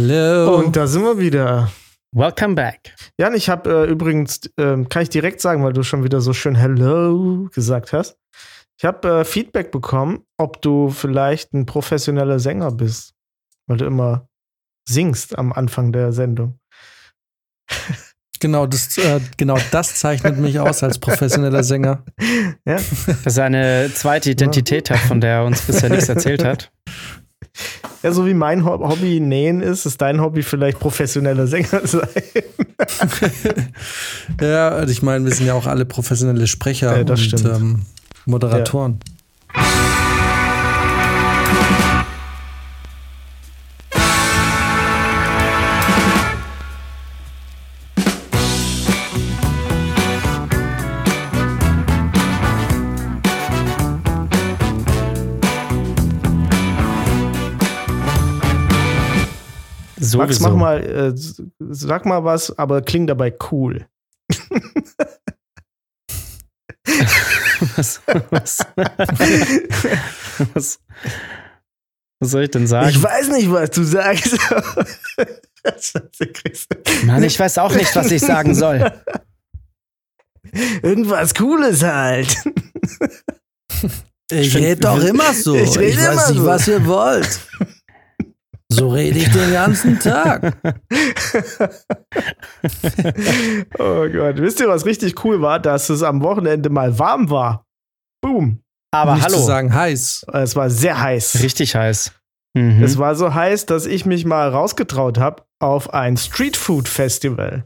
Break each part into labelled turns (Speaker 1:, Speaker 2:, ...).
Speaker 1: Hello.
Speaker 2: Und da sind wir wieder.
Speaker 3: Welcome back.
Speaker 2: Jan, ich habe äh, übrigens, äh, kann ich direkt sagen, weil du schon wieder so schön Hello gesagt hast. Ich habe äh, Feedback bekommen, ob du vielleicht ein professioneller Sänger bist, weil du immer singst am Anfang der Sendung.
Speaker 1: Genau das, äh, genau das zeichnet mich aus als professioneller Sänger.
Speaker 2: Ja?
Speaker 3: Dass er eine zweite Identität hat, von der er uns bisher nichts erzählt hat.
Speaker 2: Ja, so wie mein Ho- Hobby Nähen ist, ist dein Hobby vielleicht professioneller Sänger sein.
Speaker 1: Ja, also ich meine, wir sind ja auch alle professionelle Sprecher
Speaker 2: Ja,
Speaker 1: und ähm, Moderatoren.
Speaker 2: Max,
Speaker 3: Sowieso.
Speaker 2: mach mal, äh, sag mal was, aber kling dabei cool.
Speaker 3: Was, was, was, was soll ich denn sagen?
Speaker 2: Ich weiß nicht, was du sagst.
Speaker 3: Mann, ich weiß auch nicht, was ich sagen soll.
Speaker 2: Irgendwas Cooles halt.
Speaker 1: Ich rede doch immer so.
Speaker 2: Ich rede immer so.
Speaker 1: ihr wollt. So rede ich den ganzen Tag.
Speaker 2: Oh Gott. Wisst ihr, was richtig cool war? Dass es am Wochenende mal warm war. Boom.
Speaker 3: Aber
Speaker 1: Nicht zu
Speaker 3: hallo.
Speaker 1: sagen heiß.
Speaker 2: Es war sehr heiß.
Speaker 3: Richtig heiß. Mhm.
Speaker 2: Es war so heiß, dass ich mich mal rausgetraut habe auf ein Streetfood Festival.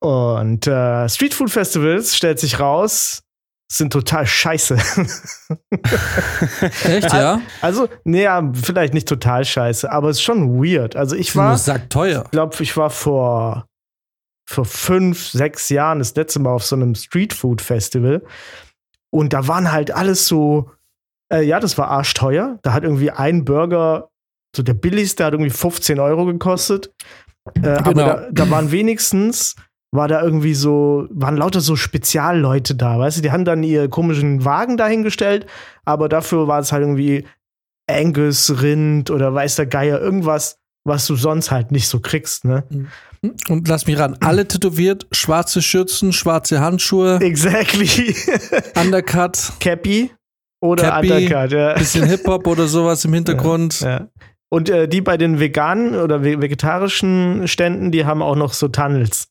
Speaker 2: Und äh, Streetfood Festivals stellt sich raus, sind total scheiße.
Speaker 1: Echt, ja?
Speaker 2: also, naja, vielleicht nicht total scheiße, aber es ist schon weird. Also ich war,
Speaker 1: sagt teuer.
Speaker 2: ich glaube, ich war vor, vor fünf, sechs Jahren das letzte Mal auf so einem Streetfood Festival. Und da waren halt alles so, äh, ja, das war arschteuer. Da hat irgendwie ein Burger, so der billigste, hat irgendwie 15 Euro gekostet. Äh, Aber
Speaker 1: Genau.
Speaker 2: da, da waren wenigstens, war da irgendwie so, waren lauter so Spezialleute da, weißt du, die haben dann ihre komischen Wagen dahingestellt, aber dafür war es halt irgendwie Angus, Rind oder weiß der Geier, irgendwas, was du sonst halt nicht so kriegst, ne?
Speaker 1: Und lass mich ran. Alle tätowiert, schwarze Schürzen, schwarze Handschuhe,
Speaker 2: Exactly.
Speaker 1: Undercut,
Speaker 2: Cappy oder
Speaker 1: Cappy,
Speaker 2: Undercut, ja.
Speaker 1: bisschen Hip-Hop oder sowas im Hintergrund.
Speaker 2: ja. Und äh, die bei den veganen oder ve vegetarischen Ständen, die haben auch noch so Tunnels.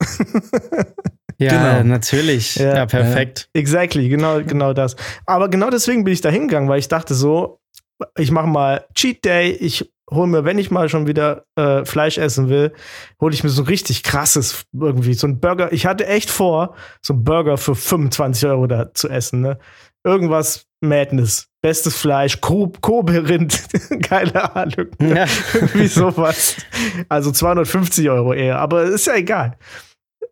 Speaker 3: ja,
Speaker 1: genau.
Speaker 3: natürlich.
Speaker 2: Ja.
Speaker 3: Ja, perfekt.
Speaker 2: exactly, genau, genau das. Aber genau deswegen bin ich da hingegangen, weil ich dachte so, ich mache mal Cheat Day, ich hole mir, wenn ich mal schon wieder äh, Fleisch essen will, hole ich mir so ein richtig krasses irgendwie, so ein Burger. Ich hatte echt vor, so ein Burger für 25 Euro da zu essen, ne? Irgendwas Madness. Bestes Fleisch, Ko- Kobe-Rind, keine Ahnung.
Speaker 3: Ja.
Speaker 2: Irgendwie sowas. Also 250 Euro eher, aber ist ja egal.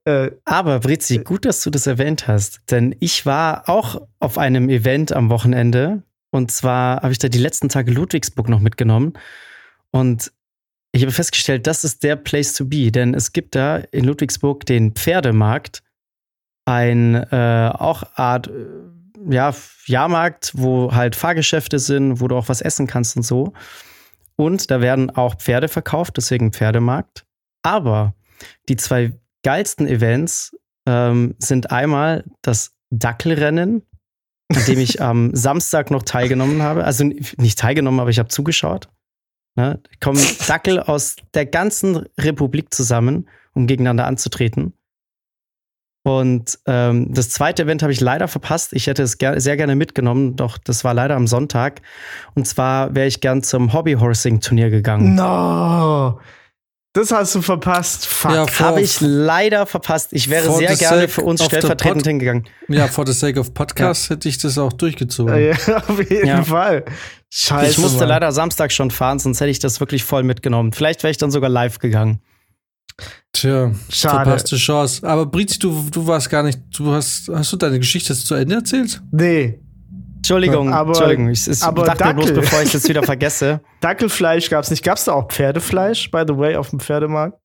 Speaker 2: Äh,
Speaker 3: Aber Brizi, gut, dass du das erwähnt hast, denn ich war auch auf einem Event am Wochenende und zwar habe ich da die letzten Tage Ludwigsburg noch mitgenommen und ich habe festgestellt, das ist der Place to be, denn es gibt da in Ludwigsburg den Pferdemarkt, ein äh, auch Art äh, ja, Jahrmarkt, wo halt Fahrgeschäfte sind, wo du auch was essen kannst und so. Und da werden auch Pferde verkauft, deswegen Pferdemarkt. Aber die zwei geilsten Events ähm, sind einmal das Dackelrennen, an dem ich am Samstag noch teilgenommen habe. Also nicht teilgenommen, aber ich habe zugeschaut. Ne? Da Kommen Dackel aus der ganzen Republik zusammen, um gegeneinander anzutreten. Und ähm, das zweite Event habe ich leider verpasst. Ich hätte es ger sehr gerne mitgenommen, doch das war leider am Sonntag. Und zwar wäre ich gern zum Hobby-Horsing-Turnier gegangen.
Speaker 2: no. Das hast du verpasst. Fuck.
Speaker 1: Ja,
Speaker 3: Habe ich leider verpasst. Ich wäre sehr gerne
Speaker 1: sake
Speaker 3: für uns stellvertretend hingegangen.
Speaker 1: Ja, for the sake of Podcast hätte ich das auch durchgezogen.
Speaker 2: Ja, auf jeden
Speaker 3: Ja.
Speaker 2: Fall. Scheiße.
Speaker 3: ich musste
Speaker 2: Mann.
Speaker 3: leider Samstag schon fahren, sonst hätte ich das wirklich voll mitgenommen. Vielleicht wäre ich dann sogar live gegangen.
Speaker 1: Tja,
Speaker 2: Schade.
Speaker 1: verpasste Chance. Aber Brizi, du, du warst gar nicht, du hast, hast du deine Geschichte zu Ende erzählt?
Speaker 2: Nee.
Speaker 3: Entschuldigung,
Speaker 2: Aber-
Speaker 3: Entschuldigung. Ich, ich
Speaker 2: aber
Speaker 3: dachte mir bloß,
Speaker 2: Dackel.
Speaker 3: bevor ich es jetzt wieder vergesse.
Speaker 2: Dackelfleisch gab's nicht. Gab's da auch Pferdefleisch, by the way, auf dem Pferdemarkt?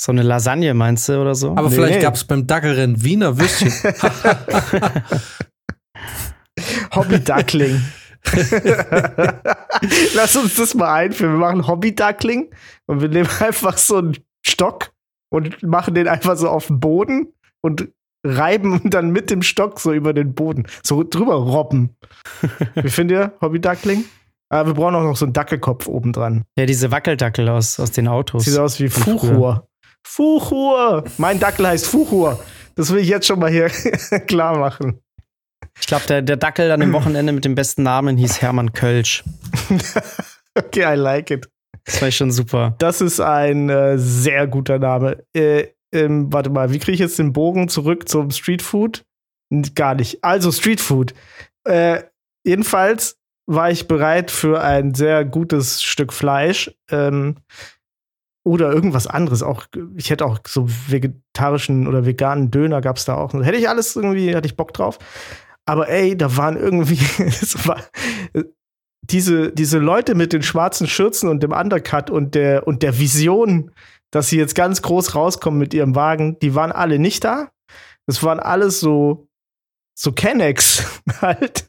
Speaker 3: So eine Lasagne meinst du oder so?
Speaker 1: Aber
Speaker 2: Nee.
Speaker 1: vielleicht gab es beim Dackelrennen Wiener Würstchen.
Speaker 2: Hobby Duckling. Lass uns das mal einführen. Wir machen Hobby-Duckling und wir nehmen einfach so einen Stock und machen den einfach so auf den Boden und reiben dann mit dem Stock so über den Boden. So drüber robben. Wie findet ihr Hobby-Duckling? Aber wir brauchen auch noch so einen Dackelkopf oben dran.
Speaker 3: Ja, diese Wackeldackel aus, aus den Autos.
Speaker 2: Sieht aus wie Fuchur. Fuchur! Mein Dackel heißt Fuchur. Das will ich jetzt schon mal hier klar machen.
Speaker 3: Ich glaube, der, der Dackel an dem Wochenende mit dem besten Namen hieß Hermann Kölsch.
Speaker 2: okay, I like it.
Speaker 3: Das war schon super.
Speaker 2: Das ist ein äh, sehr guter Name. Äh, ähm, warte mal, wie kriege ich jetzt den Bogen zurück zum Streetfood? Gar nicht. Also Streetfood. Äh, jedenfalls war ich bereit für ein sehr gutes Stück Fleisch ähm, oder irgendwas anderes. Auch ich hätte auch so vegetarischen oder veganen Döner gab es da auch. Hätte ich alles irgendwie, hatte ich Bock drauf. Aber ey, da waren irgendwie war, diese, diese Leute mit den schwarzen Schürzen und dem Undercut und der, und der Vision, dass sie jetzt ganz groß rauskommen mit ihrem Wagen, die waren alle nicht da. Das waren alles so, so Kennex halt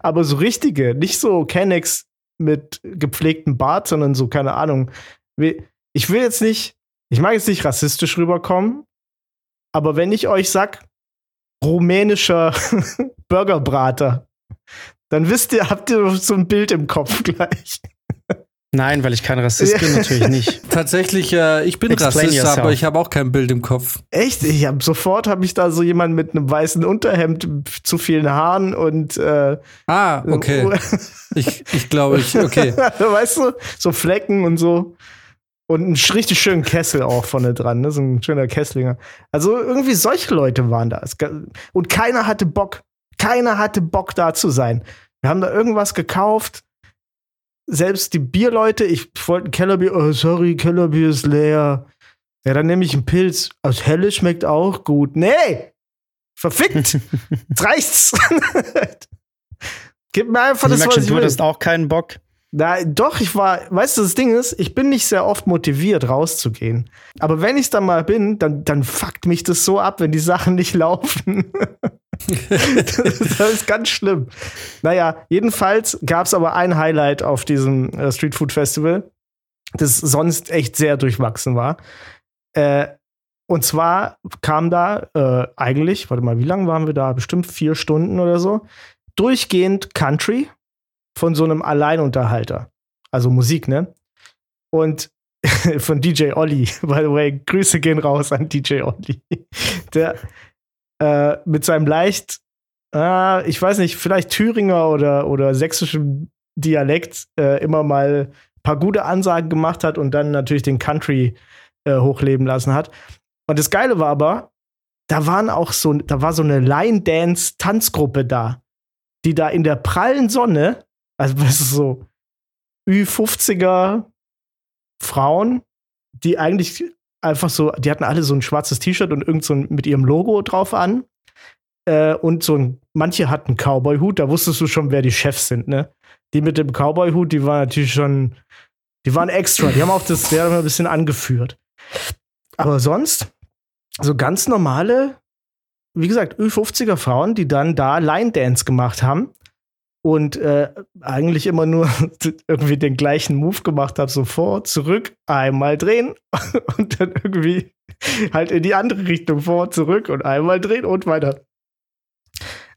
Speaker 2: aber so richtige, nicht so Kennex mit gepflegtem Bart, sondern so, keine Ahnung. Ich will jetzt nicht, ich mag jetzt nicht rassistisch rüberkommen, aber wenn ich euch sag, rumänischer Burgerbrater, dann wisst ihr, habt ihr so ein Bild im Kopf gleich.
Speaker 3: Nein, weil ich kein Rassist bin, natürlich nicht.
Speaker 1: Tatsächlich, äh, ich bin Explain Rassist, yourself. aber ich habe auch kein Bild im Kopf.
Speaker 2: Echt? Ich hab, sofort habe ich da so jemanden mit einem weißen Unterhemd, zu vielen Haaren und äh,
Speaker 1: Ah, okay. ich, ich glaube, ich, okay.
Speaker 2: weißt du, so Flecken und so. Und einen richtig schönen Kessel auch vorne dran, ne? So ein schöner Kesslinger. Also irgendwie solche Leute waren da. Und keiner hatte Bock. Keiner hatte Bock da zu sein. Wir haben da irgendwas gekauft selbst die Bierleute, ich wollte ein Kellerbier, oh sorry, Kellerbier ist leer. Ja, dann nehme ich einen Pilz. Aus Helle schmeckt auch gut. Nee! Verfickt! Jetzt reicht's! Gib mir einfach das, was ich
Speaker 3: du
Speaker 2: will.
Speaker 3: hattest auch keinen Bock.
Speaker 2: Na, doch, ich war, weißt du, das Ding ist, ich bin nicht sehr oft motiviert, rauszugehen. Aber wenn ich dann mal bin, dann, dann fuckt mich das so ab, wenn die Sachen nicht laufen. das ist ganz schlimm. Naja, jedenfalls gab es aber ein Highlight auf diesem äh, Street Food Festival, das sonst echt sehr durchwachsen war. Äh, und zwar kam da äh, eigentlich, warte mal, wie lange waren wir da? Bestimmt vier Stunden oder so. Durchgehend Country von so einem Alleinunterhalter. Also Musik, ne? Und von DJ Olli, by the way, Grüße gehen raus an DJ Olli. Der äh, mit seinem leicht, äh, ich weiß nicht, vielleicht Thüringer oder, oder sächsischem Dialekt äh, immer mal ein paar gute Ansagen gemacht hat und dann natürlich den Country äh, hochleben lassen hat. Und das Geile war aber, da waren auch so, da war so eine Line-Dance-Tanzgruppe da, die da in der prallen Sonne also, das ist so Ü50er Frauen, die eigentlich einfach so, die hatten alle so ein schwarzes T-Shirt und irgend so ein, mit ihrem Logo drauf an. Äh, und so ein, manche hatten Cowboy-Hut, da wusstest du schon, wer die Chefs sind, ne? Die mit dem Cowboy-Hut, die waren natürlich schon, die waren extra, die haben auch das, haben ein bisschen angeführt. Aber sonst, so ganz normale, wie gesagt, Ü50er Frauen, die dann da Line Dance gemacht haben und äh, eigentlich immer nur irgendwie den gleichen Move gemacht habe, so vor, zurück, einmal drehen und dann irgendwie halt in die andere Richtung vor, zurück und einmal drehen und weiter.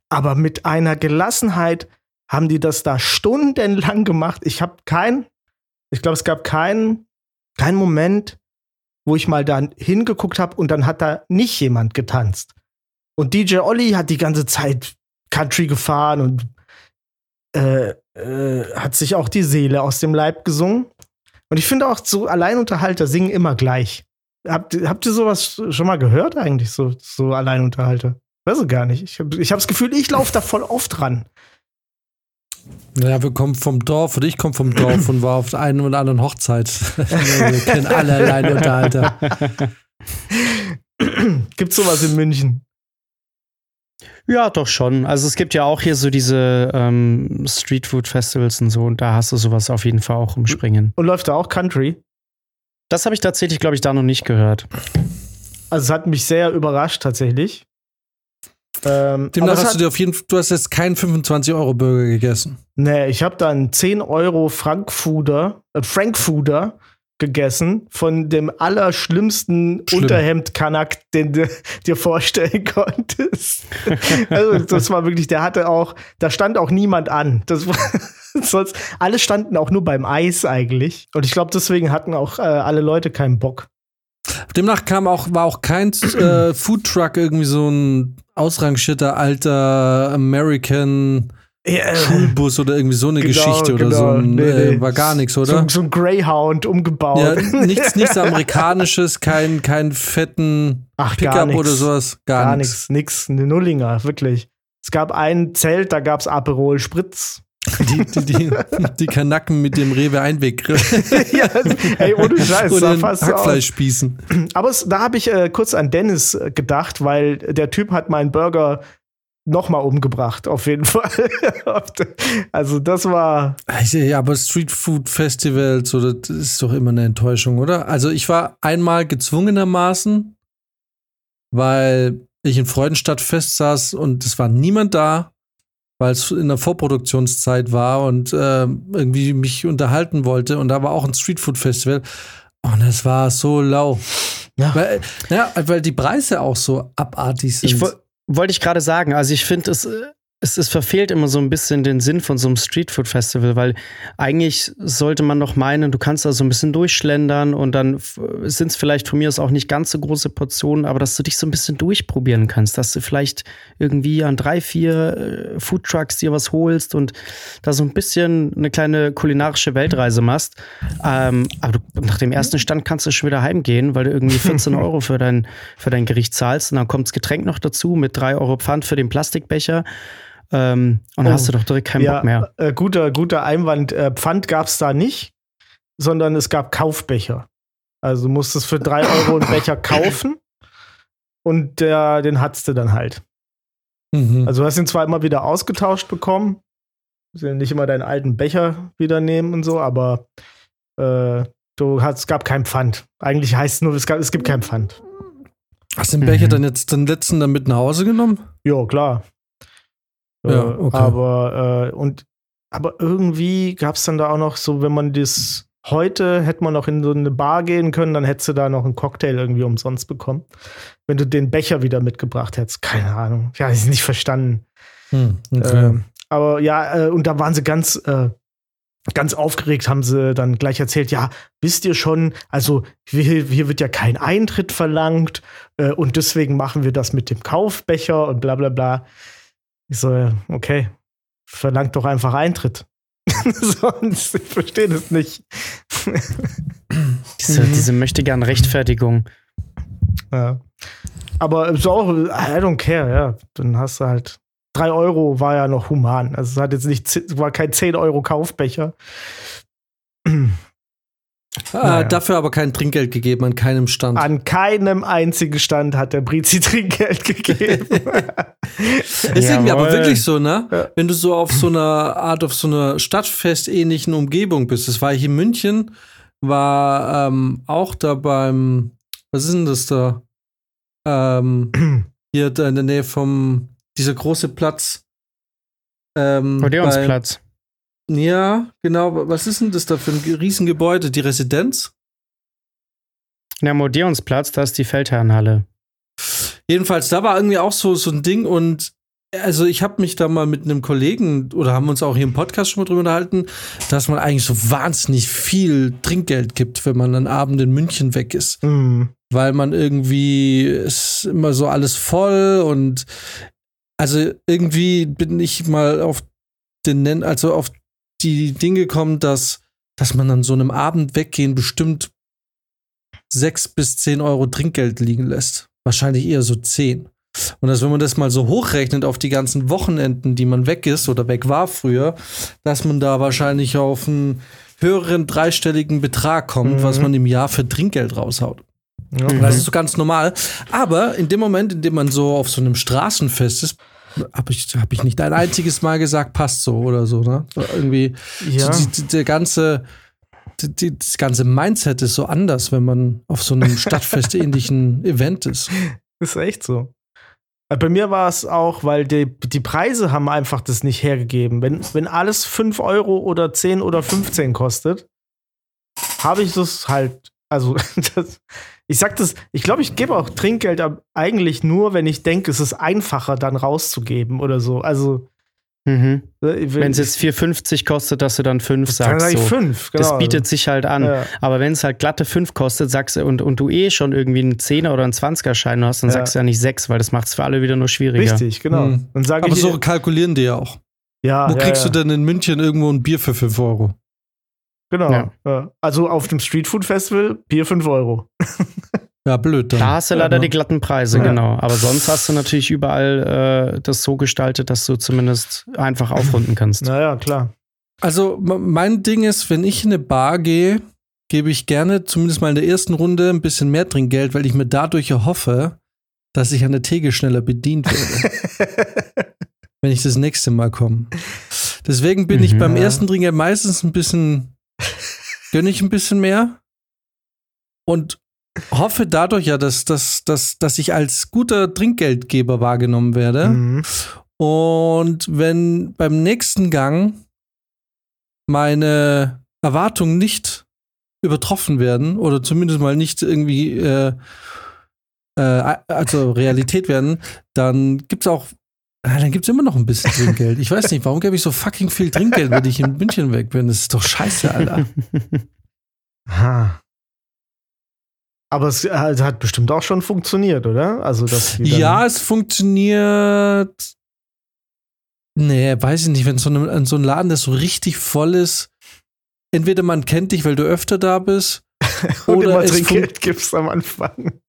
Speaker 2: Aber mit einer Gelassenheit haben die das da stundenlang gemacht. Ich habe kein, ich glaube, es gab keinen keinen Moment, wo ich mal da hingeguckt habe und dann hat da nicht jemand getanzt. Und DJ Olli hat die ganze Zeit Country gefahren und äh, äh, hat sich auch die Seele aus dem Leib gesungen. Und ich finde auch so Alleinunterhalter singen immer gleich. Habt, habt ihr sowas schon mal gehört eigentlich, so, so Alleinunterhalter? Weiß ich gar nicht. Ich habe ich hab das Gefühl, ich laufe da voll oft ran.
Speaker 1: Naja, wir kommen vom Dorf und ich komme vom Dorf und war auf der einen oder anderen Hochzeit. wir kennen alle Alleinunterhalter.
Speaker 2: Gibt's sowas in München?
Speaker 3: Ja, doch schon. Also es gibt ja auch hier so diese ähm, Streetfood-Festivals und so, und da hast du sowas auf jeden Fall auch im Springen.
Speaker 2: Und läuft da auch Country?
Speaker 3: Das habe ich tatsächlich, glaube ich, da noch nicht gehört.
Speaker 2: Also es hat mich sehr überrascht tatsächlich. Ähm,
Speaker 1: Demnach hast du dir auf jeden Fall, du hast jetzt keinen 25-Euro-Burger gegessen.
Speaker 2: Nee, ich habe dann 10 Euro Frankfuder, äh, Frankfuder gegessen von dem allerschlimmsten
Speaker 1: Schlimm.
Speaker 2: Unterhemd-Kanak, den du dir vorstellen konntest. also das war wirklich, der hatte auch, da stand auch niemand an. Das war, sonst, alle standen auch nur beim Eis eigentlich. Und ich glaube, deswegen hatten auch äh, alle Leute keinen Bock.
Speaker 1: Demnach kam auch, war auch kein äh, Foodtruck irgendwie so ein ausrangierter alter American
Speaker 2: Ja,
Speaker 1: Schulbus oder irgendwie so eine
Speaker 2: Genau,
Speaker 1: Geschichte oder
Speaker 2: genau.
Speaker 1: so. Ein,
Speaker 2: Nee,
Speaker 1: äh,
Speaker 2: nee.
Speaker 1: war gar nichts,
Speaker 2: so,
Speaker 1: oder?
Speaker 2: so ein Greyhound umgebaut.
Speaker 1: Ja, nichts, nichts Amerikanisches, kein, kein fetten
Speaker 2: Ach,
Speaker 1: Pickup oder sowas. Gar,
Speaker 2: Gar
Speaker 1: nichts.
Speaker 2: nichts, nix, eine Nullinger, wirklich. Es gab ein Zelt, da gab's Aperol Spritz.
Speaker 1: Die, die, die, die Kanacken mit dem Rewe Einweggrill
Speaker 2: ja, ey, ohne Scheiß, sah fast so aus.
Speaker 1: Hackfleischspießen.
Speaker 2: Aber es, da habe ich äh, kurz an Dennis äh, gedacht, weil der Typ hat meinen Burger nochmal umgebracht, auf jeden Fall. also das war,
Speaker 1: Ja, aber Street Food Festivals, so, das ist doch immer eine Enttäuschung, oder? Also ich war einmal gezwungenermaßen, weil ich in Freudenstadt festsaß und es war niemand da, weil es in der Vorproduktionszeit war und äh, irgendwie mich unterhalten wollte. Und da war auch ein Street Food Festival. Und es war so lau.
Speaker 2: Ja.
Speaker 1: Weil, ja, weil die Preise auch so abartig sind.
Speaker 3: Ich wollte ich gerade sagen, also ich finde, es, äh, es, es verfehlt immer so ein bisschen den Sinn von so einem Streetfood-Festival, weil eigentlich sollte man doch meinen, du kannst da so ein bisschen durchschlendern und dann sind es vielleicht von mir aus auch nicht ganz so große Portionen, aber dass du dich so ein bisschen durchprobieren kannst, dass du vielleicht irgendwie an drei, vier äh, Foodtrucks dir was holst und da so ein bisschen eine kleine kulinarische Weltreise machst. Ähm, aber du, nach dem ersten Stand kannst du schon wieder heimgehen, weil du irgendwie 14 Euro für dein, für dein Gericht zahlst und dann kommt das Getränk noch dazu mit 3 Euro Pfand für den Plastikbecher. Ähm, und dann
Speaker 2: Oh.
Speaker 3: hast du doch direkt keinen
Speaker 2: ja,
Speaker 3: Bock mehr.
Speaker 2: Äh, guter, guter Einwand. Äh, Pfand gab's da nicht, sondern es gab Kaufbecher. Also du musstest für drei Euro einen Becher kaufen und der, den hattest du dann halt.
Speaker 1: Mhm.
Speaker 2: Also du hast ihn zwar immer wieder ausgetauscht bekommen, du ja nicht immer deinen alten Becher wieder nehmen und so, aber äh, du hast, es gab kein Pfand. Eigentlich heißt es nur, es, gab, es gibt kein Pfand.
Speaker 1: Hast du den Becher
Speaker 3: Mhm.
Speaker 1: dann jetzt den letzten dann mit nach Hause genommen?
Speaker 2: Ja, klar.
Speaker 1: Ja,
Speaker 2: äh,
Speaker 1: okay.
Speaker 2: Aber äh, und aber irgendwie gab es dann da auch noch so, wenn man das heute hätte man noch in so eine Bar gehen können, dann hättest du da noch einen Cocktail irgendwie umsonst bekommen. Wenn du den Becher wieder mitgebracht hättest. Keine Ahnung. Ja, ich nicht verstanden.
Speaker 1: Hm, okay.
Speaker 2: Ähm, aber ja, äh, und da waren sie ganz, äh, ganz aufgeregt, haben sie dann gleich erzählt, ja, wisst ihr schon, also hier, hier wird ja kein Eintritt verlangt äh, und deswegen machen wir das mit dem Kaufbecher und bla bla bla. Ich so, ja, okay, verlangt doch einfach Eintritt. Sonst, ich verstehe das nicht.
Speaker 3: Diese,
Speaker 2: Mhm.
Speaker 3: diese möchte gern Rechtfertigung.
Speaker 2: Ja. Aber so auch, I don't care, ja. Dann hast du halt. 3 Euro war ja noch human. Also es hat jetzt nicht, war kein 10 Euro Kaufbecher.
Speaker 1: Ah,
Speaker 2: Naja.
Speaker 1: Dafür aber kein Trinkgeld gegeben an keinem Stand.
Speaker 2: An keinem einzigen Stand hat der Brizi Trinkgeld gegeben.
Speaker 1: ist irgendwie aber wirklich so, ne?
Speaker 2: Ja.
Speaker 1: Wenn du so auf so einer Art, auf so einer Stadtfest-ähnlichen Umgebung bist. Das war hier in München, war ähm, auch da beim, was ist denn das da? Ähm, hier da in der Nähe vom, dieser große Platz. Ähm,
Speaker 3: Odeonsplatz.
Speaker 1: Ja, genau. Was ist denn das da für ein Riesengebäude? Die Residenz?
Speaker 3: Ja, am Odeonsplatz, da ist die Feldherrenhalle.
Speaker 1: Jedenfalls, da war irgendwie auch so, so ein Ding und also ich habe mich da mal mit einem Kollegen oder haben uns auch hier im Podcast schon mal drüber unterhalten, dass man eigentlich so wahnsinnig viel Trinkgeld gibt, wenn man einen Abend in München weg ist.
Speaker 2: Hm.
Speaker 1: Weil man irgendwie ist immer so alles voll und also irgendwie bin ich mal auf den Nen- also auf die Dinge gekommen, dass, dass man an so einem Abend weggehen bestimmt sechs bis zehn Euro Trinkgeld liegen lässt. Wahrscheinlich eher so zehn. Und dass, wenn man das mal so hochrechnet auf die ganzen Wochenenden, die man weg ist oder weg war früher, dass man da wahrscheinlich auf einen höheren dreistelligen Betrag kommt,
Speaker 2: Mhm.
Speaker 1: was man im Jahr für Trinkgeld raushaut.
Speaker 2: Ja.
Speaker 3: Mhm.
Speaker 1: Das ist so ganz normal. Aber in dem Moment, in dem man so auf so einem Straßenfest ist, habe ich, hab ich nicht ein einziges Mal gesagt, passt so oder so, ne? Irgendwie,
Speaker 2: Ja.
Speaker 1: so die, die, der ganze, die, die, das ganze Mindset ist so anders, wenn man auf so einem Stadtfest-ähnlichen Event ist.
Speaker 2: Ist echt so. Bei mir war es auch, weil die, die Preise haben einfach das nicht hergegeben. Wenn, wenn alles 5 Euro oder 10 oder 15 kostet, habe ich das halt, also das, ich sag das, ich glaube, ich gebe auch Trinkgeld eigentlich nur, wenn ich denke, es ist einfacher dann rauszugeben oder so. Also
Speaker 3: Mhm. Wenn es jetzt 4,50 kostet, dass du dann 5 sagst. Dann
Speaker 2: sag ich 5,
Speaker 3: genau. Das bietet sich halt an. Ja. Aber wenn es halt glatte 5 kostet, sagst du, und, und du eh schon irgendwie einen 10er oder einen 20er-Schein hast, dann ja. sagst du ja nicht 6, weil das macht es für alle wieder nur schwieriger.
Speaker 2: Richtig, genau. Mhm.
Speaker 1: Aber ich, so kalkulieren die ja auch.
Speaker 2: Ja,
Speaker 1: Wo kriegst du denn in München irgendwo ein Bier für 5 Euro?
Speaker 2: Genau. Also auf dem Streetfood Festival Bier 5 Euro.
Speaker 1: Ja, blöd. Dann.
Speaker 3: Da hast du leider ja, die glatten Preise, ja. genau. Aber sonst hast du natürlich überall äh, das so gestaltet, dass du zumindest einfach aufrunden kannst.
Speaker 2: Naja, klar.
Speaker 1: Also mein Ding ist, wenn ich in eine Bar gehe, gebe ich gerne zumindest mal in der ersten Runde ein bisschen mehr Trinkgeld, weil ich mir dadurch erhoffe, dass ich an der Theke schneller bedient werde. wenn ich das nächste Mal komme. Deswegen bin mhm, ich beim ja. ersten Trinkgeld meistens ein bisschen, gönne ich ein bisschen mehr. Und hoffe dadurch ja, dass, dass, dass, dass ich als guter Trinkgeldgeber wahrgenommen werde. Mhm. Und wenn beim nächsten Gang meine Erwartungen nicht übertroffen werden oder zumindest mal nicht irgendwie äh, äh, also Realität werden, dann gibt es auch Ah, dann gibt es immer noch ein bisschen Trinkgeld. Ich weiß nicht, warum gebe ich so fucking viel Trinkgeld, wenn ich in München weg bin? Das ist doch scheiße, Alter.
Speaker 2: Ha. Aber es hat bestimmt auch schon funktioniert, oder? Also, dass
Speaker 1: ja, es funktioniert. Nee, weiß ich nicht, wenn so ein, so ein Laden, der so richtig voll ist, entweder man kennt dich, weil du öfter da bist,
Speaker 2: oder immer Trinkgeld gibst am Anfang.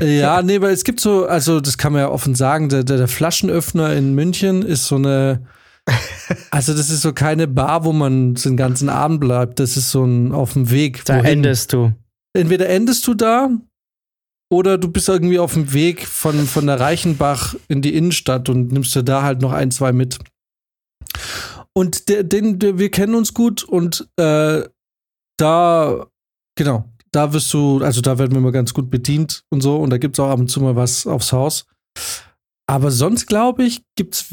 Speaker 1: Ja, nee, weil es gibt so, also das kann man ja offen sagen, der, der, der Flaschenöffner in München ist so eine, also das ist so keine Bar, wo man den ganzen Abend bleibt. Das ist so ein auf dem Weg.
Speaker 3: Da wohin. endest du
Speaker 1: entweder endest du da oder du bist irgendwie auf dem Weg von, von der Reichenbach in die Innenstadt und nimmst dir da halt noch ein, zwei mit. Und der, den, der, wir kennen uns gut und äh, da, genau, da wirst du, also da werden wir mal ganz gut bedient und so und da gibt es auch ab und zu mal was aufs Haus. Aber sonst glaube ich, gibt's,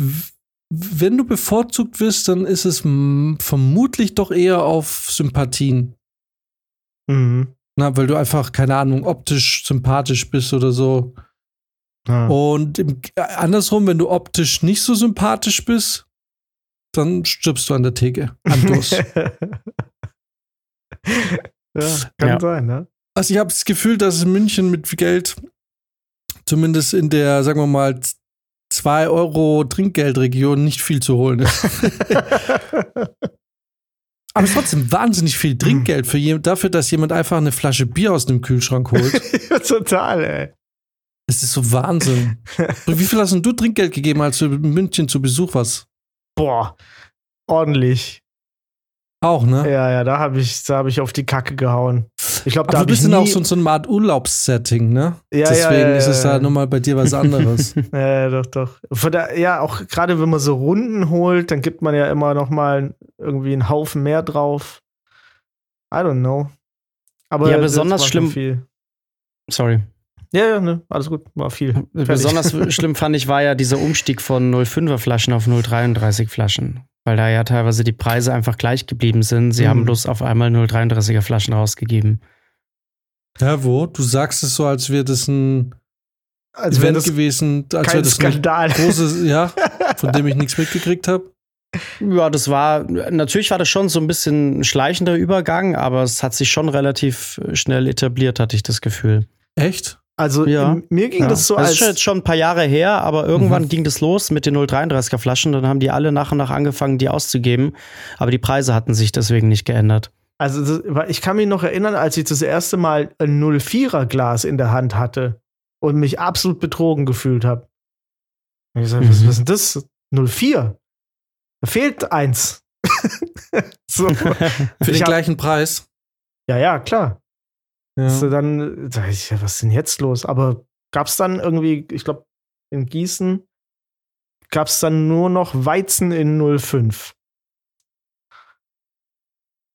Speaker 1: wenn du bevorzugt wirst, dann ist es vermutlich doch eher auf Sympathien. Mhm. Na, weil du einfach, keine Ahnung, optisch sympathisch bist oder so. Ja. Und im, äh, andersrum, wenn du optisch nicht so sympathisch bist, dann stirbst du an der Theke. Durst.
Speaker 2: ja, kann ja. sein, ne?
Speaker 1: Also ich habe das Gefühl, dass in München mit Geld, zumindest in der, sagen wir mal, 2 Euro Trinkgeldregion nicht viel zu holen ist. Aber es ist trotzdem wahnsinnig viel Trinkgeld für jemand, dafür, dass jemand einfach eine Flasche Bier aus dem Kühlschrank holt.
Speaker 2: Total, ey.
Speaker 1: Es ist so Wahnsinn. Wie viel hast du Trinkgeld gegeben, als du in München zu Besuch warst?
Speaker 2: Boah, ordentlich.
Speaker 1: Auch, ne?
Speaker 2: Ja, ja, da habe ich, hab ich auf die Kacke gehauen. Ich glaube,
Speaker 1: da
Speaker 2: habe
Speaker 1: ich. Du bist auch so, so eine Art Urlaubssetting, ne?
Speaker 2: Ja,
Speaker 1: Deswegen
Speaker 2: ja, ja,
Speaker 1: ist es da nochmal bei dir was anderes.
Speaker 2: ja, doch, doch. Von der, ja, auch gerade wenn man so Runden holt, dann gibt man ja immer nochmal irgendwie einen Haufen mehr drauf. I don't know. Aber
Speaker 3: ja, besonders schlimm. Viel. Sorry.
Speaker 2: Ja, ja, ne, alles gut, war viel.
Speaker 3: Fertig. Besonders schlimm fand ich war ja dieser Umstieg von 05er Flaschen auf 033 Flaschen weil da ja teilweise die Preise einfach gleich geblieben sind. Sie mhm. haben bloß auf einmal 0,33er Flaschen rausgegeben.
Speaker 1: Ja, wo? Du sagst es so, als wäre das ein als Event das gewesen, als wäre das
Speaker 2: Skandal.
Speaker 1: ein großes, ja, von dem ich nichts mitgekriegt habe.
Speaker 3: Ja, das war, natürlich war das schon so ein bisschen ein schleichender Übergang, aber es hat sich schon relativ schnell etabliert, hatte ich das Gefühl.
Speaker 1: Echt?
Speaker 2: Also ja. mir ging ja. das so
Speaker 3: das als. Das ist schon ein paar Jahre her, aber irgendwann mhm. ging das los mit den 033er Flaschen. Dann haben die alle nach und nach angefangen, die auszugeben. Aber die Preise hatten sich deswegen nicht geändert.
Speaker 2: Also ich kann mich noch erinnern, als ich das erste Mal ein 04er Glas in der Hand hatte und mich absolut betrogen gefühlt habe. Ich sag, mhm. was, was ist denn das? 04? Da fehlt eins.
Speaker 1: so. Für den gleichen Preis.
Speaker 2: Ja, ja, klar. Ja. So dann, da ich, ja, was ist denn jetzt los? Aber gab es dann irgendwie, ich glaube, in Gießen gab es dann nur noch Weizen in 05.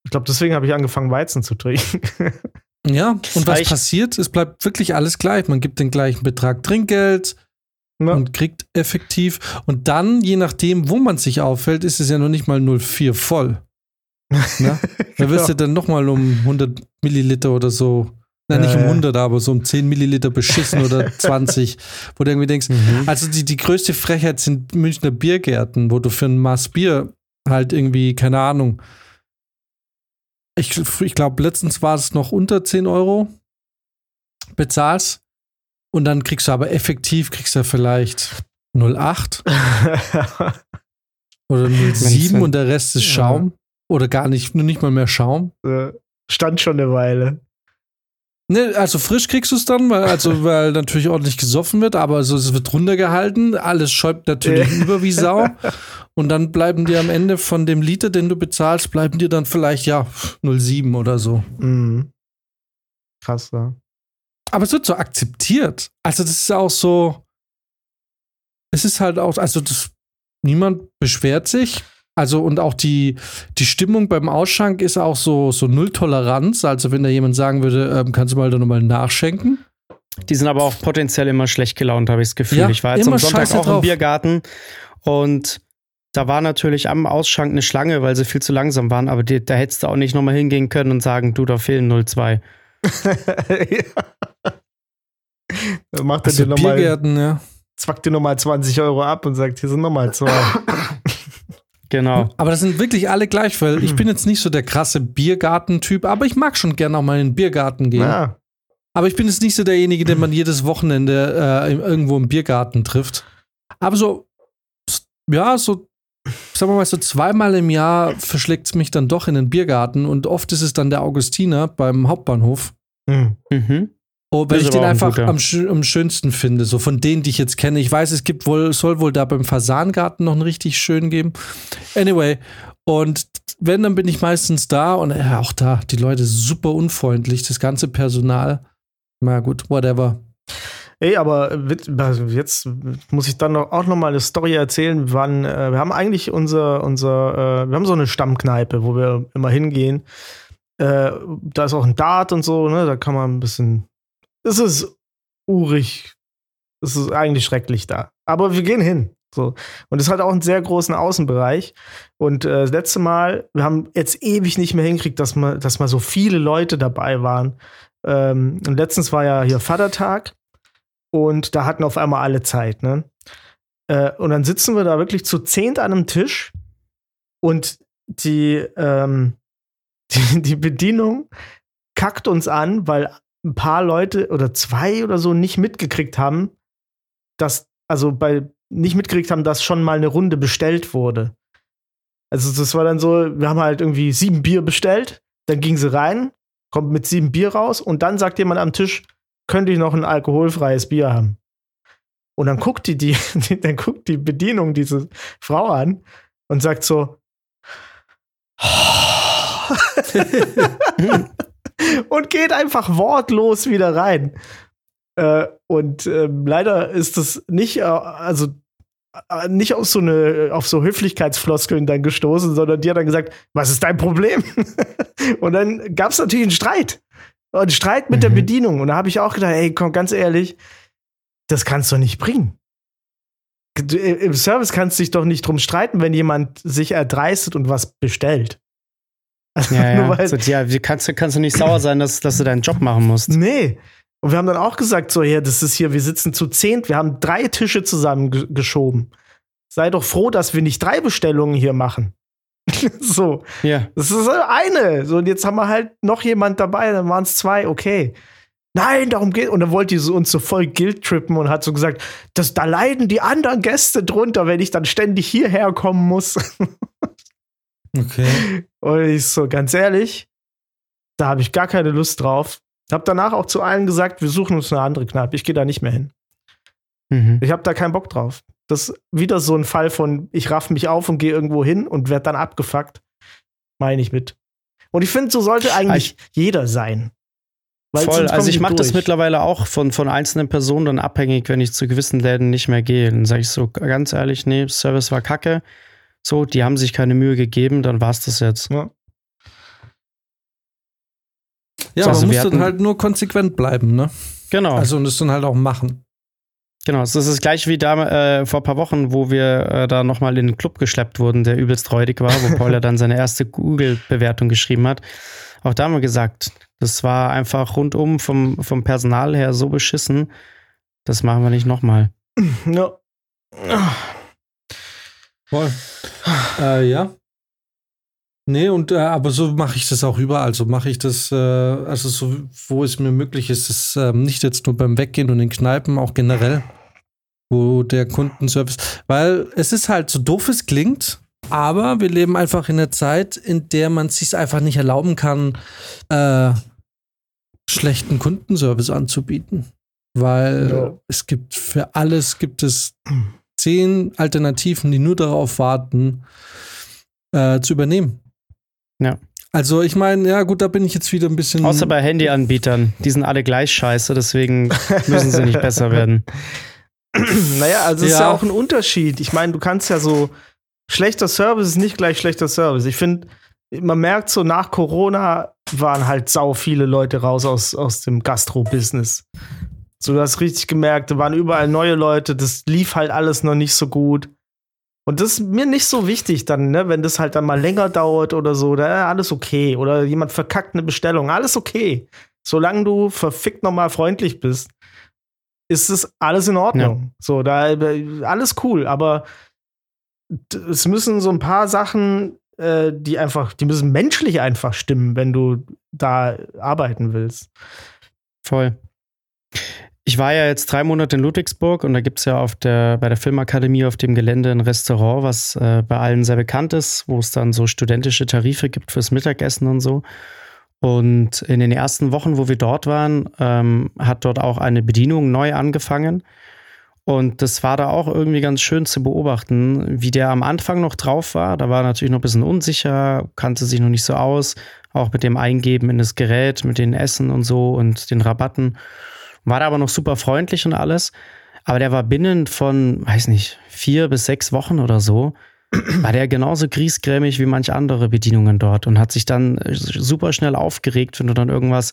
Speaker 2: Ich glaube, deswegen habe ich angefangen, Weizen zu trinken.
Speaker 1: ja, und was passiert? Es bleibt wirklich alles gleich. Man gibt den gleichen Betrag Trinkgeld.
Speaker 2: Ja.
Speaker 1: und kriegt effektiv. Und dann, je nachdem, wo man sich auffällt, ist es ja noch nicht mal 0,4 voll. Ne? Da wirst du dann nochmal um 100 Milliliter oder so, nein,
Speaker 2: Ja,
Speaker 1: nicht um
Speaker 2: ja.
Speaker 1: 100, aber so um 10 Milliliter beschissen oder 20, wo du irgendwie denkst,
Speaker 3: Mhm.
Speaker 1: also die, die größte Frechheit sind Münchner Biergärten, wo du für ein Maß Bier halt irgendwie, keine Ahnung, ich, ich glaube, letztens war es noch unter 10 Euro, bezahlst und dann kriegst du aber effektiv, kriegst du vielleicht 0,8 oder 0,7 und der Rest ist
Speaker 2: Ja.
Speaker 1: Schaum oder gar nicht, nur nicht mal mehr Schaum.
Speaker 2: Stand schon eine Weile.
Speaker 1: Ne, also frisch kriegst du es dann, weil, also, weil natürlich ordentlich gesoffen wird, aber so, es wird runtergehalten, alles schäumt natürlich über wie Sau. Und dann bleiben dir am Ende von dem Liter, den du bezahlst, bleiben dir dann vielleicht, ja, 0,7 oder so.
Speaker 2: Mhm. Krass, ja.
Speaker 1: Aber es wird so akzeptiert. Also, das ist auch so. Es ist halt auch, also, das, niemand beschwert sich. Also, und auch die, die Stimmung beim Ausschank ist auch so, so Null-Toleranz. Also, wenn da jemand sagen würde, ähm, kannst du mal da nochmal nachschenken?
Speaker 3: Die sind aber auch potenziell immer schlecht gelaunt, habe ich das Gefühl.
Speaker 1: Ja,
Speaker 3: ich war jetzt
Speaker 1: immer
Speaker 3: am Sonntag
Speaker 1: scheiße
Speaker 3: auch
Speaker 1: drauf.
Speaker 3: im Biergarten und da war natürlich am Ausschank eine Schlange, weil sie viel zu langsam waren, aber die, da hättest du auch nicht nochmal hingehen können und sagen, du, da fehlen 0,2.
Speaker 2: ja. Dann macht
Speaker 1: Also,
Speaker 2: dir nochmal,
Speaker 1: Biergärten, ja.
Speaker 2: zwackt dir nochmal 20 Euro ab und sagt, hier sind nochmal zwei.
Speaker 3: Genau.
Speaker 1: Aber das sind wirklich alle gleich, weil ich bin jetzt nicht so der krasse Biergartentyp, aber ich mag schon gerne auch mal in den Biergarten gehen.
Speaker 2: Ja.
Speaker 1: Aber ich bin jetzt nicht so derjenige, den man jedes Wochenende äh, irgendwo im Biergarten trifft. Aber so, ja, so, sagen wir mal, so zweimal im Jahr verschlägt es mich dann doch in den Biergarten und oft ist es dann der Augustiner beim Hauptbahnhof.
Speaker 2: Hm.
Speaker 3: Mhm.
Speaker 1: Oh, weil ich den
Speaker 3: ein
Speaker 1: einfach am, am schönsten finde, so von denen, die ich jetzt kenne. Ich weiß, es gibt wohl, soll wohl da beim Fasangarten noch einen richtig schön geben. Anyway, und wenn, dann bin ich meistens da und ja, auch da, die Leute super unfreundlich, das ganze Personal. Na gut, whatever.
Speaker 2: Ey, aber also jetzt muss ich dann noch, auch noch mal eine Story erzählen. Wir, waren, äh, wir haben eigentlich unser, unser äh, wir haben so eine Stammkneipe, wo wir immer hingehen. Äh, da ist auch ein Dart und so, ne? Da kann man ein bisschen. Es ist urig. Es ist eigentlich schrecklich da. Aber wir gehen hin. So. Und es hat auch einen sehr großen Außenbereich. Und äh, das letzte Mal, wir haben jetzt ewig nicht mehr hingekriegt, dass mal, dass mal so viele Leute dabei waren. Ähm, und letztens war ja hier Vatertag. Und da hatten auf einmal alle Zeit, ne? Äh, und dann sitzen wir da wirklich zu zehnt an einem Tisch und die, ähm, die, die Bedienung kackt uns an, weil ein paar Leute oder zwei oder so nicht mitgekriegt haben, dass, also bei, nicht mitgekriegt haben, dass schon mal eine Runde bestellt wurde. Also das war dann so, wir haben halt irgendwie sieben Bier bestellt, dann ging sie rein, kommt mit sieben Bier raus und dann sagt jemand am Tisch, könnte ich noch ein alkoholfreies Bier haben? Und dann guckt die, die, dann guckt die Bedienung diese Frau an und sagt so, und geht einfach wortlos wieder rein. Äh, und ähm, leider ist das nicht, äh, also äh, nicht auf so eine, auf so Höflichkeitsfloskeln dann gestoßen, sondern die hat dann gesagt, was ist dein Problem? und dann gab es natürlich einen Streit. Einen Streit mit der
Speaker 3: Mhm.
Speaker 2: Bedienung. Und da habe ich auch gedacht, ey, komm, ganz ehrlich, das kannst du nicht bringen. Äh, Im Service kannst du dich doch nicht drum streiten, wenn jemand sich erdreistet und was bestellt.
Speaker 3: Ja,
Speaker 2: Nur weil-
Speaker 3: So, ja, wie kannst, du- kannst du nicht sauer sein, dass, dass du deinen Job machen musst.
Speaker 2: Nee. Und wir haben dann auch gesagt, so, ja, das ist hier, wir sitzen zu zehnt, wir haben drei Tische zusammengeschoben. Sei doch froh, dass wir nicht drei Bestellungen hier machen. so,
Speaker 3: Ja.
Speaker 2: das ist eine. So, und jetzt haben wir halt noch jemand dabei, dann waren es zwei, okay. Nein, darum geht. Und dann wollte die so uns so voll guilt trippen und hat so gesagt, das, da leiden die anderen Gäste drunter, wenn ich dann ständig hierher kommen muss.
Speaker 1: Okay.
Speaker 2: Und ich so, ganz ehrlich, da habe ich gar keine Lust drauf. Hab danach auch zu allen gesagt, wir suchen uns eine andere Kneipe. Ich gehe da nicht mehr hin.
Speaker 3: Mhm.
Speaker 2: Ich habe da keinen Bock drauf. Das ist wieder so ein Fall von, ich raff mich auf und gehe irgendwo hin und werde dann abgefuckt. Meine ich mit. Und ich finde, so sollte eigentlich jeder sein.
Speaker 3: Voll. Also ich mache das mittlerweile auch von, von einzelnen Personen dann abhängig, wenn ich zu gewissen Läden nicht mehr gehe. Dann sage ich so ganz ehrlich, nee, Service war kacke. So, die haben sich keine Mühe gegeben, dann war's das jetzt.
Speaker 2: Ja.
Speaker 1: Ja,
Speaker 3: Also
Speaker 1: man muss dann halt nur konsequent bleiben, ne?
Speaker 3: Genau.
Speaker 1: Also und das dann halt auch machen.
Speaker 3: Genau, es ist das gleiche wie da äh, vor ein paar Wochen, wo wir äh, da nochmal in den Club geschleppt wurden, der übelst räudig war, wo Paul ja dann seine erste Google-Bewertung geschrieben hat. Auch da haben wir gesagt, das war einfach rundum vom, vom Personal her so beschissen. Das machen wir nicht nochmal.
Speaker 2: Ja.
Speaker 1: Voll. äh, ja. Nee, und äh, aber so mache ich das auch überall. So mache ich das, äh, also so, wo es mir möglich ist, ist ähm, nicht jetzt nur beim Weggehen und in Kneipen, auch generell, wo der Kundenservice, weil es ist halt so doof es klingt, aber wir leben einfach in einer Zeit, in der man es sich einfach nicht erlauben kann, äh, schlechten Kundenservice anzubieten. Weil
Speaker 2: Ja.
Speaker 1: es gibt für alles gibt es zehn Alternativen, die nur darauf warten, äh, zu übernehmen.
Speaker 3: Ja.
Speaker 1: Also ich meine, ja gut, da bin ich jetzt wieder ein bisschen.
Speaker 3: Außer bei Handyanbietern. Die sind alle gleich scheiße, deswegen müssen sie nicht besser werden.
Speaker 2: Naja, also es ist
Speaker 1: Ja.
Speaker 2: ja auch ein Unterschied. Ich meine, du kannst ja so, schlechter Service ist nicht gleich schlechter Service. Ich finde, man merkt so, nach Corona waren halt sau viele Leute raus aus, aus dem Gastro-Business. So, du hast richtig gemerkt, da waren überall neue Leute, das lief halt alles noch nicht so gut. Und das ist mir nicht so wichtig dann, ne, wenn das halt dann mal länger dauert oder so, da ja, alles okay. Oder jemand verkackt eine Bestellung, alles okay. Solange du verfickt nochmal freundlich bist, ist es alles in Ordnung. So, da alles cool, aber es müssen so ein paar Sachen, äh, die einfach, die müssen menschlich einfach stimmen, wenn du da arbeiten willst.
Speaker 3: Voll. Ich war ja jetzt drei Monate in Ludwigsburg und da gibt es ja auf der, bei der Filmakademie auf dem Gelände ein Restaurant, was äh, bei allen sehr bekannt ist, wo es dann so studentische Tarife gibt fürs Mittagessen und so. Und in den ersten Wochen, wo wir dort waren, ähm, hat dort auch eine Bedienung neu angefangen. Und das war da auch irgendwie ganz schön zu beobachten, wie der am Anfang noch drauf war. Da war er natürlich noch ein bisschen unsicher, kannte sich noch nicht so aus, auch mit dem Eingeben in das Gerät, mit den Essen und so und den Rabatten. War da aber noch super freundlich und alles. Aber der war binnen von, weiß nicht, vier bis sechs Wochen oder so, war der genauso griesgrämig wie manche andere Bedienungen dort und hat sich dann äh, super schnell aufgeregt, wenn du dann irgendwas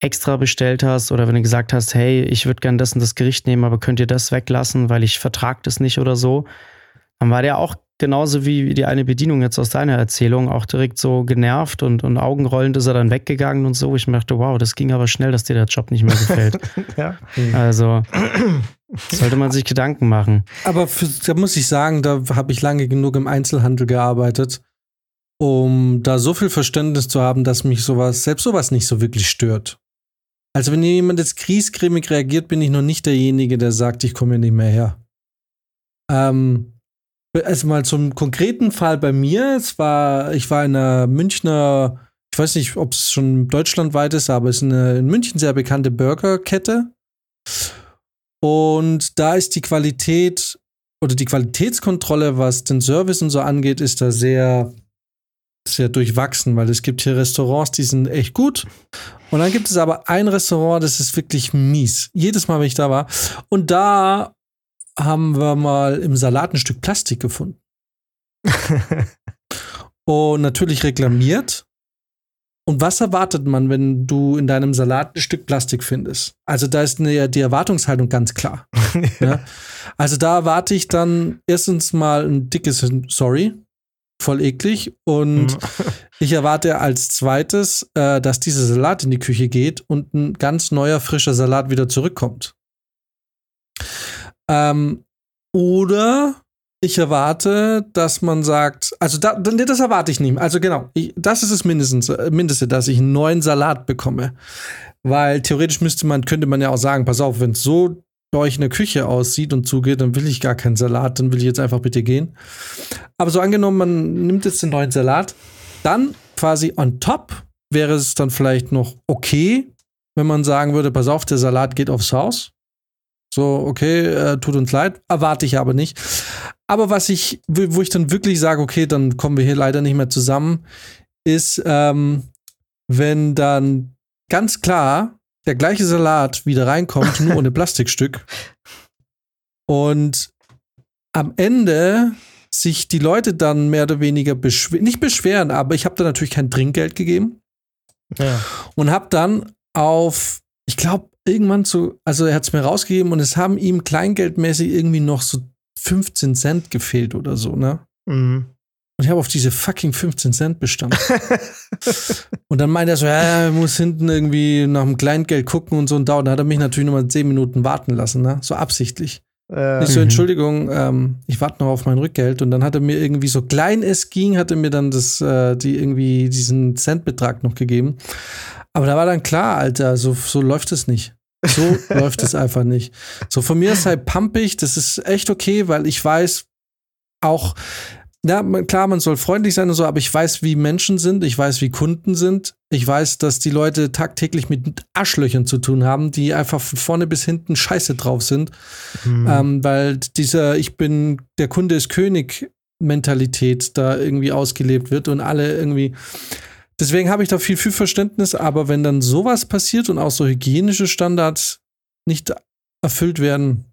Speaker 3: extra bestellt hast oder wenn du gesagt hast, hey, ich würde gern das und das Gericht nehmen, aber könnt ihr das weglassen, weil ich vertrag das nicht oder so. Dann war der auch genauso wie die eine Bedienung jetzt aus deiner Erzählung auch direkt so genervt und, und augenrollend ist er dann weggegangen und so. Ich dachte, wow, das ging aber schnell, dass dir der Job nicht mehr gefällt.
Speaker 2: Ja.
Speaker 3: also sollte man sich Gedanken machen.
Speaker 1: Aber für, da muss ich sagen, da habe ich lange genug im Einzelhandel gearbeitet, um da so viel Verständnis zu haben, dass mich sowas, selbst sowas nicht so wirklich stört. Also wenn jemand jetzt kriescremig reagiert, bin ich noch nicht derjenige, der sagt, ich komme hier nicht mehr her. Ähm, also mal zum konkreten Fall bei mir. Es war, ich war in einer Münchner, ich weiß nicht, ob es schon deutschlandweit ist, aber es ist eine in München sehr bekannte Burgerkette. Und da ist die Qualität oder die Qualitätskontrolle, was den Service und so angeht, ist da sehr, sehr durchwachsen, weil es gibt hier Restaurants, die sind echt gut. Und dann gibt es aber ein Restaurant, das ist wirklich mies. Jedes Mal, wenn ich da war. Und da haben wir mal im Salat ein Stück Plastik gefunden. und natürlich reklamiert. Und was erwartet man, wenn du in deinem Salat ein Stück Plastik findest? Also da ist eine, die Erwartungshaltung ganz klar. ja. Also da erwarte ich dann erstens mal ein dickes Sorry, voll eklig. Und ich erwarte als zweites, äh, dass dieser Salat in die Küche geht und ein ganz neuer, frischer Salat wieder zurückkommt. Ähm, oder ich erwarte, dass man sagt, also da, das erwarte ich nicht. Also genau, ich, das ist es mindestens, äh, Mindeste, dass ich einen neuen Salat bekomme. Weil theoretisch müsste man, könnte man ja auch sagen, pass auf, wenn es so bei euch in der Küche aussieht und zugeht, dann will ich gar keinen Salat, dann will ich jetzt einfach bitte gehen. Aber so angenommen, man nimmt jetzt den neuen Salat, dann quasi on top wäre es dann vielleicht noch okay, wenn man sagen würde, pass auf, der Salat geht aufs Haus. So, okay, äh, tut uns leid, erwarte ich aber nicht. Aber was ich, wo ich dann wirklich sage, okay, dann kommen wir hier leider nicht mehr zusammen, ist, ähm, wenn dann ganz klar der gleiche Salat wieder reinkommt, nur ohne Plastikstück. Und am Ende sich die Leute dann mehr oder weniger beschweren, nicht beschweren, aber ich habe da natürlich kein Trinkgeld gegeben
Speaker 2: Ja.
Speaker 1: und habe dann auf ich glaube, irgendwann so, also er hat es mir rausgegeben und es haben ihm kleingeldmäßig irgendwie noch so 15 Cent gefehlt oder so, ne?
Speaker 2: Mhm.
Speaker 1: Und ich habe auf diese fucking 15 Cent bestanden. und dann meinte er so, ja, er muss hinten irgendwie nach dem Kleingeld gucken und so und da. Und dann hat er mich natürlich nochmal 10 Minuten warten lassen, ne? So absichtlich.
Speaker 2: Äh,
Speaker 1: Ich so,
Speaker 3: Mhm.
Speaker 1: Entschuldigung, ähm, ich warte noch auf mein Rückgeld. Und dann hat er mir irgendwie, so klein es ging, hat er mir dann das, äh, die irgendwie diesen Centbetrag noch gegeben. Aber da war dann klar, Alter, so, so läuft es nicht. So läuft es einfach nicht. So von mir ist halt pumpig, das ist echt okay, weil ich weiß auch, ja, man- klar, man soll freundlich sein und so, aber ich weiß, wie Menschen sind, ich weiß, wie Kunden sind. Ich weiß, dass die Leute tagtäglich mit Arschlöchern zu tun haben, die einfach von vorne bis hinten scheiße drauf sind.
Speaker 2: mhm.
Speaker 1: Ähm, weil dieser Ich bin, der Kunde ist König Mentalität da irgendwie ausgelebt wird und alle irgendwie. Deswegen habe ich da viel, viel Verständnis, aber wenn dann sowas passiert und auch so hygienische Standards nicht erfüllt werden,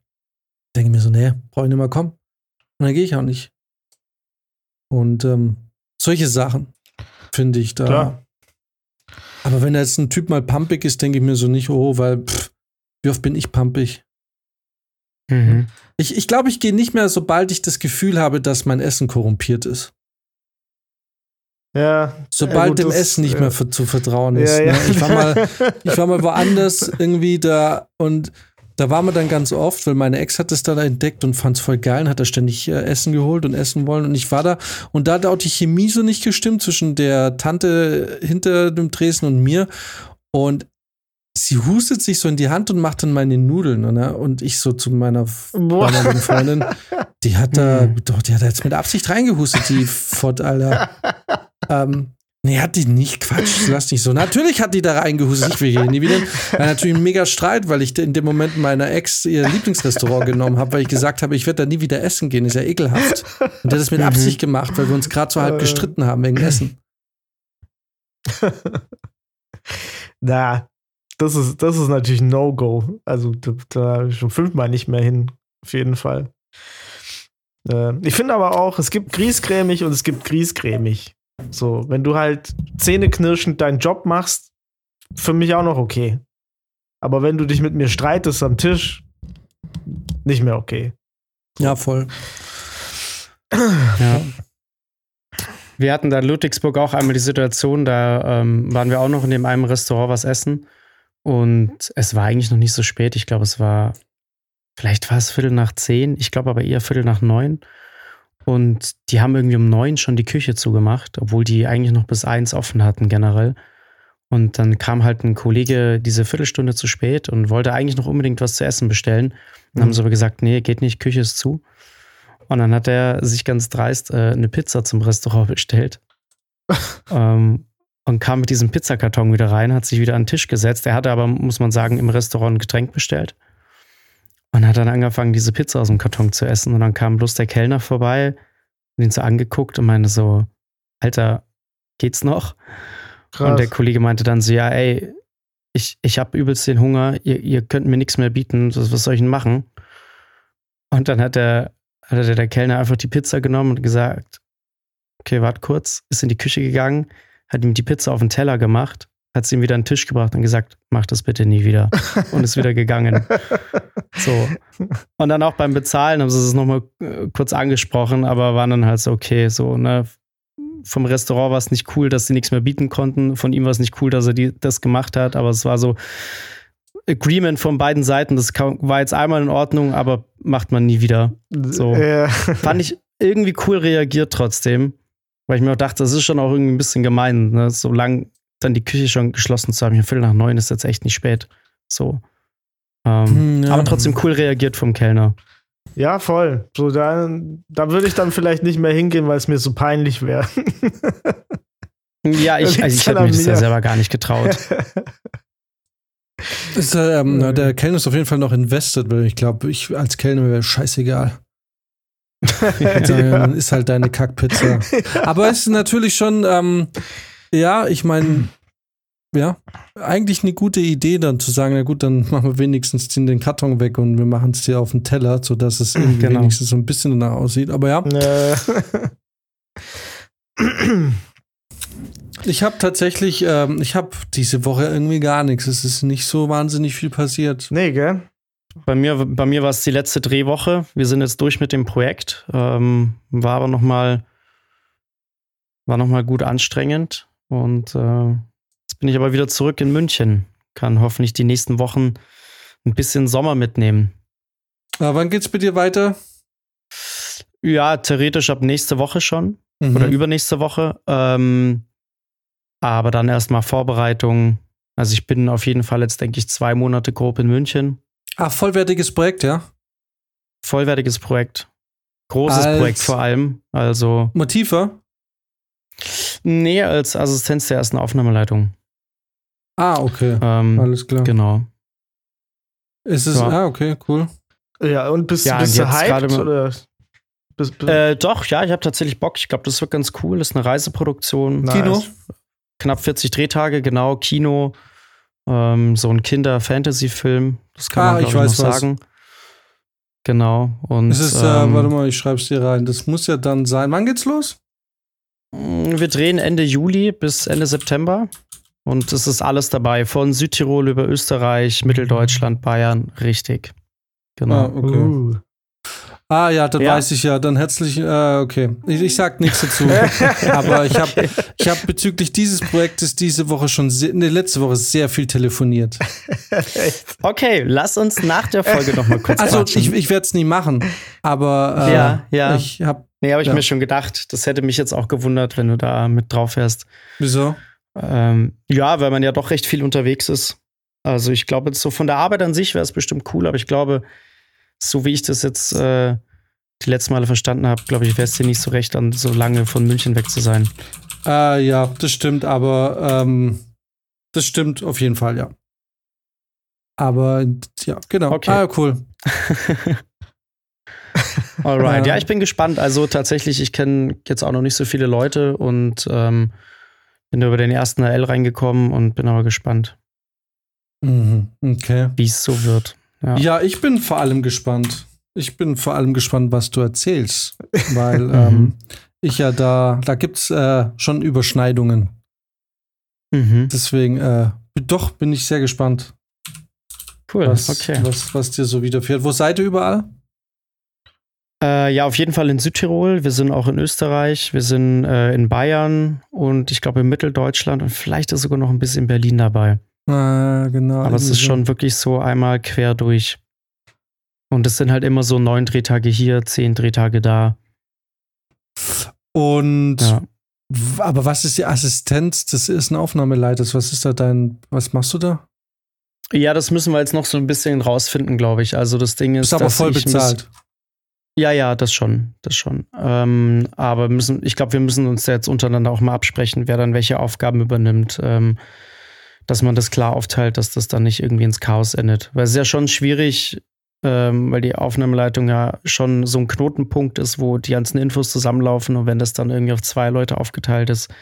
Speaker 1: denke ich mir so, nee, brauche ich nicht mehr kommen. Und dann gehe ich auch nicht. Und ähm, solche Sachen finde ich da.
Speaker 2: Klar.
Speaker 1: Aber wenn da jetzt ein Typ mal pumpig ist, denke ich mir so nicht, oh, weil pff, wie oft bin ich pumpig?
Speaker 3: Mhm.
Speaker 1: Ich, ich glaube, ich gehe nicht mehr, sobald ich das Gefühl habe, dass mein Essen korrumpiert ist.
Speaker 2: Ja.
Speaker 1: Sobald
Speaker 2: Ja, gut,
Speaker 1: dem Essen nicht mehr ver- zu vertrauen ist.
Speaker 2: Ja, ja.
Speaker 1: Ne? Ich, war mal, ich war mal woanders irgendwie da und da waren wir dann ganz oft, weil meine Ex hat es dann entdeckt und fand es voll geil und hat da ständig äh, Essen geholt und essen wollen. Und ich war da und da hat auch die Chemie so nicht gestimmt zwischen der Tante hinter dem Tresen und mir. Und sie hustet sich so in die Hand und macht dann meine Nudeln. Ne? Und ich so zu meiner damaligen Freundin, die hat da,
Speaker 3: Hm.
Speaker 1: doch, die hat da jetzt mit Absicht reingehustet, die Fott, Alter. Ähm, nee, hat die nicht, Quatsch, lass nicht so. Natürlich hat die da reingehustet, ich will hier nie wieder. War natürlich ein mega Streit, weil ich in dem Moment meiner Ex ihr Lieblingsrestaurant genommen habe, weil ich gesagt habe, ich werde da nie wieder essen gehen, ist ja ekelhaft. Und der hat es mit
Speaker 3: Mhm.
Speaker 1: Absicht gemacht, weil wir uns gerade so halb
Speaker 2: Äh.
Speaker 1: gestritten haben wegen Essen.
Speaker 2: Na, das ist, das ist natürlich ein No-Go. Also da, da habe ich schon fünfmal nicht mehr hin. Auf jeden Fall. Äh, ich finde aber auch, es gibt griesgrämig und es gibt griesgrämig. So, wenn du halt zähneknirschend deinen Job machst, für mich auch noch okay. Aber wenn du dich mit mir streitest am Tisch, nicht mehr okay.
Speaker 1: Ja, voll.
Speaker 3: Ja. Wir hatten da in Ludwigsburg auch einmal die Situation, da ähm, waren wir auch noch in dem einen Restaurant was essen und es war eigentlich noch nicht so spät. Ich glaube, es war, vielleicht war es Viertel nach zehn, ich glaube aber eher Viertel nach neun. Und die haben irgendwie um neun schon die Küche zugemacht, obwohl die eigentlich noch bis eins offen hatten generell. Und dann kam halt ein Kollege diese Viertelstunde zu spät und wollte eigentlich noch unbedingt was zu essen bestellen. Dann haben
Speaker 2: Mhm.
Speaker 3: sie aber gesagt, nee, geht nicht, Küche ist zu. Und dann hat er sich ganz dreist äh, eine Pizza zum Restaurant bestellt. ähm, und kam mit diesem Pizzakarton wieder rein, hat sich wieder an den Tisch gesetzt. Er hatte aber, muss man sagen, im Restaurant ein Getränk bestellt. Und hat dann angefangen, diese Pizza aus dem Karton zu essen. Und dann kam bloß der Kellner vorbei, hat ihn so angeguckt und meinte so, Alter, geht's noch? Und der Kollege meinte dann so, ja, ey, ich, ich habe übelst den Hunger, ihr, ihr könnt mir nichts mehr bieten, was, was soll ich denn machen? Und dann hat der, hat der, der Kellner einfach die Pizza genommen und gesagt, okay, wart kurz, ist in die Küche gegangen, hat ihm die Pizza auf den Teller gemacht, hat sie ihm wieder an den Tisch gebracht und gesagt, mach das bitte nie wieder. Und ist wieder gegangen. So. Und dann auch beim Bezahlen haben sie es nochmal äh, kurz angesprochen, aber waren dann halt so, okay, so, ne, vom Restaurant war es nicht cool, dass sie nichts mehr bieten konnten. Von ihm war es nicht cool, dass er die, das gemacht hat, aber es war so Agreement von beiden Seiten. Das war jetzt einmal in Ordnung, aber macht man nie wieder. So.
Speaker 2: Ja.
Speaker 3: Fand ich irgendwie cool reagiert trotzdem, weil ich mir auch dachte, das ist schon auch irgendwie ein bisschen gemein, ne? so lang dann die Küche schon geschlossen zu haben. Hier Viertel nach neun ist jetzt echt nicht spät. So. Ähm,
Speaker 1: Hm, ja.
Speaker 3: Aber trotzdem cool reagiert vom Kellner.
Speaker 2: ja, voll. So, da, da würde ich dann vielleicht nicht mehr hingehen, weil es mir so peinlich wäre.
Speaker 3: Ja, ich, also ich hätte
Speaker 2: an
Speaker 3: das ja selber gar nicht getraut.
Speaker 1: Ist, ähm,
Speaker 2: Mhm.
Speaker 1: der Kellner ist auf jeden Fall noch invested, weil ich glaube, ich als Kellner wäre scheißegal. Dann ist halt deine Kackpizza. Aber es ist natürlich schon, ähm, ja, ich meine, ja, eigentlich eine gute Idee, dann zu sagen, na gut, dann machen wir wenigstens den, den Karton weg und wir machen es dir auf den Teller, sodass es irgendwie
Speaker 3: Genau.
Speaker 1: wenigstens so ein bisschen danach aussieht. Aber ja. Ich habe tatsächlich, ähm, ich habe diese Woche irgendwie gar nichts. Es ist nicht so wahnsinnig viel passiert.
Speaker 2: Nee, gell?
Speaker 3: Bei mir, bei mir war es die letzte Drehwoche. Wir sind jetzt durch mit dem Projekt. Ähm, war aber noch mal, war noch mal gut anstrengend. Und äh, jetzt bin ich aber wieder zurück in München. Kann hoffentlich die nächsten Wochen ein bisschen Sommer mitnehmen.
Speaker 1: Aber wann geht's mit dir weiter?
Speaker 3: Ja, theoretisch ab nächste Woche schon
Speaker 1: Mhm.
Speaker 3: oder übernächste Woche. Ähm, aber dann erstmal Vorbereitung. Also ich bin auf jeden Fall jetzt, denke ich, zwei Monate grob in München.
Speaker 1: Ah, vollwertiges Projekt, ja?
Speaker 3: Vollwertiges Projekt. Großes
Speaker 1: Als-
Speaker 3: Projekt vor allem. Also,
Speaker 1: Motiver?
Speaker 3: Nee, als Assistenz der ersten Aufnahmeleitung.
Speaker 1: Ah, okay.
Speaker 3: Ähm,
Speaker 1: Alles klar.
Speaker 3: Genau.
Speaker 1: Ist es,
Speaker 3: Ja.
Speaker 1: ah, okay, cool.
Speaker 2: Ja, und bist,
Speaker 3: Ja,
Speaker 2: bist
Speaker 3: und
Speaker 2: du
Speaker 3: jetzt gerade
Speaker 2: hyped? Oder? Bist, bist,
Speaker 3: Äh, doch, ja, ich habe tatsächlich Bock. Ich glaube, das wird ganz cool. Das ist eine Reiseproduktion.
Speaker 2: Nice.
Speaker 1: Kino?
Speaker 3: Knapp 40 Drehtage, genau. Kino. Ähm, so ein Kinder-Fantasy-Film. Das kann
Speaker 1: Ah,
Speaker 3: man,
Speaker 1: ich weiß
Speaker 3: noch
Speaker 1: was.
Speaker 3: sagen. Genau. Und
Speaker 1: Es ist,
Speaker 3: ähm,
Speaker 1: äh, warte mal, ich schreib's dir rein. Das muss ja dann sein. Wann geht's los?
Speaker 3: Wir drehen Ende Juli bis Ende September. Und es ist alles dabei. Von Südtirol über Österreich, Mitteldeutschland, Bayern. Richtig. Genau.
Speaker 1: Ah, okay.
Speaker 2: Uh.
Speaker 1: Ah ja, dann
Speaker 3: Ja.
Speaker 1: weiß ich ja. Dann herzlich, äh, okay. Ich, ich sag nichts dazu. Aber ich habe ich hab bezüglich dieses Projektes diese Woche schon, sehr, nee, letzte Woche sehr viel telefoniert.
Speaker 3: Okay, lass uns nach der Folge noch mal kurz
Speaker 1: Also
Speaker 3: quatschen.
Speaker 1: ich, ich werde es nie machen, aber äh,
Speaker 3: Ja, ja.
Speaker 1: ich habe,
Speaker 3: Nee, habe ich
Speaker 1: Ja.
Speaker 3: mir schon gedacht. Das hätte mich jetzt auch gewundert, wenn du da mit drauf wärst.
Speaker 1: wieso?
Speaker 3: Ähm, ja, weil man ja doch recht viel unterwegs ist. Also ich glaube, so von der Arbeit an sich wäre es bestimmt cool, aber ich glaube, so wie ich das jetzt äh, die letzten Male verstanden habe, glaube ich, wäre es dir nicht so recht, dann so lange von München weg zu sein.
Speaker 1: Äh, ja, das stimmt, aber ähm, das stimmt auf jeden Fall, ja. Aber ja, genau.
Speaker 3: Okay.
Speaker 1: Ah, cool.
Speaker 3: Alright, ja, ich bin gespannt. Also tatsächlich, ich kenne jetzt auch noch nicht so viele Leute und ähm, bin über den ersten AL reingekommen und bin aber gespannt,
Speaker 1: Mhm, okay.
Speaker 3: wie es so wird. Ja.
Speaker 1: Ja, ich bin vor allem gespannt. Ich bin vor allem gespannt, was du erzählst, weil
Speaker 3: Mhm.
Speaker 1: ähm, ich ja da, da gibt's äh, schon Überschneidungen.
Speaker 3: Mhm.
Speaker 1: Deswegen, äh, doch bin ich sehr gespannt,
Speaker 3: Cool,
Speaker 1: was,
Speaker 3: okay.
Speaker 1: was, was dir so widerfährt. Wo seid ihr überall?
Speaker 3: Äh, ja, auf jeden Fall in Südtirol. Wir sind auch in Österreich. Wir sind äh, in Bayern und ich glaube in Mitteldeutschland und vielleicht ist sogar noch ein bisschen Berlin dabei.
Speaker 1: Äh, genau.
Speaker 3: Aber es ist schon wirklich so einmal quer durch. Und es sind halt immer so neun Drehtage hier, zehn Drehtage da.
Speaker 1: Und
Speaker 3: Ja.
Speaker 1: aber was ist die Assistenz des ersten Aufnahmeleiters? Was ist da dein, was machst du da?
Speaker 3: ja, das müssen wir jetzt noch so ein bisschen rausfinden, glaube ich. Also das Ding ist,
Speaker 1: Ist aber voll bezahlt.
Speaker 3: Ja, ja, das schon, das schon. Ähm, aber müssen, ich glaube, wir müssen uns da jetzt untereinander auch mal absprechen, wer dann welche Aufgaben übernimmt, ähm, dass man das klar aufteilt, dass das dann nicht irgendwie ins Chaos endet. Weil es ist ja schon schwierig, ähm, weil die Aufnahmeleitung ja schon so ein Knotenpunkt ist, wo die ganzen Infos zusammenlaufen und wenn das dann irgendwie auf zwei Leute aufgeteilt ist,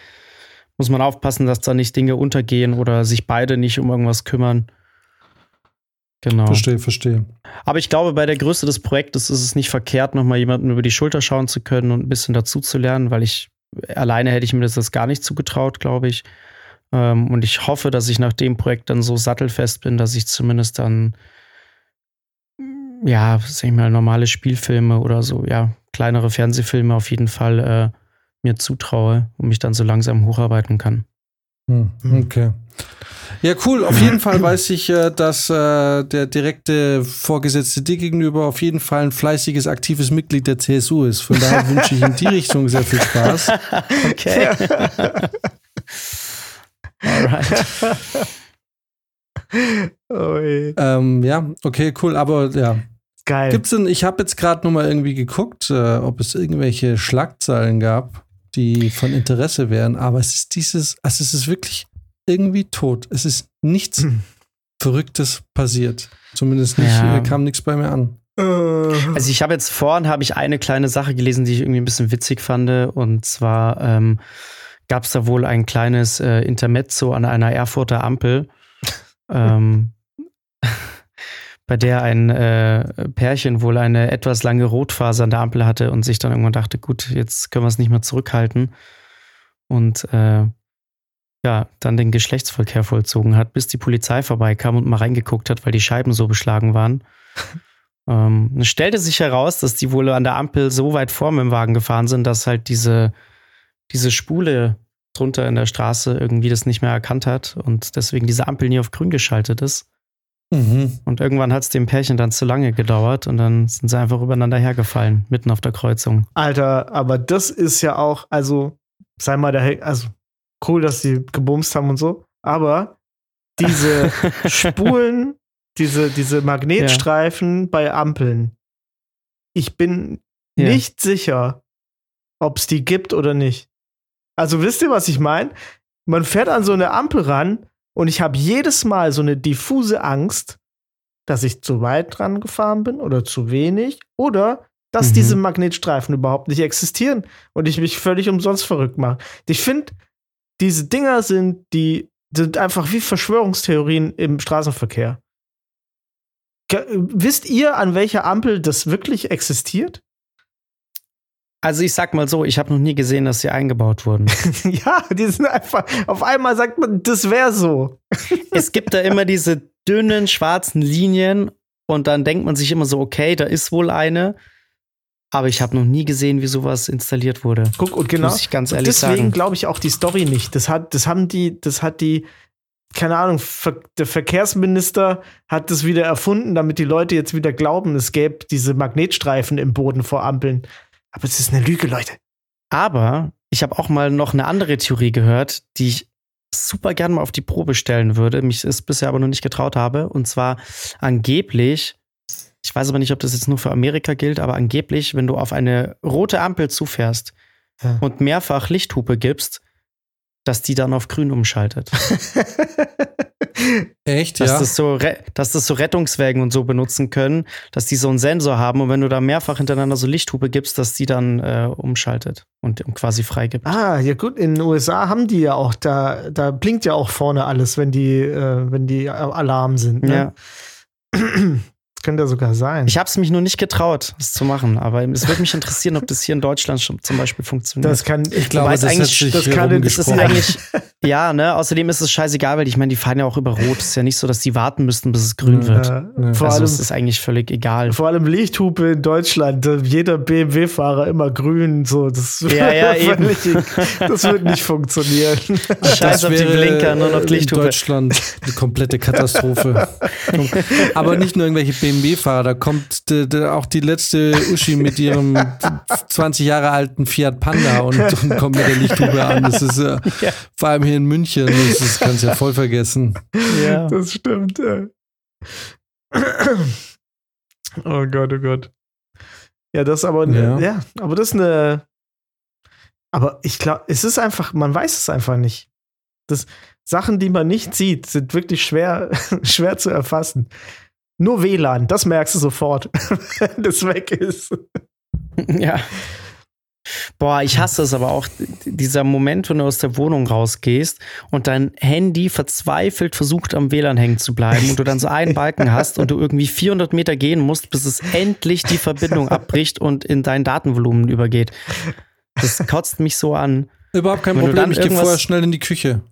Speaker 3: muss man aufpassen, dass da nicht Dinge untergehen oder sich beide nicht um irgendwas kümmern. Genau.
Speaker 1: Verstehe, verstehe.
Speaker 3: Aber ich glaube, bei der Größe des Projektes ist es nicht verkehrt, nochmal jemanden über die Schulter schauen zu können und ein bisschen dazu zu lernen, weil ich alleine hätte ich mir das jetzt gar nicht zugetraut, glaube ich. Ähm, und ich hoffe, dass ich nach dem Projekt dann so sattelfest bin, dass ich zumindest dann, ja, sag ich mal, normale Spielfilme oder so, ja, kleinere Fernsehfilme auf jeden Fall äh, mir zutraue und mich dann so langsam hocharbeiten kann.
Speaker 1: Hm, okay. Ja, cool. Auf jeden Fall weiß ich, äh, dass äh, der direkte Vorgesetzte dir gegenüber auf jeden Fall ein fleißiges, aktives Mitglied der CSU ist. Von daher wünsche ich in die Richtung sehr viel Spaß.
Speaker 3: Okay. Alright.
Speaker 2: Ui.
Speaker 1: Ähm, ja, okay, cool. Aber ja,
Speaker 2: Geil.
Speaker 1: gibt's denn? Ich habe jetzt gerade noch mal irgendwie geguckt, äh, ob es irgendwelche Schlagzeilen gab, die von Interesse wären. Aber es ist dieses, also es ist wirklich irgendwie tot. Es ist nichts Verrücktes passiert. Zumindest nicht,
Speaker 3: Ja.
Speaker 1: äh, kam nichts bei mir an.
Speaker 2: Äh,
Speaker 3: Also ich habe jetzt vorhin habe ich eine kleine Sache gelesen, die ich irgendwie ein bisschen witzig fand. Und zwar ähm, gab es da wohl ein kleines äh, Intermezzo an einer Erfurter Ampel, ähm, bei der ein äh, Pärchen wohl eine etwas lange Rotphase an der Ampel hatte und sich dann irgendwann dachte, gut, jetzt können wir es nicht mehr zurückhalten. Und äh, ja, dann den Geschlechtsverkehr vollzogen hat, bis die Polizei vorbeikam und mal reingeguckt hat, weil die Scheiben so beschlagen waren. ähm, es stellte sich heraus, dass die wohl an der Ampel so weit vor mit dem Wagen gefahren sind, dass halt diese, diese Spule drunter in der Straße irgendwie das nicht mehr erkannt hat und deswegen diese Ampel nie auf grün geschaltet ist.
Speaker 1: Mhm.
Speaker 3: Und irgendwann hat es dem Pärchen dann zu lange gedauert und dann sind sie einfach übereinander hergefallen, mitten auf der Kreuzung.
Speaker 2: Alter, aber das ist ja auch, also, sei mal der, also, cool, dass die gebumst haben und so, aber diese Spulen, diese, diese Magnetstreifen bei Ampeln, ich bin
Speaker 3: Ja.
Speaker 2: nicht sicher, ob es die gibt oder nicht. Also wisst ihr, was ich meine? Man fährt an so eine Ampel ran und ich habe jedes Mal so eine diffuse Angst, dass ich zu weit dran gefahren bin oder zu wenig oder dass
Speaker 3: Mhm.
Speaker 2: diese Magnetstreifen überhaupt nicht existieren und ich mich völlig umsonst verrückt mache. Ich finde, diese Dinger sind die sind einfach wie Verschwörungstheorien im Straßenverkehr. Ge wisst ihr, an welcher Ampel das wirklich existiert?
Speaker 3: Also ich sag mal so, ich habe noch nie gesehen, dass sie eingebaut wurden.
Speaker 2: ja, die sind einfach. Auf einmal sagt man, das wäre so.
Speaker 3: es gibt da immer diese dünnen schwarzen Linien und dann denkt man sich immer so, okay, da ist wohl eine. Aber ich habe noch nie gesehen, wie sowas installiert wurde.
Speaker 2: Guck, und genau.
Speaker 3: Muss ich ganz ehrlich
Speaker 2: deswegen glaube ich auch die Story nicht. Das hat, das haben die, das hat die, keine Ahnung, Ver der Verkehrsminister hat das wieder erfunden, damit die Leute jetzt wieder glauben, es gäbe diese Magnetstreifen im Boden vor Ampeln. Aber es ist eine Lüge, Leute.
Speaker 3: Aber ich habe auch mal noch eine andere Theorie gehört, die ich super gerne mal auf die Probe stellen würde, mich es bisher aber noch nicht getraut habe. Und zwar angeblich, ich weiß aber nicht, ob das jetzt nur für Amerika gilt, aber angeblich, wenn du auf eine rote Ampel zufährst
Speaker 2: Ja.
Speaker 3: und mehrfach Lichthupe gibst, dass die dann auf grün umschaltet.
Speaker 1: Echt,
Speaker 3: Dass,
Speaker 1: ja.
Speaker 3: das so dass das so Rettungswägen und so benutzen können, dass die so einen Sensor haben und wenn du da mehrfach hintereinander so Lichthupe gibst, dass die dann äh, umschaltet und quasi freigibt.
Speaker 2: ah, ja gut, in den USA haben die ja auch, da, da blinkt ja auch vorne alles, wenn die, äh, wenn die Alarm sind. Ne?
Speaker 3: Ja.
Speaker 2: Das könnte ja sogar sein.
Speaker 3: Ich habe es mich nur nicht getraut, das zu machen, aber es würde mich interessieren, ob das hier in Deutschland schon zum Beispiel funktioniert.
Speaker 2: das kann,
Speaker 1: ich glaube, das
Speaker 3: es
Speaker 1: hat
Speaker 3: eigentlich-
Speaker 1: sich
Speaker 2: das kann-
Speaker 3: es ist eigentlich, ja, ne? Außerdem ist es scheißegal, weil ich meine, die fahren ja auch über Rot. Es ist ja nicht so, dass die warten müssten, bis es grün wird.
Speaker 2: äh,
Speaker 1: Ja.
Speaker 2: vor,
Speaker 3: also
Speaker 2: allem,
Speaker 3: es ist eigentlich völlig egal.
Speaker 2: vor allem Lichthupe in Deutschland. da Jeder BMW-Fahrer immer grün. So, das,
Speaker 3: Ja, ja, eben.
Speaker 2: völlig- das wird nicht funktionieren.
Speaker 3: Scheiß auf die Blinker, nur noch
Speaker 1: äh, in
Speaker 3: Lichthupe.
Speaker 1: Deutschland eine komplette Katastrophe. Aber nicht nur irgendwelche BMW-Fahrer, da kommt de, de, auch die letzte Uschi mit ihrem 20 Jahre alten Fiat Panda und, und kommt mit der Lichthupe an. Das ist äh,
Speaker 3: Ja.
Speaker 1: vor allem hier in München, das ist, kannst ja voll vergessen.
Speaker 3: Ja.
Speaker 2: Das stimmt, ja. Oh Gott, oh Gott. Ja, das ist aber ne,
Speaker 1: Ja.
Speaker 2: ja. aber das ist eine. Aber ich glaube, es ist einfach, man weiß es einfach nicht. Das Sachen, die man nicht sieht, sind wirklich schwer, schwer zu erfassen. Nur WLAN, das merkst du sofort, wenn das weg ist.
Speaker 3: Ja. Boah, ich hasse es aber auch, dieser Moment, wenn du aus der Wohnung rausgehst und dein Handy verzweifelt versucht, am WLAN hängen zu bleiben und du dann so einen Balken hast und du irgendwie 400 Meter gehen musst, bis es endlich die Verbindung abbricht und in dein Datenvolumen übergeht. Das kotzt mich so an.
Speaker 1: Überhaupt kein
Speaker 3: Wenn
Speaker 1: Problem,
Speaker 3: dann
Speaker 1: ich gehe vorher schnell in die Küche.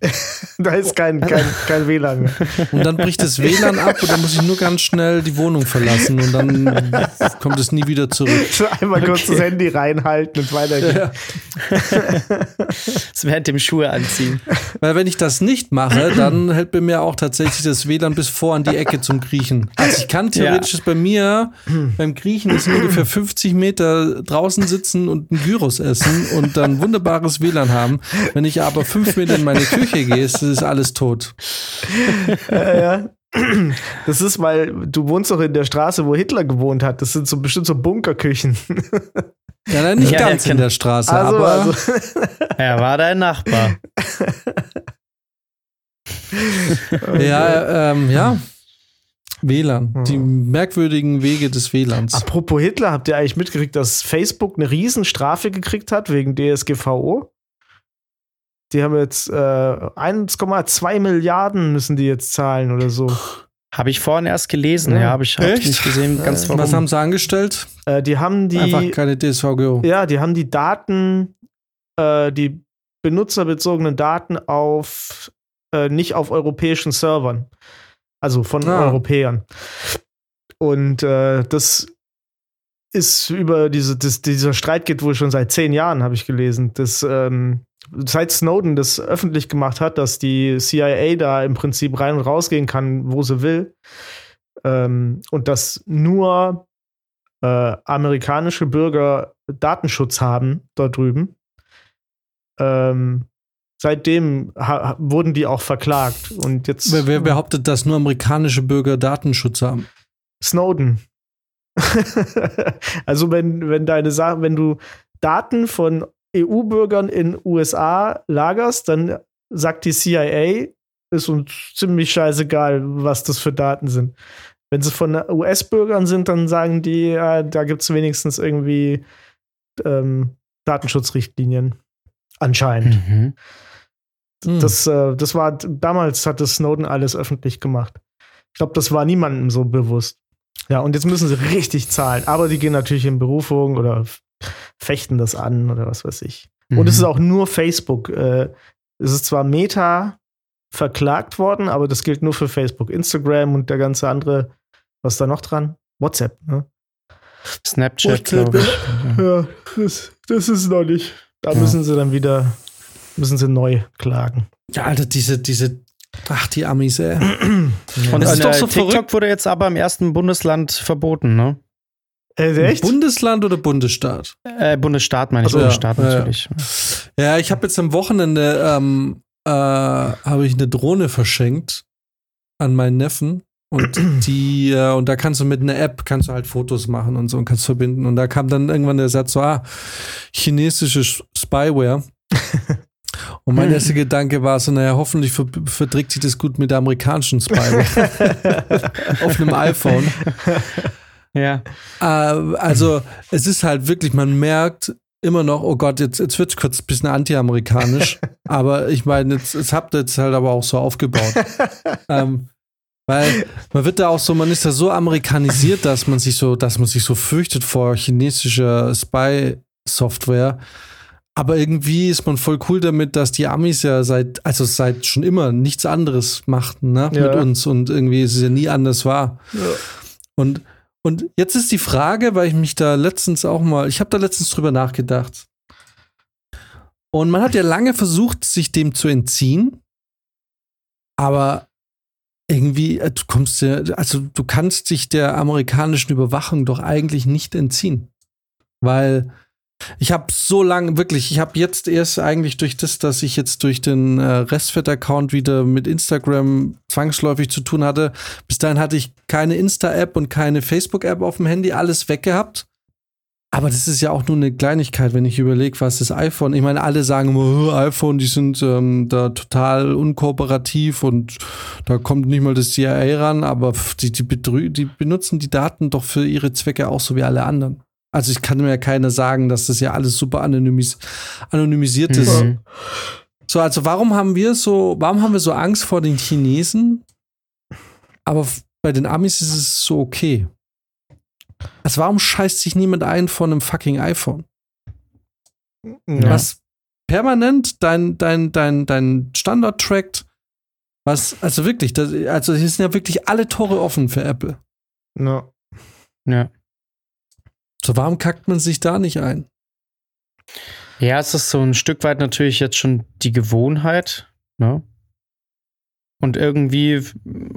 Speaker 2: Da ist kein, kein, kein WLAN mehr.
Speaker 1: Und dann bricht das WLAN ab und dann muss ich nur ganz schnell die Wohnung verlassen und dann kommt es nie wieder zurück.
Speaker 2: Einmal kurz das Handy reinhalten und weitergehen.
Speaker 3: Das während dem Schuhe anziehen.
Speaker 1: Weil wenn ich das nicht mache, dann hält bei mir auch tatsächlich das WLAN bis vor an die Ecke zum Griechen. Also ich kann theoretisch ist bei mir beim Griechen ist ungefähr 50 Meter draußen sitzen und ein Gyros essen und dann wunderbares WLAN haben. Wenn ich aber fünf Meter in meine Küche gehe, ist, ist alles tot.
Speaker 2: Ja, ja. Das ist, weil du wohnst doch in der Straße, wo Hitler gewohnt hat. Das sind so bestimmt so Bunkerküchen.
Speaker 1: Ja, nein, nicht
Speaker 3: Ja,
Speaker 1: ganz in
Speaker 3: genau.
Speaker 1: der Straße,
Speaker 2: Also,
Speaker 1: aber
Speaker 2: also.
Speaker 3: Er war dein Nachbar.
Speaker 1: ja, ähm, ja. WLAN, die merkwürdigen Wege des WLANs.
Speaker 2: Apropos Hitler, habt ihr eigentlich mitgekriegt, dass Facebook eine Riesenstrafe gekriegt hat wegen DSGVO? Die haben jetzt äh, 1,2 Milliarden müssen die jetzt zahlen oder so.
Speaker 3: Habe ich vorhin erst gelesen,
Speaker 2: Ja.
Speaker 3: ja, habe ich hab nicht gesehen, ganz warum.
Speaker 1: Was haben sie angestellt?
Speaker 2: Äh, die haben die
Speaker 1: Einfach keine DSVGO.
Speaker 2: Ja, die haben die Daten, äh, die benutzerbezogenen Daten auf äh, nicht auf europäischen Servern. Also von
Speaker 1: Ah.
Speaker 2: Europäern. Und äh, das ist über diese, das, dieser Streit geht wohl schon seit zehn Jahren, habe ich gelesen. Das, ähm, seit Snowden das öffentlich gemacht hat, dass die CIA da im Prinzip rein und rausgehen kann, wo sie will. Ähm, und dass nur äh, amerikanische Bürger Datenschutz haben dort drüben. Ähm, seitdem wurden die auch verklagt. Und jetzt
Speaker 1: Wer, wer behauptet, dass nur amerikanische Bürger Datenschutz haben?
Speaker 2: Snowden. also wenn, wenn deine Sachen, wenn du Daten von EU-Bürgern in USA lagerst, dann sagt die CIA, ist uns ziemlich scheißegal, was das für Daten sind. Wenn sie von US-Bürgern sind, dann sagen die, ja, da gibt es wenigstens irgendwie ähm, Datenschutzrichtlinien. Anscheinend.
Speaker 3: Mhm.
Speaker 1: Hm.
Speaker 2: Das, äh, das war damals hat das Snowden alles öffentlich gemacht. Ich glaube, das war niemandem so bewusst. Ja, und jetzt müssen sie richtig zahlen. Aber die gehen natürlich in Berufung oder fechten das an oder was weiß ich. Und es ist auch nur Facebook. Äh, es ist zwar Meta verklagt worden, aber das gilt nur für Facebook. Instagram und der ganze andere, was ist da noch dran? WhatsApp, ne?
Speaker 3: Snapchat,
Speaker 2: WhatsApp,
Speaker 3: ich.
Speaker 2: Ja, das, das ist noch nicht. Da
Speaker 3: Ja.
Speaker 2: müssen sie dann wieder, müssen sie neu klagen.
Speaker 1: Ja, Alter, diese, diese, ach, die Amis, ey.
Speaker 3: Und
Speaker 1: Das ist doch so
Speaker 3: TikTok
Speaker 1: verrückt.
Speaker 3: wurde jetzt aber im ersten Bundesland verboten, ne?
Speaker 2: Äh, echt?
Speaker 1: Bundesland oder Bundesstaat?
Speaker 3: Äh, Bundesstaat meine ich,
Speaker 1: Also, ja,
Speaker 3: Bundesstaat
Speaker 1: ja,
Speaker 3: natürlich.
Speaker 1: Ja, ich habe jetzt am Wochenende ähm, äh, habe ich eine Drohne verschenkt an meinen Neffen und die äh, und da kannst du mit einer App kannst du halt Fotos machen und so und kannst verbinden und da kam dann irgendwann der Satz so ah chinesische Sch- Spyware und mein erster Gedanke war so naja hoffentlich ver verträgt sich das gut mit der amerikanischen Spyware auf einem iPhone
Speaker 3: Ja.
Speaker 1: äh, also, es ist halt wirklich, man merkt immer noch, oh Gott, jetzt, jetzt wird es kurz ein bisschen anti-amerikanisch. aber ich meine, jetzt, jetzt habt ihr jetzt halt aber auch so aufgebaut. ähm, weil man wird da auch so, man ist da so amerikanisiert, dass man sich so, dass man sich so fürchtet vor chinesischer Spy-Software. Aber irgendwie ist man voll cool damit, dass die Amis ja seit, also seit schon immer nichts anderes machten, ne,
Speaker 2: Ja.
Speaker 1: mit uns und irgendwie ist es ja nie anders war. Und, und jetzt ist die Frage, weil ich mich da letztens auch mal, ich habe da letztens drüber nachgedacht. Und man hat ja lange versucht, sich dem zu entziehen, aber irgendwie, äh, du kommst ja, also du kannst dich der amerikanischen Überwachung doch eigentlich nicht entziehen. Weil ich habe so lange, wirklich, ich habe jetzt erst eigentlich durch das, dass ich jetzt durch den äh, Restfett-Account wieder mit Instagram zwangsläufig zu tun hatte. Bis dahin hatte ich keine Insta-App und keine Facebook-App auf dem Handy, alles weggehabt. Aber das ist ja auch nur eine Kleinigkeit, wenn ich überlege, was das iPhone. Ich meine, alle sagen immer, "Oh, iPhone, die sind ähm, da total unkooperativ und da kommt nicht mal das CIA ran, aber die, die, die benutzen die Daten doch für ihre Zwecke auch so wie alle anderen. Also ich kann mir ja keiner sagen, dass das ja alles super anonymis anonymisiert ist.
Speaker 3: Mhm.
Speaker 1: So, also warum haben wir so, warum haben wir so Angst vor den Chinesen? Aber bei den Amis ist es so okay. Also warum scheißt sich niemand ein von einem fucking iPhone?
Speaker 2: Ja.
Speaker 1: Was permanent dein, dein, dein, dein Standard trackt. Was, also wirklich, das, also hier sind ja wirklich alle Tore offen für Apple.
Speaker 2: Ja.
Speaker 3: Ja.
Speaker 1: So, warum kackt man sich da nicht ein?
Speaker 3: Ja, es ist so ein Stück weit natürlich jetzt schon die Gewohnheit, ne? Und irgendwie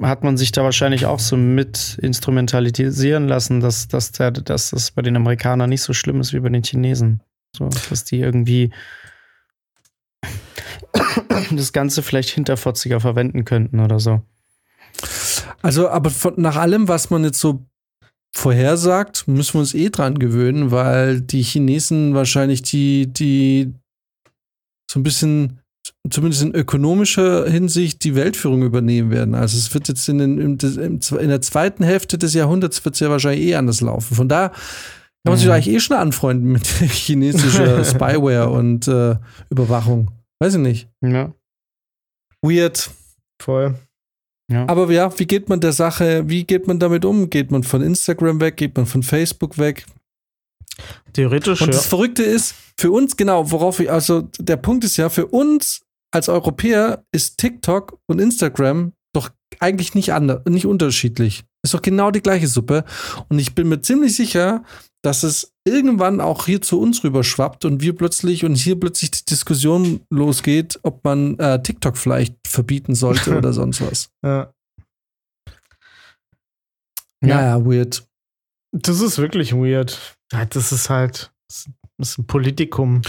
Speaker 3: hat man sich da wahrscheinlich auch so mit instrumentalisieren lassen, dass, dass, der, dass das bei den Amerikanern nicht so schlimm ist wie bei den Chinesen. So, dass die irgendwie das Ganze vielleicht hinterfotziger verwenden könnten oder so.
Speaker 1: Also, aber von, nach allem, was man jetzt so vorhersagt, müssen wir uns eh dran gewöhnen, weil die Chinesen wahrscheinlich die, die so ein bisschen, zumindest in ökonomischer Hinsicht, die Weltführung übernehmen werden. Also es wird jetzt in, den, in der zweiten Hälfte des Jahrhunderts wird es ja wahrscheinlich eh anders laufen. Von da kann man sich
Speaker 3: Mhm.
Speaker 1: eigentlich eh schon anfreunden mit chinesischer Spyware und äh, Überwachung. Weiß ich nicht.
Speaker 3: Ja.
Speaker 1: Weird.
Speaker 2: Voll.
Speaker 3: Ja.
Speaker 1: Aber ja, wie geht man der Sache, wie geht man damit um? Geht man von Instagram weg? Geht man von Facebook weg?
Speaker 2: Theoretisch.
Speaker 1: Und das Verrückte ist, für uns, genau, worauf ich, also der Punkt ist ja, für uns als Europäer ist TikTok und Instagram doch eigentlich nicht anders, nicht unterschiedlich. Ist doch genau die gleiche Suppe. Und ich bin mir ziemlich sicher, dass es irgendwann auch hier zu uns rüber schwappt und wir plötzlich und hier plötzlich die Diskussion losgeht, ob man äh, TikTok vielleicht verbieten sollte oder sonst was.
Speaker 2: ja.
Speaker 3: Ja.
Speaker 1: Naja, weird.
Speaker 2: Das ist wirklich weird. Ja, das ist halt, das ist ein Politikum.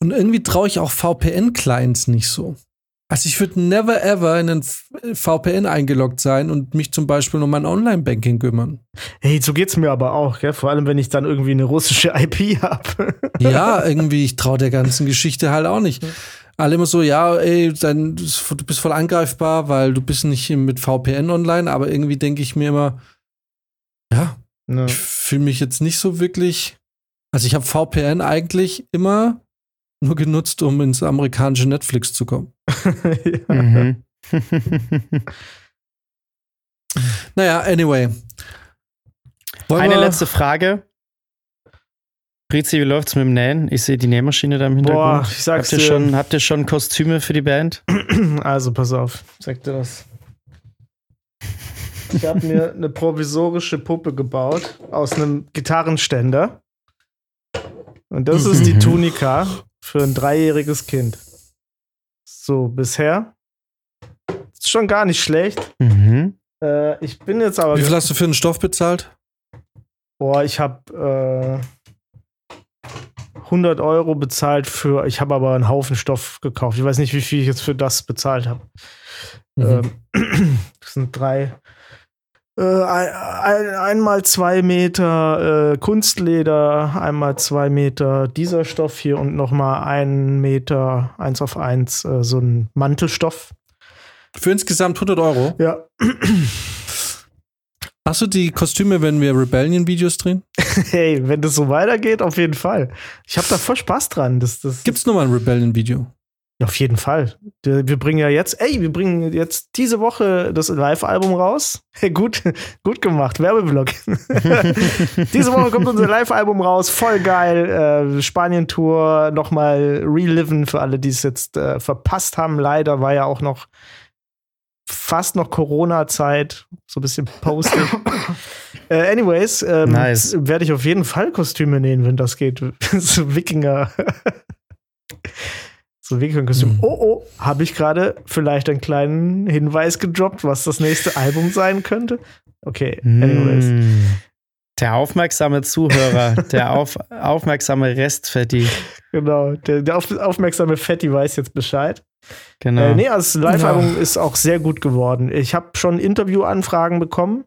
Speaker 1: Und irgendwie traue ich auch VPN-Clients nicht so. Also ich würde never ever in einen VPN eingeloggt sein und mich zum Beispiel um mein Online-Banking kümmern.
Speaker 2: Hey, so geht's mir aber auch, gell? Vor allem, wenn ich dann irgendwie eine russische IP habe.
Speaker 1: Ja, irgendwie, ich traue der ganzen Geschichte halt auch nicht. Alle immer so, ja, ey, dein, du bist voll angreifbar, weil du bist nicht mit VPN online, aber irgendwie denke ich mir immer, ja,
Speaker 2: Ne.
Speaker 1: ich fühle mich jetzt nicht so wirklich. Also ich habe VPN eigentlich immer nur genutzt, um ins amerikanische Netflix zu kommen.
Speaker 2: ja.
Speaker 3: Mhm.
Speaker 1: Naja, anyway. Wollen
Speaker 3: Eine letzte Frage. Brizi, wie läuft's mit dem Nähen? Ich sehe die Nähmaschine da im Hintergrund.
Speaker 2: Boah, ich sag's
Speaker 3: habt, ihr
Speaker 2: dir.
Speaker 3: schon, habt ihr schon Kostüme für die Band?
Speaker 2: Also, pass auf, sag dir das. Ich habe mir eine provisorische Puppe gebaut aus einem Gitarrenständer. Und das ist die
Speaker 3: Mhm.
Speaker 2: Tunika für ein dreijähriges Kind. So, bisher. Ist schon gar nicht schlecht.
Speaker 3: Mhm.
Speaker 2: Äh, ich bin jetzt aber.
Speaker 1: Wie viel hast du für den Stoff bezahlt?
Speaker 2: Boah, ich habe äh, 100 Euro bezahlt für. Ich habe aber einen Haufen Stoff gekauft. Ich weiß nicht, wie viel ich jetzt für das bezahlt habe.
Speaker 1: Mhm.
Speaker 2: Ähm, das sind drei. Äh, ein, ein, einmal zwei Meter äh, Kunstleder, einmal zwei Meter dieser Stoff hier und nochmal ein Meter, eins auf eins, äh, so ein Mantelstoff.
Speaker 1: Für insgesamt 100 Euro.
Speaker 2: Ja.
Speaker 1: Hast du die Kostüme, wenn wir Rebellion-Videos drehen?
Speaker 2: Hey, wenn das so weitergeht, auf jeden Fall. Ich habe da voll Spaß dran. Das, das,
Speaker 1: Gibt's nochmal ein Rebellion-Video?
Speaker 2: Auf jeden Fall. Wir bringen ja jetzt, ey, wir bringen jetzt diese Woche das Live-Album raus. Hey, gut, gut gemacht, Werbeblock. diese Woche kommt unser Live-Album raus, voll geil. Äh, Spanien-Tour, nochmal reliven für alle, die es jetzt äh, verpasst haben. Leider war ja auch noch fast noch Corona-Zeit, so ein bisschen postig. äh, anyways, ähm,
Speaker 3: Nice.
Speaker 2: werde ich auf jeden Fall Kostüme nähen, wenn das geht. so Wikinger. So Wikinger-Kostüm.
Speaker 1: Mhm.
Speaker 2: Oh, oh, habe ich gerade vielleicht einen kleinen Hinweis gedroppt, was das nächste Album sein könnte? Okay, anyways.
Speaker 3: Mm. Der aufmerksame Zuhörer, der auf, aufmerksame Restfetti.
Speaker 2: Genau, der, der auf, aufmerksame Fetti weiß jetzt Bescheid.
Speaker 3: Genau.
Speaker 2: Äh, nee, also das Live-Album ist auch sehr gut geworden. Ich habe schon Interviewanfragen bekommen,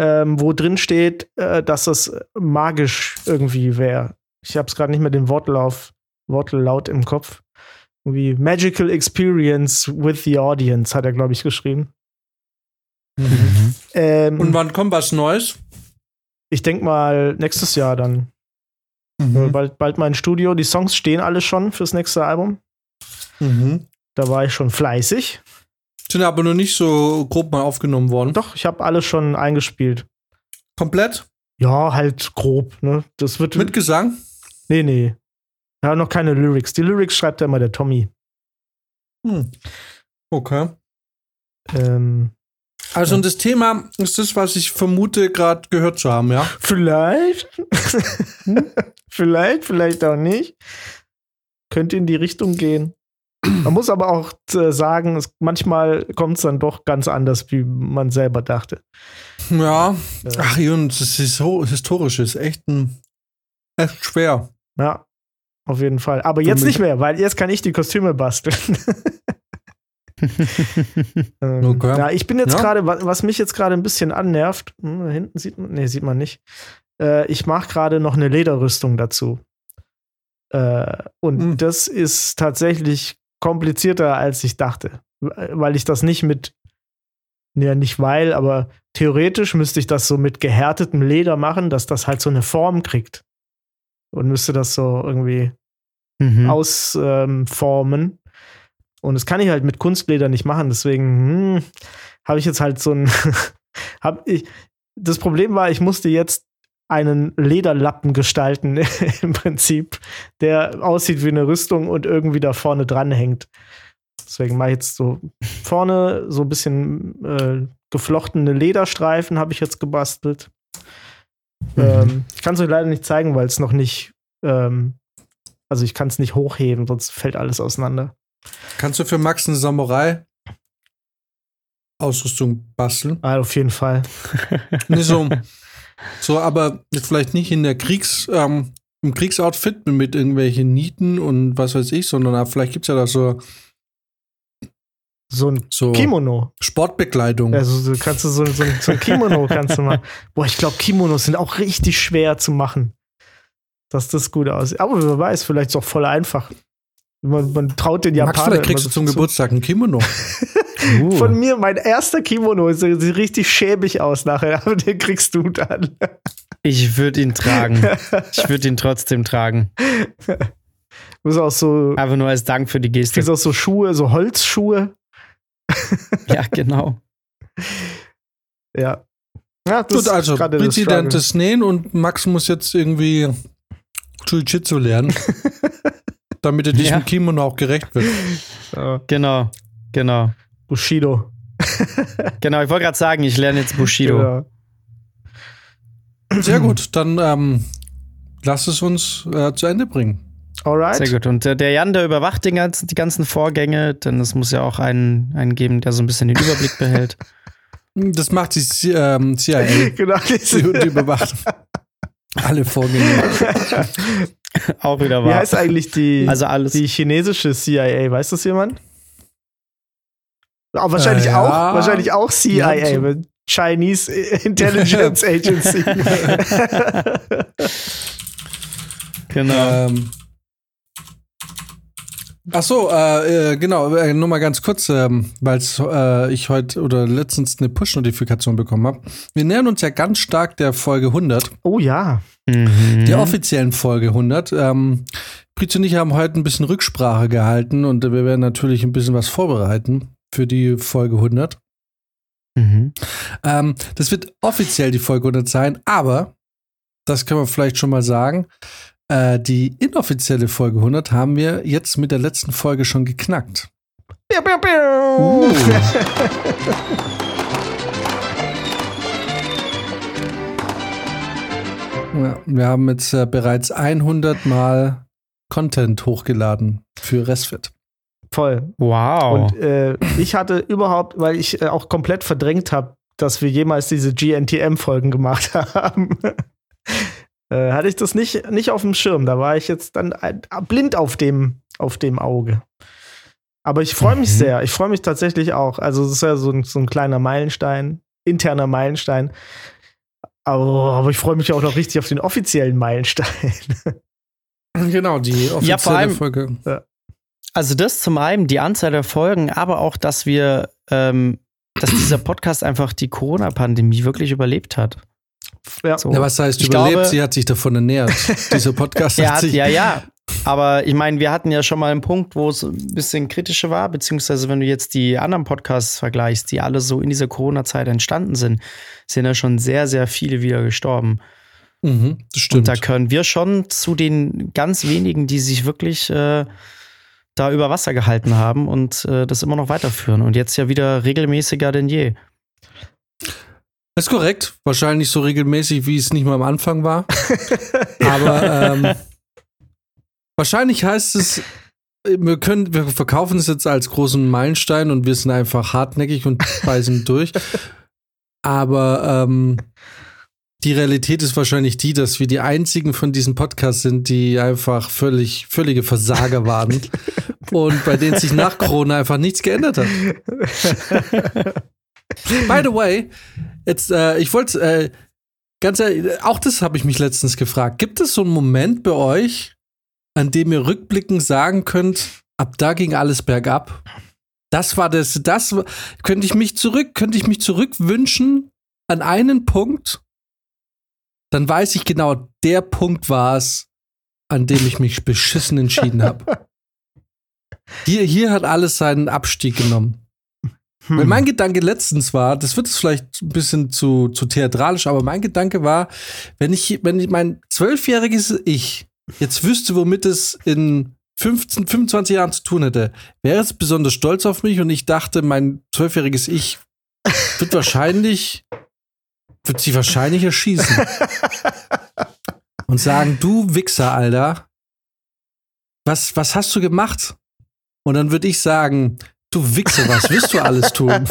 Speaker 2: ähm, wo drin steht, äh, dass es magisch irgendwie wäre. Ich habe es gerade nicht mehr den Wortlauf, Wortlaut im Kopf. Irgendwie Magical Experience with the Audience, hat er, glaube ich, geschrieben.
Speaker 3: Mhm.
Speaker 2: Ähm,
Speaker 1: Und wann kommt was Neues?
Speaker 2: ich denke mal nächstes Jahr dann.
Speaker 1: Mhm.
Speaker 2: Bald, bald mein Studio. Die Songs stehen alle schon fürs nächste Album.
Speaker 1: Mhm.
Speaker 2: Da war ich schon fleißig.
Speaker 1: Sind aber noch nicht so grob mal aufgenommen worden.
Speaker 2: Doch, ich habe alles schon eingespielt.
Speaker 1: Komplett?
Speaker 2: Ja, halt grob, ne? Das wird.
Speaker 1: Mit Gesang?
Speaker 2: nee, nee. Ja, noch keine Lyrics. Die Lyrics schreibt ja immer der Tommy.
Speaker 1: Hm. Okay.
Speaker 2: Ähm,
Speaker 1: Also, und das Thema ist das, was ich vermute, gerade gehört zu haben, ja?
Speaker 2: vielleicht. vielleicht, vielleicht auch nicht. Könnte in die Richtung gehen. Man muss aber auch äh, sagen, es, manchmal kommt es dann doch ganz anders, wie man selber dachte.
Speaker 1: Ja.
Speaker 2: Ja.
Speaker 1: Ach, Jun, das ist so historisch, ist echt ein. Echt schwer.
Speaker 2: Ja, auf jeden Fall. Aber jetzt nicht mehr, weil jetzt kann ich die Kostüme basteln. Ähm,
Speaker 1: Okay.
Speaker 2: Ja, ich bin jetzt
Speaker 1: Ja.
Speaker 2: gerade, wa- was mich jetzt gerade ein bisschen annervt, hm, da hinten sieht man, nee, sieht man nicht. Äh, ich mache gerade noch eine Lederrüstung dazu. Äh, und
Speaker 1: Hm.
Speaker 2: das ist tatsächlich komplizierter, als ich dachte. Weil ich das nicht mit, ja, nicht weil, aber theoretisch müsste ich das so mit gehärtetem Leder machen, dass das halt so eine Form kriegt. Und müsste das so irgendwie
Speaker 3: Mhm.
Speaker 2: ausformen. Und das kann ich halt mit Kunstleder nicht machen. Deswegen hm, habe ich jetzt halt so ein. hab ich, das Problem war, ich musste jetzt einen Lederlappen gestalten im Prinzip, der aussieht wie eine Rüstung und irgendwie da vorne dran hängt. Deswegen mache ich jetzt so vorne so ein bisschen äh, geflochtene Lederstreifen habe ich jetzt gebastelt. Mhm. Ähm, ich kann es euch leider nicht zeigen, weil es noch nicht, ähm, also ich kann es nicht hochheben, sonst fällt alles auseinander.
Speaker 1: Kannst du für Max eine Samurai Ausrüstung basteln?
Speaker 2: Ah, auf jeden Fall.
Speaker 1: nee, so, so, aber vielleicht nicht in der Kriegs, ähm, im Kriegsoutfit mit irgendwelchen Nieten und was weiß ich, sondern vielleicht gibt es ja da so
Speaker 2: so ein so Kimono.
Speaker 1: Sportbekleidung.
Speaker 2: Also so kannst du so, so, so ein Kimono kannst du machen. Boah, ich glaube, Kimonos sind auch richtig schwer zu machen. Dass das gut aussieht. Aber wer weiß, vielleicht ist es auch voll einfach. Man, man traut den Japanern. Max,
Speaker 1: vielleicht kriegst du zum Geburtstag ein Kimono.
Speaker 2: uh. Von mir, mein erster Kimono sieht richtig schäbig aus nachher, aber den kriegst du dann.
Speaker 3: Ich würde ihn tragen. Ich würde ihn trotzdem tragen.
Speaker 2: Muss auch so.
Speaker 3: Einfach nur als Dank für die Geste.
Speaker 2: Kriegst auch so Schuhe, so Holzschuhe.
Speaker 3: ja, genau.
Speaker 2: ja.
Speaker 1: Ja, das Gut, also Bizi lernt das Nähen und Max muss jetzt irgendwie Jiu-Jitsu lernen, damit er diesem ja. Kimono auch gerecht wird.
Speaker 3: Ja. Genau, genau.
Speaker 2: Bushido.
Speaker 3: genau, ich wollte gerade sagen, ich lerne jetzt Bushido. Ja.
Speaker 1: Sehr gut, dann ähm, lass es uns äh, zu Ende bringen.
Speaker 3: Alright. Sehr gut. Und der, der Jan, der überwacht den ganzen, die ganzen Vorgänge, denn es muss ja auch einen, einen geben, der so ein bisschen den Überblick behält.
Speaker 1: Das macht die ähm, CIA.
Speaker 2: genau,
Speaker 1: die, überwacht alle Vorgänge.
Speaker 3: auch wieder wahr.
Speaker 2: Wie heißt eigentlich die,
Speaker 3: also alles.
Speaker 2: die chinesische CIA? Weiß das jemand? Auch wahrscheinlich äh, ja. auch, wahrscheinlich auch CIA, ja, Chinese Intelligence Agency.
Speaker 1: genau. Ähm, Ach so, äh, äh, genau, äh, nur mal ganz kurz, ähm, weil äh, ich heute oder letztens eine Push-Notifikation bekommen habe. Wir nähern uns ja ganz stark der Folge 100.
Speaker 2: Oh ja.
Speaker 1: Mhm. Der offiziellen Folge 100. Ähm, Pritz und ich haben heute ein bisschen Rücksprache gehalten und wir werden natürlich ein bisschen was vorbereiten für die Folge 100. Mhm. Ähm, das wird offiziell die Folge 100 sein, aber, das kann man vielleicht schon mal sagen, äh, die inoffizielle Folge 100 haben wir jetzt mit der letzten Folge schon geknackt. Piu, piu, piu. Uh. ja, wir haben jetzt äh, bereits 100 Mal Content hochgeladen für Resfit.
Speaker 2: Voll.
Speaker 3: Wow.
Speaker 2: Und äh, ich hatte überhaupt, weil ich äh, auch komplett verdrängt habe, dass wir jemals diese GNTM-Folgen gemacht haben äh, hatte ich das nicht, nicht auf dem Schirm. Da war ich jetzt dann blind auf dem, auf dem Auge. Aber ich freue mich mhm. sehr. Ich freue mich tatsächlich auch. Also, es ist ja so ein, so ein kleiner Meilenstein, interner Meilenstein. Aber, aber ich freue mich auch noch richtig auf den offiziellen Meilenstein.
Speaker 1: genau, die offizielle ja, vor allem, Folge. Ja.
Speaker 3: Also, das zum einen, die Anzahl der Folgen, aber auch, dass wir, ähm, dass dieser Podcast einfach die Corona-Pandemie wirklich überlebt hat.
Speaker 1: Ja. So. ja was heißt ich überlebt? Glaube, sie hat sich davon ernährt. Dieser Podcast
Speaker 3: hat, hat sich. Ja, ja. Aber ich meine, wir hatten ja schon mal einen Punkt, wo es ein bisschen kritischer war, beziehungsweise wenn du jetzt die anderen Podcasts vergleichst, die alle so in dieser Corona-Zeit entstanden sind, sind ja schon sehr, sehr viele wieder gestorben.
Speaker 1: Mhm, das stimmt.
Speaker 3: Und da können wir schon zu den ganz wenigen, die sich wirklich äh, da über Wasser gehalten haben und äh, das immer noch weiterführen. Und jetzt ja wieder regelmäßiger denn je.
Speaker 1: Das ist korrekt. Wahrscheinlich so regelmäßig, wie es nicht mal am Anfang war. Aber ähm, wahrscheinlich heißt es, wir können, wir verkaufen es jetzt als großen Meilenstein und wir sind einfach hartnäckig und beißen durch. Aber ähm, die Realität ist wahrscheinlich die, dass wir die einzigen von diesen Podcasts sind, die einfach völlig, völlige Versager waren und bei denen sich nach Corona einfach nichts geändert hat. By the way, jetzt, äh, ich wollte, äh, ganz ehrlich, auch das habe ich mich letztens gefragt. Gibt es so einen Moment bei euch, an dem ihr rückblickend sagen könnt, ab da ging alles bergab? Das war das, das könnte ich mich zurück, könnte ich mich zurückwünschen an einen Punkt, dann weiß ich genau, der Punkt war es, an dem ich mich beschissen entschieden habe. Hier, hier hat alles seinen Abstieg genommen. Hm. Weil mein Gedanke letztens war, das wird es vielleicht ein bisschen zu, zu theatralisch, aber mein Gedanke war, wenn ich, wenn ich mein zwölfjähriges Ich jetzt wüsste, womit es in 15, 25 Jahren zu tun hätte, wäre es besonders stolz auf mich und ich dachte, mein zwölfjähriges Ich wird wahrscheinlich, wird sie wahrscheinlich erschießen. und sagen, du Wichser, Alter, was, was hast du gemacht? Und dann würde ich sagen, du Wichser, was willst du alles tun?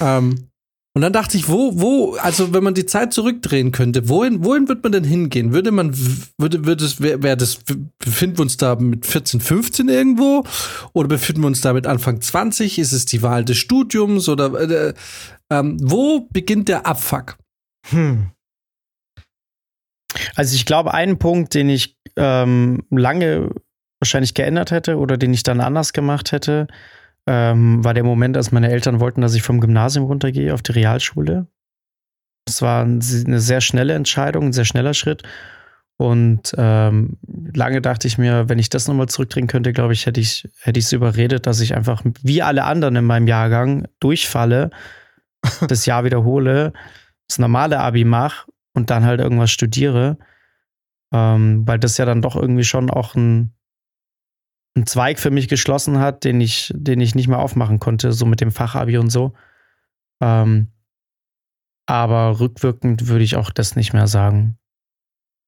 Speaker 1: ähm, und dann dachte ich, wo, wo, also wenn man die Zeit zurückdrehen könnte, wohin, wohin wird man denn hingehen? Würde man, würde, würde es, wäre wär das, befinden wir uns da mit 14, 15 irgendwo? Oder befinden wir uns da mit Anfang 20? Ist es die Wahl des Studiums? Oder äh, ähm, wo beginnt der Abfuck? Hm.
Speaker 3: Also ich glaube, einen Punkt, den ich ähm, lange wahrscheinlich geändert hätte oder den ich dann anders gemacht hätte, ähm, war der Moment, als meine Eltern wollten, dass ich vom Gymnasium runtergehe auf die Realschule. Das war eine sehr schnelle Entscheidung, ein sehr schneller Schritt. Und ähm, lange dachte ich mir, wenn ich das nochmal zurückdrehen könnte, glaube ich, hätte ich hätte ich es überredet, dass ich einfach wie alle anderen in meinem Jahrgang durchfalle, das Jahr wiederhole, das normale Abi mache und dann halt irgendwas studiere. Ähm, weil das ja dann doch irgendwie schon auch ein, ein Zweig für mich geschlossen hat, den ich, den ich nicht mehr aufmachen konnte, so mit dem Fachabi und so. Ähm, aber rückwirkend würde ich auch das nicht mehr sagen.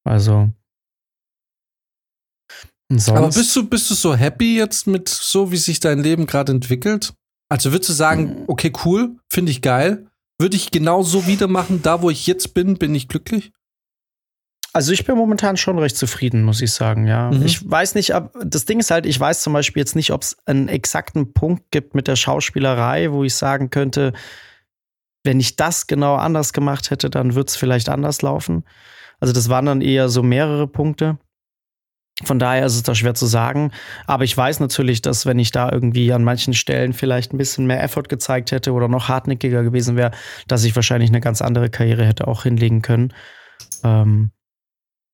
Speaker 3: Also.
Speaker 1: Aber bist du, bist du so happy jetzt mit so, wie sich dein Leben gerade entwickelt? Also würdest du sagen, mhm. okay, cool, finde ich geil. Würde ich genau so wieder machen, da wo ich jetzt bin, bin ich glücklich?
Speaker 3: Also ich bin momentan schon recht zufrieden, muss ich sagen, ja. Mhm. Ich weiß nicht, ob, das Ding ist halt, ich weiß zum Beispiel jetzt nicht, ob es einen exakten Punkt gibt mit der Schauspielerei, wo ich sagen könnte, wenn ich das genau anders gemacht hätte, dann würde es vielleicht anders laufen. Also das waren dann eher so mehrere Punkte. Von daher ist es da schwer zu sagen. Aber ich weiß natürlich, dass wenn ich da irgendwie an manchen Stellen vielleicht ein bisschen mehr Effort gezeigt hätte oder noch hartnäckiger gewesen wäre, dass ich wahrscheinlich eine ganz andere Karriere hätte auch hinlegen können. Ähm,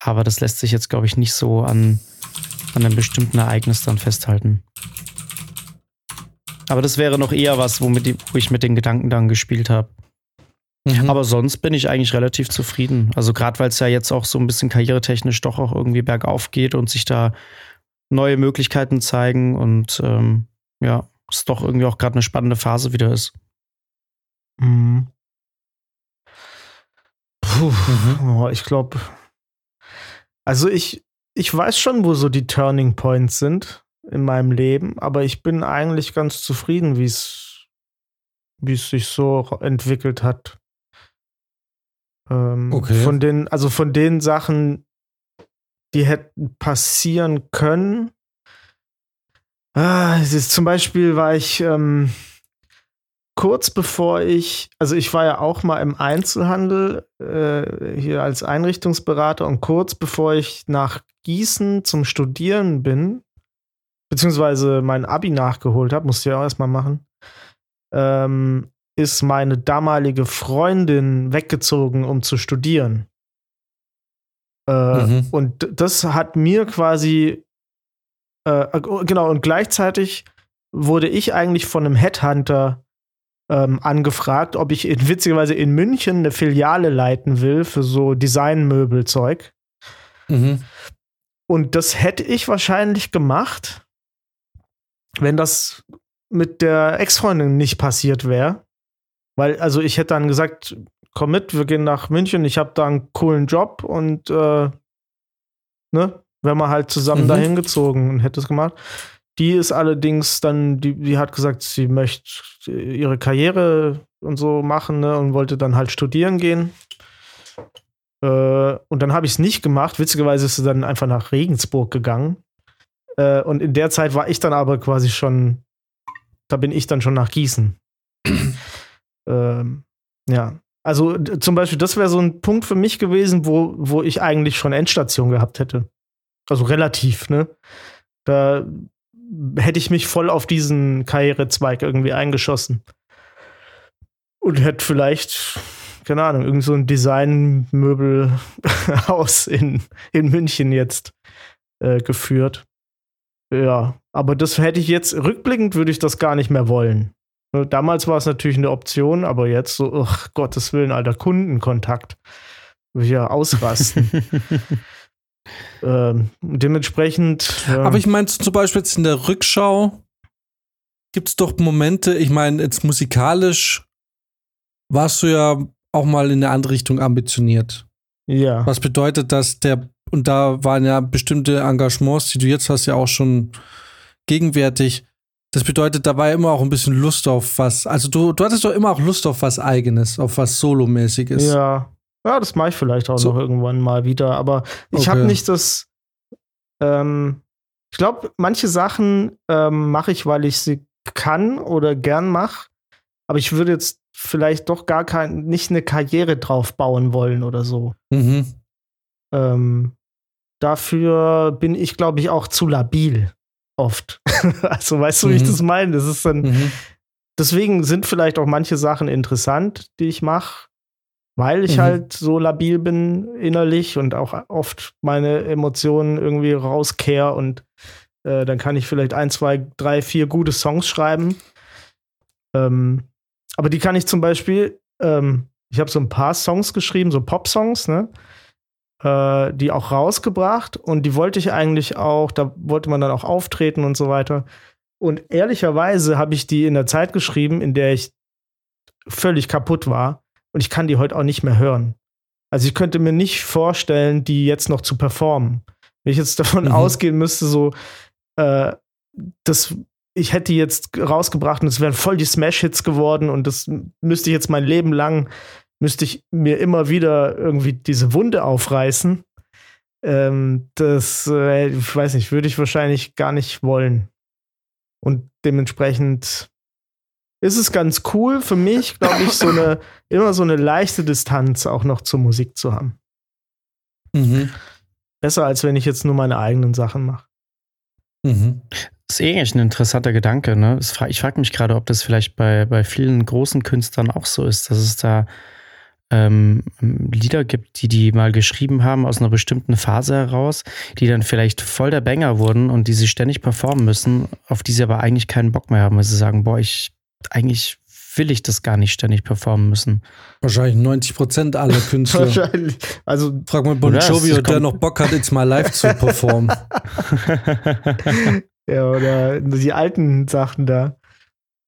Speaker 3: aber das lässt sich jetzt, glaube ich, nicht so an, an einem bestimmten Ereignis dann festhalten. Aber das wäre noch eher was, womit die, wo ich mit den Gedanken dann gespielt habe. Mhm. Aber sonst bin ich eigentlich relativ zufrieden. Also gerade weil es ja jetzt auch so ein bisschen karrieretechnisch doch auch irgendwie bergauf geht und sich da neue Möglichkeiten zeigen und ähm, ja, es doch irgendwie auch gerade eine spannende Phase wieder ist.
Speaker 2: Mhm. Puh, mhm. Oh, ich glaube, also ich, ich weiß schon, wo so die Turning Points sind in meinem Leben, aber ich bin eigentlich ganz zufrieden, wie es wie es sich so entwickelt hat. Ähm, okay. Von den, also von den Sachen, die hätten passieren können. Ah, es ist, zum Beispiel war ich ähm, kurz bevor ich, also ich war ja auch mal im Einzelhandel äh, hier als Einrichtungsberater und kurz bevor ich nach Gießen zum Studieren bin, beziehungsweise mein Abi nachgeholt habe, musste ich auch erstmal machen, ähm, ist meine damalige Freundin weggezogen, um zu studieren. Äh, mhm. Und das hat mir quasi, äh, genau, und gleichzeitig wurde ich eigentlich von einem Headhunter ähm, angefragt, ob ich in, witzigerweise in München eine Filiale leiten will für so Designmöbelzeug. Mhm. Und das hätte ich wahrscheinlich gemacht, wenn das mit der Ex-Freundin nicht passiert wäre. Weil, also ich hätte dann gesagt, komm mit, wir gehen nach München, ich habe da einen coolen Job und äh, ne, wären wir halt zusammen mhm. dahin gezogen und hätte es gemacht. Die ist allerdings dann, die, die hat gesagt, sie möchte ihre Karriere und so machen ne, und wollte dann halt studieren gehen. Äh, und dann habe ich es nicht gemacht. Witzigerweise ist sie dann einfach nach Regensburg gegangen. Äh, und in der Zeit war ich dann aber quasi schon, da bin ich dann schon nach Gießen. Ähm, ja. Also zum Beispiel, das wäre so ein Punkt für mich gewesen, wo, wo ich eigentlich schon Endstation gehabt hätte. Also relativ, ne? Da hätte ich mich voll auf diesen Karrierezweig irgendwie eingeschossen. Und hätte vielleicht, keine Ahnung, irgend so ein Designmöbelhaus in, in München jetzt äh, geführt. Ja, Aber das hätte ich jetzt, rückblickend würde ich das gar nicht mehr wollen. Ne, Damals war es natürlich eine Option, aber jetzt so, ach, Gottes Willen, alter Kundenkontakt. Würde ich ja ausrasten. ähm, dementsprechend. Ja.
Speaker 1: Aber ich meine zum Beispiel jetzt in der Rückschau gibt es doch Momente, ich meine, jetzt musikalisch warst du ja auch mal in eine andere Richtung ambitioniert.
Speaker 2: ja.
Speaker 1: Was bedeutet, dass der, und da waren ja bestimmte Engagements, die du jetzt hast, ja auch schon gegenwärtig. Das bedeutet, da war ja immer auch ein bisschen Lust auf was. Also du, du hattest doch immer auch Lust auf was Eigenes, auf was Solomäßiges.
Speaker 2: Ja. Ja, das mache ich vielleicht auch
Speaker 1: So.
Speaker 2: noch irgendwann mal wieder. Aber ich habe
Speaker 1: Okay.
Speaker 2: nicht das. Ähm, ich glaube, manche Sachen ähm, mache ich, weil ich sie kann oder gern mache. Aber ich würde jetzt vielleicht doch gar kein, nicht eine Karriere drauf bauen wollen oder so.
Speaker 1: Mhm.
Speaker 2: Ähm, dafür bin ich, glaube ich, auch zu labil. Oft. also, weißt du, wie ich
Speaker 1: Mhm.
Speaker 2: das meine? Das ist dann.
Speaker 1: Mhm.
Speaker 2: Deswegen sind vielleicht auch manche Sachen interessant, die ich mache, weil ich
Speaker 1: Mhm.
Speaker 2: halt so labil bin innerlich und auch oft meine Emotionen irgendwie rauskehre und äh, dann kann ich vielleicht ein, zwei, drei, vier gute Songs schreiben. Ähm, aber die kann ich zum Beispiel, ähm, ich habe so ein paar Songs geschrieben, so Pop-Songs, ne? Äh, die auch rausgebracht und die wollte ich eigentlich auch, da wollte man dann auch auftreten und so weiter. Und ehrlicherweise habe ich die in der Zeit geschrieben, in der ich völlig kaputt war. Und ich kann die heute auch nicht mehr hören. Also ich könnte mir nicht vorstellen, die jetzt noch zu performen. Wenn ich jetzt davon
Speaker 1: Mhm.
Speaker 2: ausgehen müsste, so, äh, das, ich hätte die jetzt rausgebracht und es wären voll die Smash-Hits geworden und das müsste ich jetzt mein Leben lang, müsste ich mir immer wieder irgendwie diese Wunde aufreißen. Ähm, das, äh, ich weiß nicht, würde ich wahrscheinlich gar nicht wollen. Und dementsprechend ist es ganz cool für mich, glaube ich, so eine, immer so eine leichte Distanz auch noch zur Musik zu haben.
Speaker 1: Mhm.
Speaker 2: Besser als wenn ich jetzt nur meine eigenen Sachen mache.
Speaker 1: Mhm.
Speaker 3: Das ist eh eigentlich ein interessanter Gedanke. Ne? Ich frage mich gerade, ob das vielleicht bei, bei vielen großen Künstlern auch so ist, dass es da ähm, Lieder gibt, die die mal geschrieben haben aus einer bestimmten Phase heraus, die dann vielleicht voll der Banger wurden und die sie ständig performen müssen, auf die sie aber eigentlich keinen Bock mehr haben, weil sie sagen, boah, ich eigentlich will ich das gar nicht ständig performen müssen.
Speaker 1: Wahrscheinlich 90 Prozent aller Künstler.
Speaker 2: Wahrscheinlich. Also,
Speaker 1: Frag mal Bon? Jovi, ob der noch Bock hat, jetzt mal live zu performen.
Speaker 2: ja, oder die alten Sachen da.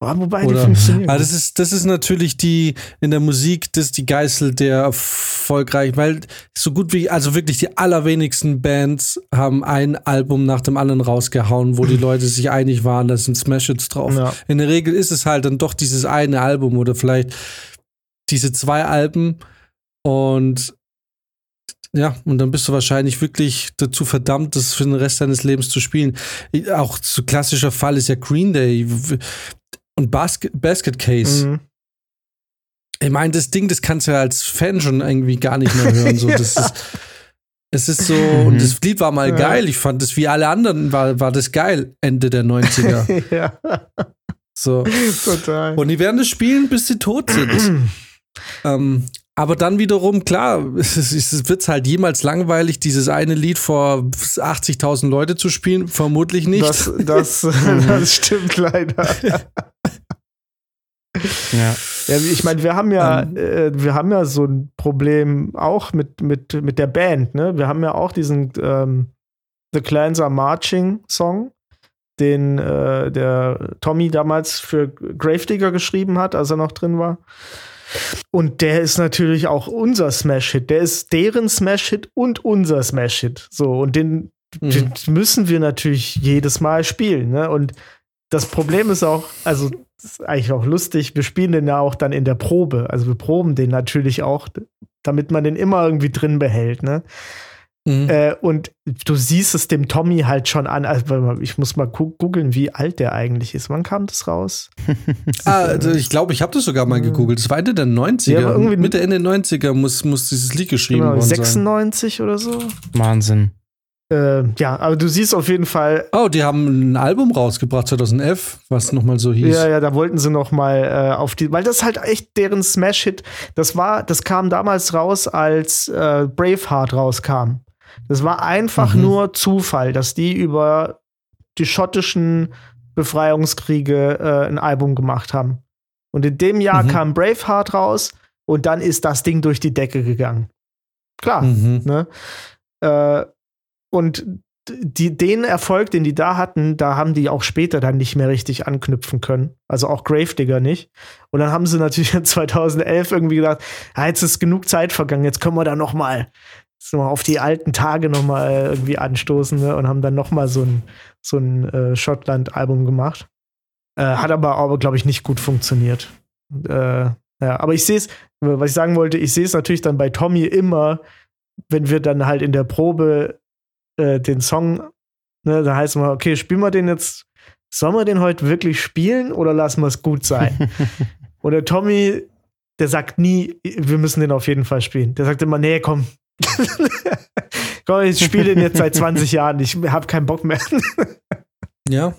Speaker 2: Oh, wobei, die
Speaker 1: Oder-
Speaker 2: funktionieren.
Speaker 1: Aber das ist, das ist natürlich die, in der Musik, das ist die Geißel der erfolgreich, weil so gut wie, also wirklich die allerwenigsten Bands haben ein Album nach dem anderen rausgehauen, wo die Leute sich einig waren, da sind Smash-Hits drauf.
Speaker 2: ja.
Speaker 1: In der Regel ist es halt dann doch dieses eine Album oder vielleicht diese zwei Alben und ja, und dann bist du wahrscheinlich wirklich dazu verdammt, das für den Rest deines Lebens zu spielen. Auch so klassischer Fall ist ja Green Day und Basket, Basket Case.
Speaker 2: Mhm.
Speaker 1: Ich meine, das Ding, das kannst du ja als Fan schon irgendwie gar nicht mehr hören. So, das ist, es ist so, und das Lied war mal
Speaker 2: Ja.
Speaker 1: geil. Ich fand das wie alle anderen, war, war das geil, Ende der 90er.
Speaker 2: ja,
Speaker 1: So.
Speaker 2: total.
Speaker 1: Und die werden das spielen, bis sie tot sind. ähm, aber dann wiederum, klar, es, wird halt jemals langweilig, dieses eine Lied vor 80.000 Leute zu spielen. Vermutlich nicht.
Speaker 2: Das, das, das stimmt leider.
Speaker 3: ja.
Speaker 2: Ja, ich meine, wir haben ja,
Speaker 1: Ähm.
Speaker 2: äh, wir haben ja so ein Problem auch mit, mit, mit der Band, ne? Wir haben ja auch diesen ähm, The Clans Are Marching Song, den äh, der Tommy damals für Gravedigger geschrieben hat, als er noch drin war. Und der ist natürlich auch unser Smash-Hit. Der ist deren Smash-Hit und unser Smash-Hit. So, und den,
Speaker 1: Mhm.
Speaker 2: den müssen wir natürlich jedes Mal spielen. Ne? Und das Problem ist auch, also das ist eigentlich auch lustig, wir spielen den ja auch dann in der Probe. Also wir proben den natürlich auch, damit man den immer irgendwie drin behält. Ne?
Speaker 1: Mhm.
Speaker 2: Äh, und du siehst es dem Tommy halt schon an. Also, ich muss mal googeln, wie alt der eigentlich ist. Wann kam das raus?
Speaker 1: Ah, also ich glaube, ich habe das sogar mal gegoogelt. Das war Ende der 90er.
Speaker 2: Ja,
Speaker 1: Mitte, Ende 90er muss, muss dieses Lied geschrieben
Speaker 2: Genau,
Speaker 1: worden sein.
Speaker 2: 96 oder so.
Speaker 3: Wahnsinn.
Speaker 2: Äh, ja, aber du siehst auf jeden Fall,
Speaker 1: Oh, die haben ein Album rausgebracht, 2011, was nochmal so hieß.
Speaker 2: Ja, ja, da wollten sie noch mal äh, auf die, weil das halt echt deren Smash-Hit. Das war, das kam damals raus, als äh, Braveheart rauskam. Das war einfach
Speaker 1: Mhm.
Speaker 2: nur Zufall, dass die über die schottischen Befreiungskriege äh, ein Album gemacht haben. Und in dem Jahr
Speaker 1: Mhm.
Speaker 2: kam Braveheart raus und dann ist das Ding durch die Decke gegangen. Klar.
Speaker 1: Mhm.
Speaker 2: Ne? Äh, und die, den Erfolg, den die da hatten, da haben die auch später dann nicht mehr richtig anknüpfen können. Also auch Gravedigger nicht. Und dann haben sie natürlich 2011 irgendwie gedacht, ah, jetzt ist genug Zeit vergangen, jetzt können wir da noch mal so auf die alten Tage noch mal äh, irgendwie anstoßen ne? und haben dann noch mal so ein, so ein äh, Schottland-Album gemacht. Äh, hat aber, aber glaube ich, nicht gut funktioniert. Äh, ja, aber ich sehe es, was ich sagen wollte, ich sehe es natürlich dann bei Tommy immer, wenn wir dann halt in der Probe äh, den Song, ne, da heißt es mal, okay, spielen wir den jetzt, sollen wir den heute wirklich spielen oder lassen wir es gut sein? Und der Tommy, der sagt nie, wir müssen den auf jeden Fall spielen. Der sagt immer, nee, komm. komm, ich spiele den jetzt seit 20 Jahren, ich habe keinen Bock mehr.
Speaker 1: Ja.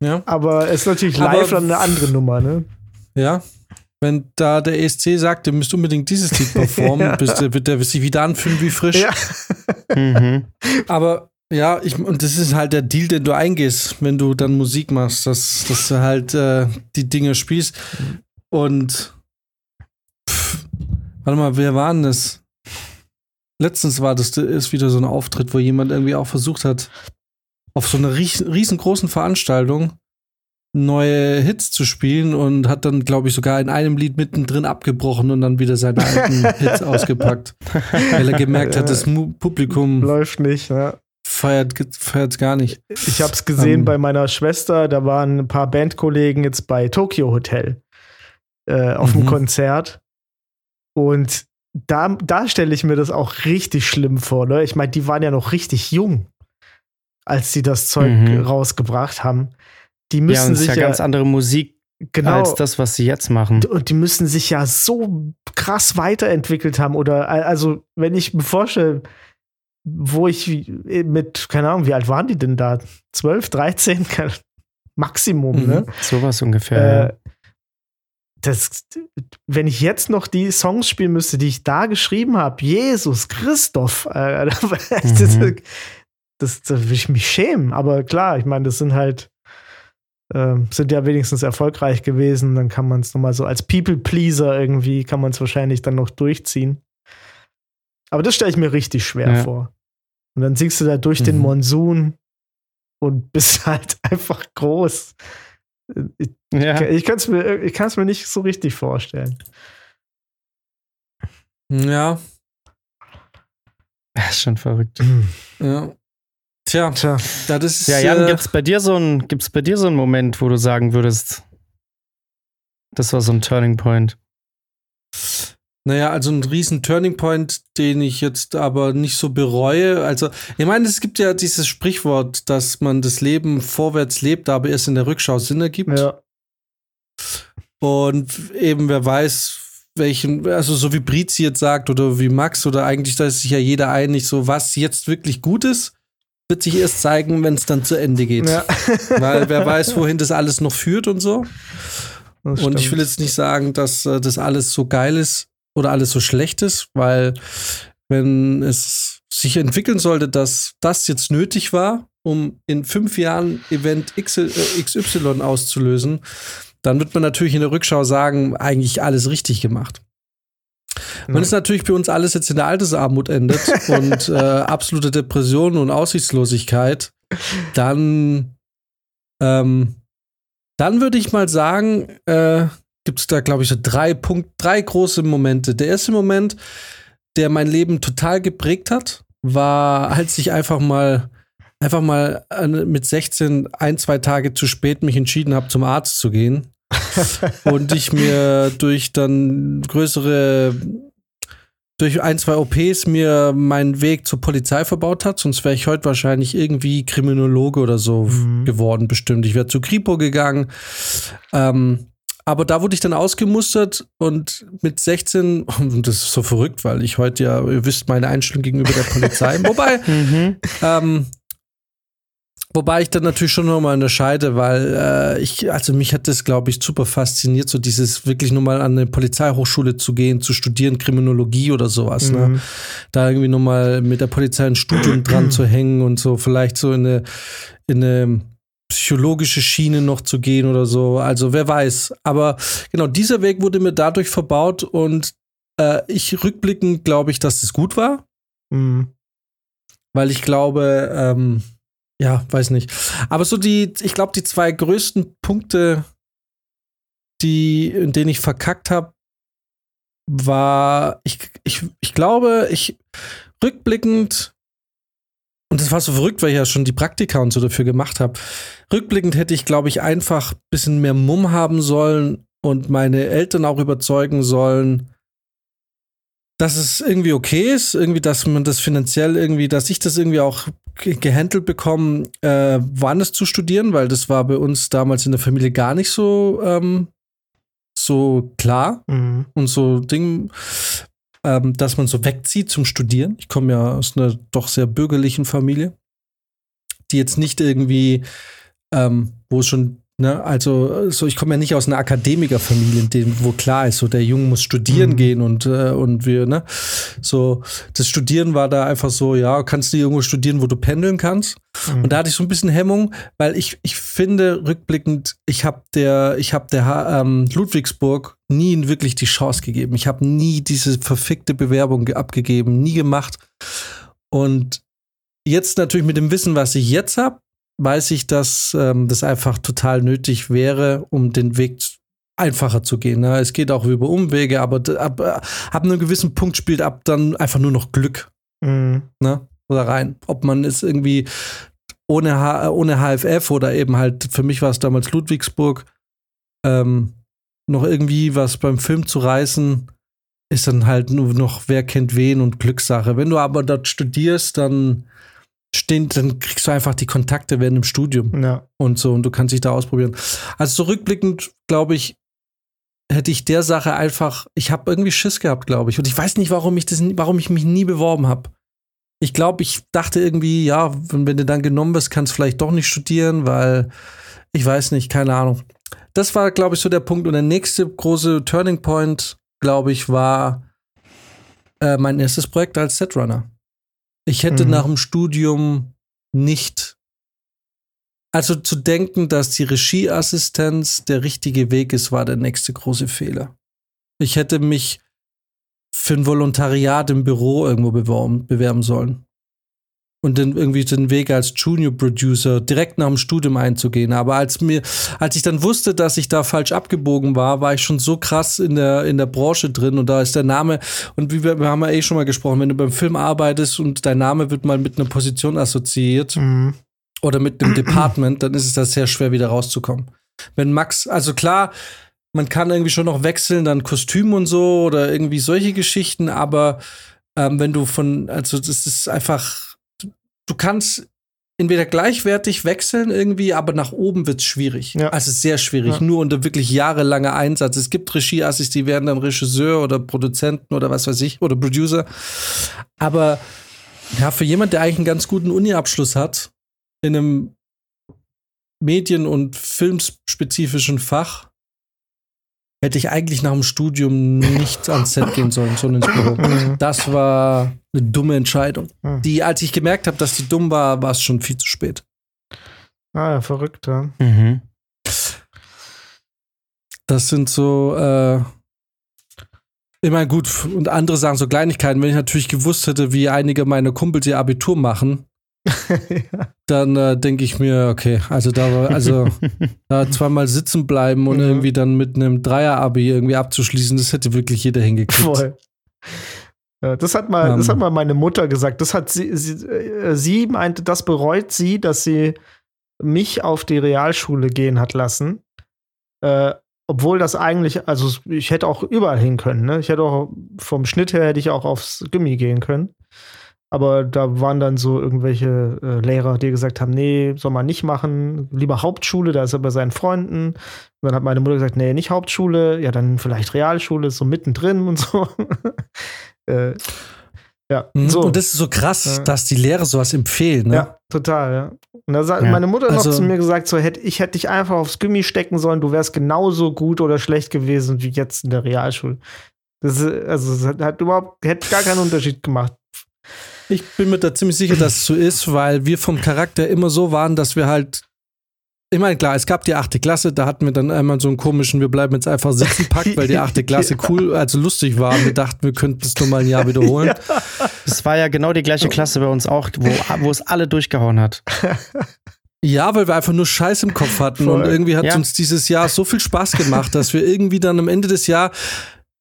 Speaker 1: Ja.
Speaker 2: Aber es ist natürlich
Speaker 1: Aber
Speaker 2: live dann eine andere Nummer, ne?
Speaker 1: Ja. Wenn da der ESC sagt, ihr müsst unbedingt dieses Lied performen,
Speaker 2: Ja.
Speaker 1: bis der, wird der sich wieder anfühlen wie frisch.
Speaker 2: Ja.
Speaker 3: mhm.
Speaker 1: Aber ja, ich, und das ist halt der Deal, den du eingehst, wenn du dann Musik machst, dass, dass du halt äh, die Dinge spielst. Und pff, warte mal, wer war denn das? Letztens war das ist wieder so ein Auftritt, wo jemand irgendwie auch versucht hat, auf so einer ries- riesengroßen Veranstaltung neue Hits zu spielen und hat dann, glaube ich, sogar in einem Lied mittendrin abgebrochen und dann wieder seine alten Hits ausgepackt, weil er gemerkt hat, das Publikum
Speaker 2: Läuft nicht, ne?
Speaker 1: feiert feiert's gar nicht.
Speaker 2: Ich habe es gesehen
Speaker 1: Ähm.
Speaker 2: bei meiner Schwester, da waren ein paar Bandkollegen jetzt bei Tokyo Hotel äh, auf dem
Speaker 1: Mhm.
Speaker 2: Konzert. Und da, da stelle ich mir das auch richtig schlimm vor. Ne? Ich meine, die waren ja noch richtig jung, als sie das Zeug
Speaker 3: Mhm.
Speaker 2: rausgebracht haben. Die
Speaker 3: Ja,
Speaker 2: müssen
Speaker 3: und es ist
Speaker 2: sich
Speaker 3: ja
Speaker 2: ja,
Speaker 3: ganz andere Musik
Speaker 2: genau,
Speaker 3: als das, was sie jetzt machen.
Speaker 2: und die müssen sich ja so krass weiterentwickelt haben. Oder also, wenn ich mir vorstelle, wo ich mit, keine Ahnung, wie alt waren die denn da? 12, 13? Kein- Maximum,
Speaker 1: Mhm.
Speaker 2: ne?
Speaker 3: Sowas ungefähr.
Speaker 2: Äh, das, wenn ich jetzt noch die Songs spielen müsste, die ich da geschrieben habe, Jesus Christoph, äh, das,
Speaker 3: Mhm.
Speaker 2: das, da würde ich mich schämen. Aber klar, ich meine, das sind halt, ähm, sind ja wenigstens erfolgreich gewesen. Dann kann man es nochmal so als People-Pleaser irgendwie, kann man es wahrscheinlich dann noch durchziehen. Aber das stelle ich mir richtig schwer
Speaker 3: Ja.
Speaker 2: vor. Und dann singst du da durch den
Speaker 1: Mhm.
Speaker 2: Monsun und bist halt einfach groß. Ich,
Speaker 3: ja.
Speaker 2: ich kann es mir, ich mir nicht so richtig vorstellen.
Speaker 1: Ja,
Speaker 3: Das ist schon verrückt.
Speaker 1: ja. Tja,
Speaker 2: Tja,
Speaker 1: das ist.
Speaker 3: Ja, Jan,
Speaker 1: äh,
Speaker 3: gibt's bei dir so ein, gibt's bei dir so einen Moment, wo du sagen würdest, das war so ein Turning Point?
Speaker 1: Naja, also ein riesen Turning Point, den ich jetzt aber nicht so bereue. Also, ich meine, es gibt ja dieses Sprichwort, dass man das Leben vorwärts lebt, aber erst in der Rückschau Sinn ergibt.
Speaker 2: ja.
Speaker 1: Und eben, wer weiß, welchen, also so wie Brizi jetzt sagt oder wie Max oder eigentlich, da ist sich ja jeder einig, so was jetzt wirklich gut ist, wird sich erst zeigen, wenn es dann zu Ende geht.
Speaker 2: ja.
Speaker 1: Weil wer weiß, wohin das alles noch führt und so. Und ich will jetzt nicht sagen, dass äh, das alles so geil ist oder alles so schlecht ist, weil wenn es sich entwickeln sollte, dass das jetzt nötig war, um in fünf Jahren Event X, äh, XY auszulösen, dann wird man natürlich in der Rückschau sagen, eigentlich alles richtig gemacht. Wenn es natürlich bei uns alles jetzt in der Altersarmut endet und äh, absolute Depression und Aussichtslosigkeit, dann, ähm, dann würde ich mal sagen, äh, gibt es da, glaube ich, so drei Punkt, drei große Momente. Der erste Moment, der mein Leben total geprägt hat, war, als ich einfach mal, einfach mal mit 16 ein, zwei Tage zu spät mich entschieden habe, zum Arzt zu gehen. und ich mir durch dann größere, durch ein, zwei OPs mir meinen Weg zur Polizei verbaut hat, sonst wäre ich heute wahrscheinlich irgendwie Kriminologe oder so
Speaker 2: Mhm.
Speaker 1: geworden, bestimmt. Ich wäre zu Kripo gegangen. Ähm, aber da wurde ich dann ausgemustert und mit 16, und das ist so verrückt, weil ich heute ja, ihr wisst, meine Einstellung gegenüber der Polizei. Wobei,
Speaker 3: Mhm.
Speaker 1: ähm, wobei ich dann natürlich schon nochmal unterscheide, weil äh, ich, also mich hat das, glaube ich, super fasziniert, so dieses wirklich nochmal an eine Polizeihochschule zu gehen, zu studieren, Kriminologie oder sowas. Ne?
Speaker 2: Mhm.
Speaker 1: da irgendwie nochmal mit der Polizei ein Studium dran zu hängen und so vielleicht so in eine, in eine psychologische Schiene noch zu gehen oder so. Also wer weiß. Aber genau, dieser Weg wurde mir dadurch verbaut und äh, ich rückblickend glaube ich, dass es gut war.
Speaker 2: Mhm.
Speaker 1: Weil ich glaube, ähm, ja, weiß nicht. Aber so die, ich glaube, die zwei größten Punkte, die, in denen ich verkackt habe, war, ich, ich, ich glaube, ich rückblickend, und das war so verrückt, weil ich ja schon die Praktika und so dafür gemacht habe. Rückblickend hätte ich, glaube ich, einfach ein bisschen mehr Mumm haben sollen und meine Eltern auch überzeugen sollen, dass es irgendwie okay ist, irgendwie, dass man das finanziell irgendwie, dass ich das irgendwie auch gehandelt bekomme, äh, woanders zu studieren, weil das war bei uns damals in der Familie gar nicht so, ähm, so klar
Speaker 2: Mhm.
Speaker 1: und so Ding, ähm, dass man so wegzieht zum Studieren. Ich komme ja aus einer doch sehr bürgerlichen Familie, die jetzt nicht irgendwie, ähm, wo es schon, ne, also so, ich komme ja nicht aus einer Akademikerfamilie, in dem, wo klar ist, so der Junge muss studieren
Speaker 2: Mhm.
Speaker 1: gehen und, äh, und wir, ne, so, das Studieren war da einfach so, ja, kannst du irgendwo studieren, wo du pendeln kannst.
Speaker 2: Mhm.
Speaker 1: Und da hatte ich so ein bisschen Hemmung, weil ich, ich finde, rückblickend, ich habe der, ich habe der ähm, Ludwigsburg nie wirklich die Chance gegeben. Ich habe nie diese verfickte Bewerbung ge- abgegeben, nie gemacht. Und jetzt natürlich mit dem Wissen, was ich jetzt habe, weiß ich, dass ähm, das einfach total nötig wäre, um den Weg einfacher zu gehen. Ne? Es geht auch über Umwege, aber ab, äh, ab einem gewissen Punkt spielt ab dann einfach nur noch Glück
Speaker 2: Mhm.
Speaker 1: ne? Oder rein. Ob man es irgendwie ohne, H ohne HFF oder eben halt, für mich war es damals Ludwigsburg, ähm, noch irgendwie was beim Film zu reißen, ist dann halt nur noch, wer kennt wen und Glückssache. Wenn du aber dort studierst, dann stehen, dann kriegst du einfach die Kontakte während dem Studium
Speaker 2: Ja.
Speaker 1: und so und du kannst dich da ausprobieren. Also zurückblickend, glaube ich, hätte ich der Sache einfach, ich habe irgendwie Schiss gehabt, glaube ich. Und ich weiß nicht, warum ich das, warum ich mich nie beworben habe. Ich glaube, ich dachte irgendwie, ja, wenn, wenn du dann genommen wirst, kannst du vielleicht doch nicht studieren, weil ich weiß nicht, keine Ahnung. Das war, glaube ich, so der Punkt. Und der nächste große Turning Point, glaube ich, war äh, mein erstes Projekt als Setrunner. Ich hätte
Speaker 2: Mhm.
Speaker 1: nach dem Studium nicht also zu denken, dass die Regieassistenz der richtige Weg ist, war der nächste große Fehler. Ich hätte mich für ein Volontariat im Büro irgendwo beworben, bewerben sollen. Und dann irgendwie den Weg als Junior Producer direkt nach dem Studium einzugehen. Aber als mir, als ich dann wusste, dass ich da falsch abgebogen war, war ich schon so krass in der, in der Branche drin und da ist der Name, und wie wir, wir haben ja eh schon mal gesprochen, wenn du beim Film arbeitest und dein Name wird mal mit einer Position assoziiert,
Speaker 2: Mhm.
Speaker 1: oder mit dem Department, dann ist es da sehr schwer, wieder rauszukommen. Wenn Max, also klar, man kann irgendwie schon noch wechseln, dann Kostüm und so oder irgendwie solche Geschichten, aber ähm, wenn du von, also das ist einfach, du kannst entweder gleichwertig wechseln irgendwie, aber nach oben wird's schwierig.
Speaker 2: Ja.
Speaker 1: Also sehr schwierig,
Speaker 2: Ja.
Speaker 1: nur unter wirklich jahrelanger Einsatz. Es gibt Regieassis, die werden dann Regisseur oder Produzenten oder was weiß ich, oder Producer. Aber ja, für jemand, der eigentlich einen ganz guten Uni-Abschluss hat, in einem medien- und filmspezifischen Fach, hätte ich eigentlich nach dem Studium nicht ans Set gehen sollen, sondern ins Büro.
Speaker 2: Mhm.
Speaker 1: Das war eine dumme Entscheidung.
Speaker 2: Mhm.
Speaker 1: Die, als ich gemerkt habe, dass die dumm war, war es schon viel zu spät.
Speaker 2: Ah, ja, verrückt, ja.
Speaker 3: Mhm.
Speaker 1: Das sind so, äh, ich meine, gut, und andere sagen so Kleinigkeiten. Wenn ich natürlich gewusst hätte, wie einige meiner Kumpels ihr Abitur machen,
Speaker 2: ja.
Speaker 1: dann äh, denke ich mir, okay, also da, also da zweimal sitzen bleiben und
Speaker 2: Mhm.
Speaker 1: irgendwie dann mit einem Dreier-Abi irgendwie abzuschließen, das hätte wirklich jeder hingekriegt.
Speaker 2: Voll. Ja, das hat mal, das
Speaker 1: Ähm.
Speaker 2: hat mal meine Mutter gesagt. Das hat sie, sie, äh, sie meinte, das bereut sie, dass sie mich auf die Realschule gehen hat lassen. Äh, obwohl das eigentlich, also ich hätte auch überall hin können. Ne? Ich hätte auch vom Schnitt her hätte ich auch aufs Gimmi gehen können. Aber da waren dann so irgendwelche äh, Lehrer, die gesagt haben, nee, soll man nicht machen, lieber Hauptschule, da ist er bei seinen Freunden. Und dann hat meine Mutter gesagt, nee, nicht Hauptschule, ja, dann vielleicht Realschule, so mittendrin und so. äh, ja,
Speaker 1: Mhm.
Speaker 2: so.
Speaker 1: Und das ist so krass,
Speaker 2: Ja.
Speaker 1: dass die Lehrer sowas empfehlen. Ne?
Speaker 2: Ja, total, ja. Und da hat
Speaker 3: Ja.
Speaker 2: meine Mutter noch
Speaker 1: Also-
Speaker 2: zu mir gesagt, so hätte ich hätte dich einfach aufs Gummi stecken sollen, du wärst genauso gut oder schlecht gewesen wie jetzt in der Realschule. Das ist, also es hat, hat überhaupt hätte gar keinen Unterschied gemacht.
Speaker 1: Ich bin mir da ziemlich sicher, dass es so ist, weil wir vom Charakter immer so waren, dass wir halt ich meine, klar, es gab die achte Klasse, da hatten wir dann einmal so einen komischen, wir bleiben jetzt einfach sitzen packt, weil die achte Klasse cool, also lustig war. Wir dachten, wir könnten es nur mal ein Jahr wiederholen.
Speaker 3: Das war ja genau die gleiche Klasse bei uns auch, wo, wo es alle durchgehauen hat.
Speaker 1: Ja, weil wir einfach nur Scheiß im Kopf hatten Voll. und irgendwie hat ja. uns dieses Jahr so viel Spaß gemacht, dass wir irgendwie dann am Ende des Jahres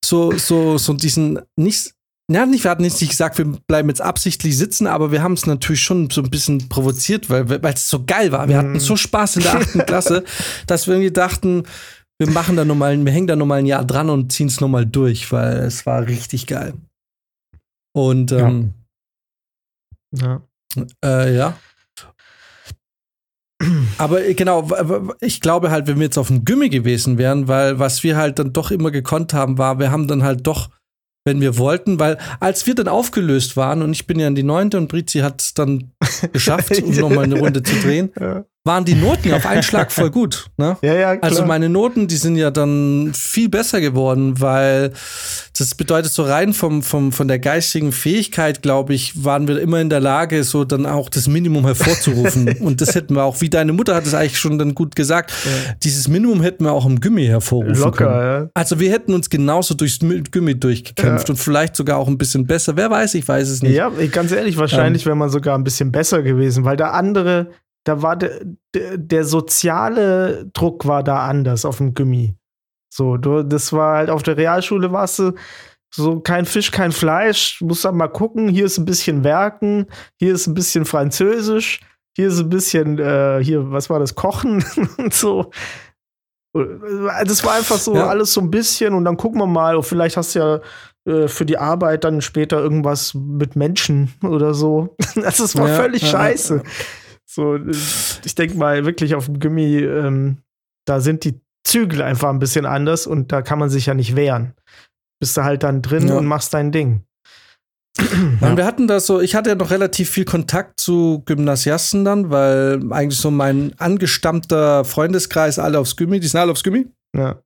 Speaker 1: so, so, so diesen, nicht, ja, nicht, wir hatten jetzt nicht gesagt, wir bleiben jetzt absichtlich sitzen, aber wir haben es natürlich schon so ein bisschen provoziert, weil es so geil war. Wir mm. hatten so Spaß in der achten Klasse, dass wir irgendwie dachten, wir machen da nochmal, wir hängen da nochmal ein Jahr dran und ziehen es nochmal durch, weil es war richtig geil. Und ähm, ja. Ja. Äh, ja. Aber äh, genau, ich glaube halt, wenn wir jetzt auf dem Gummi gewesen wären, weil was wir halt dann doch immer gekonnt haben, war, wir haben dann halt doch wenn wir wollten, weil als wir dann aufgelöst waren und ich bin ja in die neunte und Brizi hat es dann geschafft, um nochmal eine Runde zu drehen, ja waren die Noten auf einen Schlag voll gut. Ne?
Speaker 2: Ja, ja, klar.
Speaker 1: Also meine Noten, die sind ja dann viel besser geworden, weil das bedeutet so rein vom, vom, von der geistigen Fähigkeit, glaube ich, waren wir immer in der Lage, so dann auch das Minimum hervorzurufen. Und das hätten wir auch, wie deine Mutter hat es eigentlich schon dann gut gesagt, ja. dieses Minimum hätten wir auch im Gummi hervorrufen Locker, können. Ja. Also wir hätten uns genauso durchs Gummi durchgekämpft ja. und vielleicht sogar auch ein bisschen besser. Wer weiß, ich weiß es nicht.
Speaker 2: Ja, ganz ehrlich, wahrscheinlich ähm, wäre man sogar ein bisschen besser gewesen, weil der andere da war de, de, der soziale Druck war da anders auf dem Gummi. So, du, das war halt auf der Realschule warst du so kein Fisch, kein Fleisch, musst dann mal gucken, hier ist ein bisschen Werken, hier ist ein bisschen Französisch, hier ist ein bisschen, äh, hier, was war das, Kochen und so. Das war einfach so ja. alles so ein bisschen und dann gucken wir mal, vielleicht hast du ja äh, für die Arbeit dann später irgendwas mit Menschen oder so. Das war ja, völlig ja, scheiße. So, ich denke mal wirklich auf dem Gummi, ähm, da sind die Zügel einfach ein bisschen anders und da kann man sich ja nicht wehren. Bist du halt dann drin ja. und machst dein Ding.
Speaker 1: Ja. Wir hatten das so, ich hatte ja noch relativ viel Kontakt zu Gymnasiasten dann, weil eigentlich so mein angestammter Freundeskreis alle aufs Gummi, die sind alle aufs Gummi.
Speaker 2: Ja.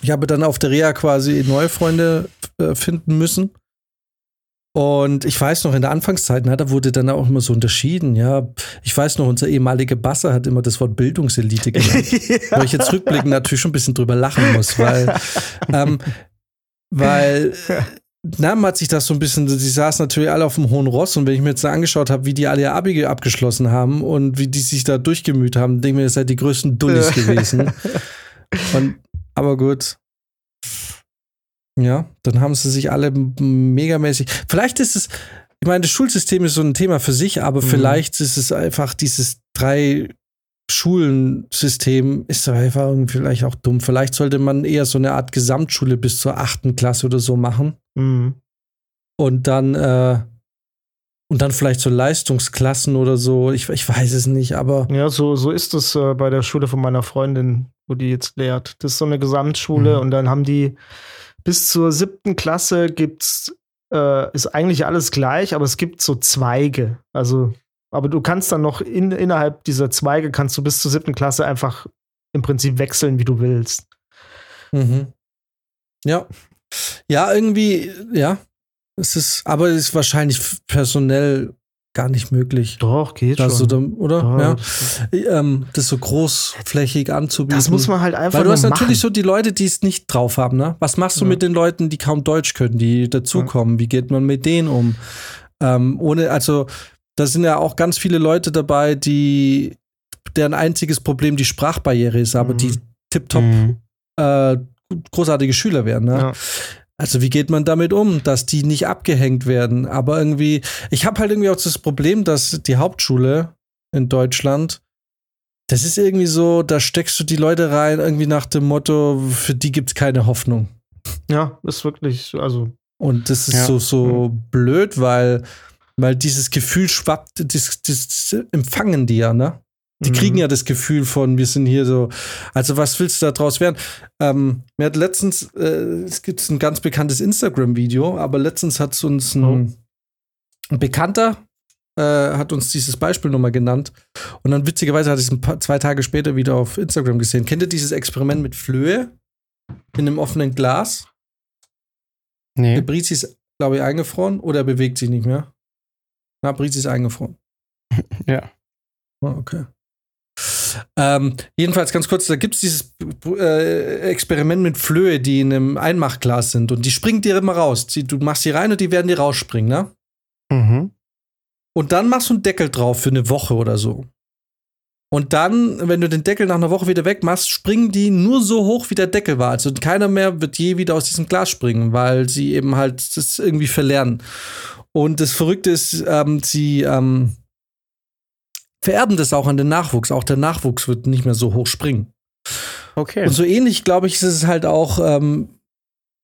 Speaker 1: Ich habe dann auf der Reha quasi neue Freunde äh, finden müssen. Und ich weiß noch, in der Anfangszeit, na, da wurde dann auch immer so unterschieden, ja. Ich weiß noch, unser ehemaliger Basser hat immer das Wort Bildungselite genannt. ja. Wo ich jetzt rückblickend natürlich schon ein bisschen drüber lachen muss, weil, ähm, weil, na, man hat sich das so ein bisschen, sie saßen natürlich alle auf dem hohen Ross und wenn ich mir jetzt angeschaut habe, wie die alle ihr Abi abgeschlossen haben und wie die sich da durchgemüht haben, denke ich mir, ihr seid die größten Dullis gewesen. Und, aber gut, ja, dann haben sie sich alle megamäßig. Vielleicht ist es, ich meine, das Schulsystem ist so ein Thema für sich, aber mhm. vielleicht ist es einfach dieses drei Schulensystem ist einfach irgendwie vielleicht auch dumm. Vielleicht sollte man eher so eine Art Gesamtschule bis zur achten Klasse oder so machen.
Speaker 2: Mhm.
Speaker 1: Und dann, äh, und dann vielleicht so Leistungsklassen oder so. Ich, ich weiß es nicht, aber.
Speaker 2: Ja, so, so ist es äh, bei der Schule von meiner Freundin, wo die jetzt lehrt. Das ist so eine Gesamtschule mhm. und dann haben die bis zur siebten Klasse gibt's, äh, ist eigentlich alles gleich, aber es gibt so Zweige. Also, aber du kannst dann noch in, innerhalb dieser Zweige kannst du bis zur siebten Klasse einfach im Prinzip wechseln, wie du willst.
Speaker 1: Mhm. Ja. Ja, irgendwie, ja. Es ist, aber es ist wahrscheinlich personell gar nicht möglich.
Speaker 2: Doch, geht
Speaker 1: also,
Speaker 2: schon.
Speaker 1: oder? Doch, ja. Das, ähm, das so großflächig anzubieten.
Speaker 2: Das muss man halt einfach
Speaker 1: Weil du hast machen. natürlich so die Leute, die es nicht drauf haben, ne? Was machst du ja. mit den Leuten, die kaum Deutsch können, die dazukommen? Ja. Wie geht man mit denen um? Ähm, ohne, also, da sind ja auch ganz viele Leute dabei, die deren einziges Problem die Sprachbarriere ist, aber mhm. die tiptop mhm. äh, großartige Schüler werden. Ne? Ja. Also wie geht man damit um, dass die nicht abgehängt werden? Aber irgendwie, ich habe halt irgendwie auch das Problem, dass die Hauptschule in Deutschland, das ist irgendwie so, da steckst du die Leute rein, irgendwie nach dem Motto, für die gibt es keine Hoffnung.
Speaker 2: Ja, ist wirklich, also.
Speaker 1: Und das ist ja. so, so mhm. blöd, weil, weil dieses Gefühl schwappt, das, das empfangen die ja, ne? Die mhm. kriegen ja das Gefühl von, wir sind hier so. Also, was willst du da draus werden? Ähm, mir hat letztens, äh, es gibt ein ganz bekanntes Instagram-Video, aber letztens hat uns ein, oh. ein Bekannter äh, hat uns dieses Beispiel nochmal genannt. Und dann witzigerweise hatte ich es paar, zwei Tage später wieder auf Instagram gesehen. Kennt ihr dieses Experiment mit Flöhe in einem offenen Glas?
Speaker 3: Nee.
Speaker 1: Der Brizi ist, glaube ich, eingefroren oder er bewegt sich nicht mehr. Na, Brizi ist eingefroren.
Speaker 3: ja.
Speaker 1: Oh, okay. Ähm, jedenfalls ganz kurz, da gibt es dieses äh, Experiment mit Flöhe, die in einem Einmachglas sind und die springen dir immer raus. Die, du machst die rein und die werden dir rausspringen, ne?
Speaker 2: Mhm.
Speaker 1: Und dann machst du einen Deckel drauf für eine Woche oder so. Und dann, wenn du den Deckel nach einer Woche wieder wegmachst, springen die nur so hoch, wie der Deckel war. Also keiner mehr wird je wieder aus diesem Glas springen, weil sie eben halt das irgendwie verlernen. Und das Verrückte ist, ähm, sie ähm, vererben das auch an den Nachwuchs. Auch der Nachwuchs wird nicht mehr so hoch springen.
Speaker 3: Okay.
Speaker 1: Und so ähnlich, glaube ich, ist es halt auch. Ähm,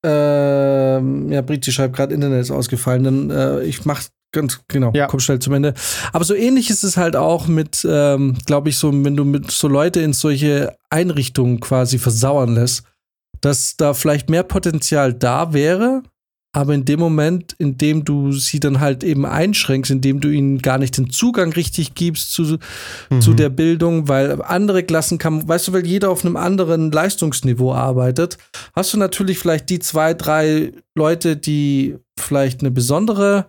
Speaker 1: ähm, ja, Brizi schreibt gerade, Internet ist ausgefallen. Dann äh, ich mach ganz genau,
Speaker 3: Ja.
Speaker 1: komm schnell zum Ende. Aber so ähnlich ist es halt auch mit, ähm, glaube ich, so, wenn du mit so Leute in solche Einrichtungen quasi versauern lässt, dass da vielleicht mehr Potenzial da wäre, aber in dem Moment, in dem du sie dann halt eben einschränkst, indem du ihnen gar nicht den Zugang richtig gibst zu, zu
Speaker 3: Mhm.
Speaker 1: der Bildung, weil andere Klassen kann, weißt du, weil jeder auf einem anderen Leistungsniveau arbeitet, hast du natürlich vielleicht die zwei, drei Leute, die vielleicht eine besondere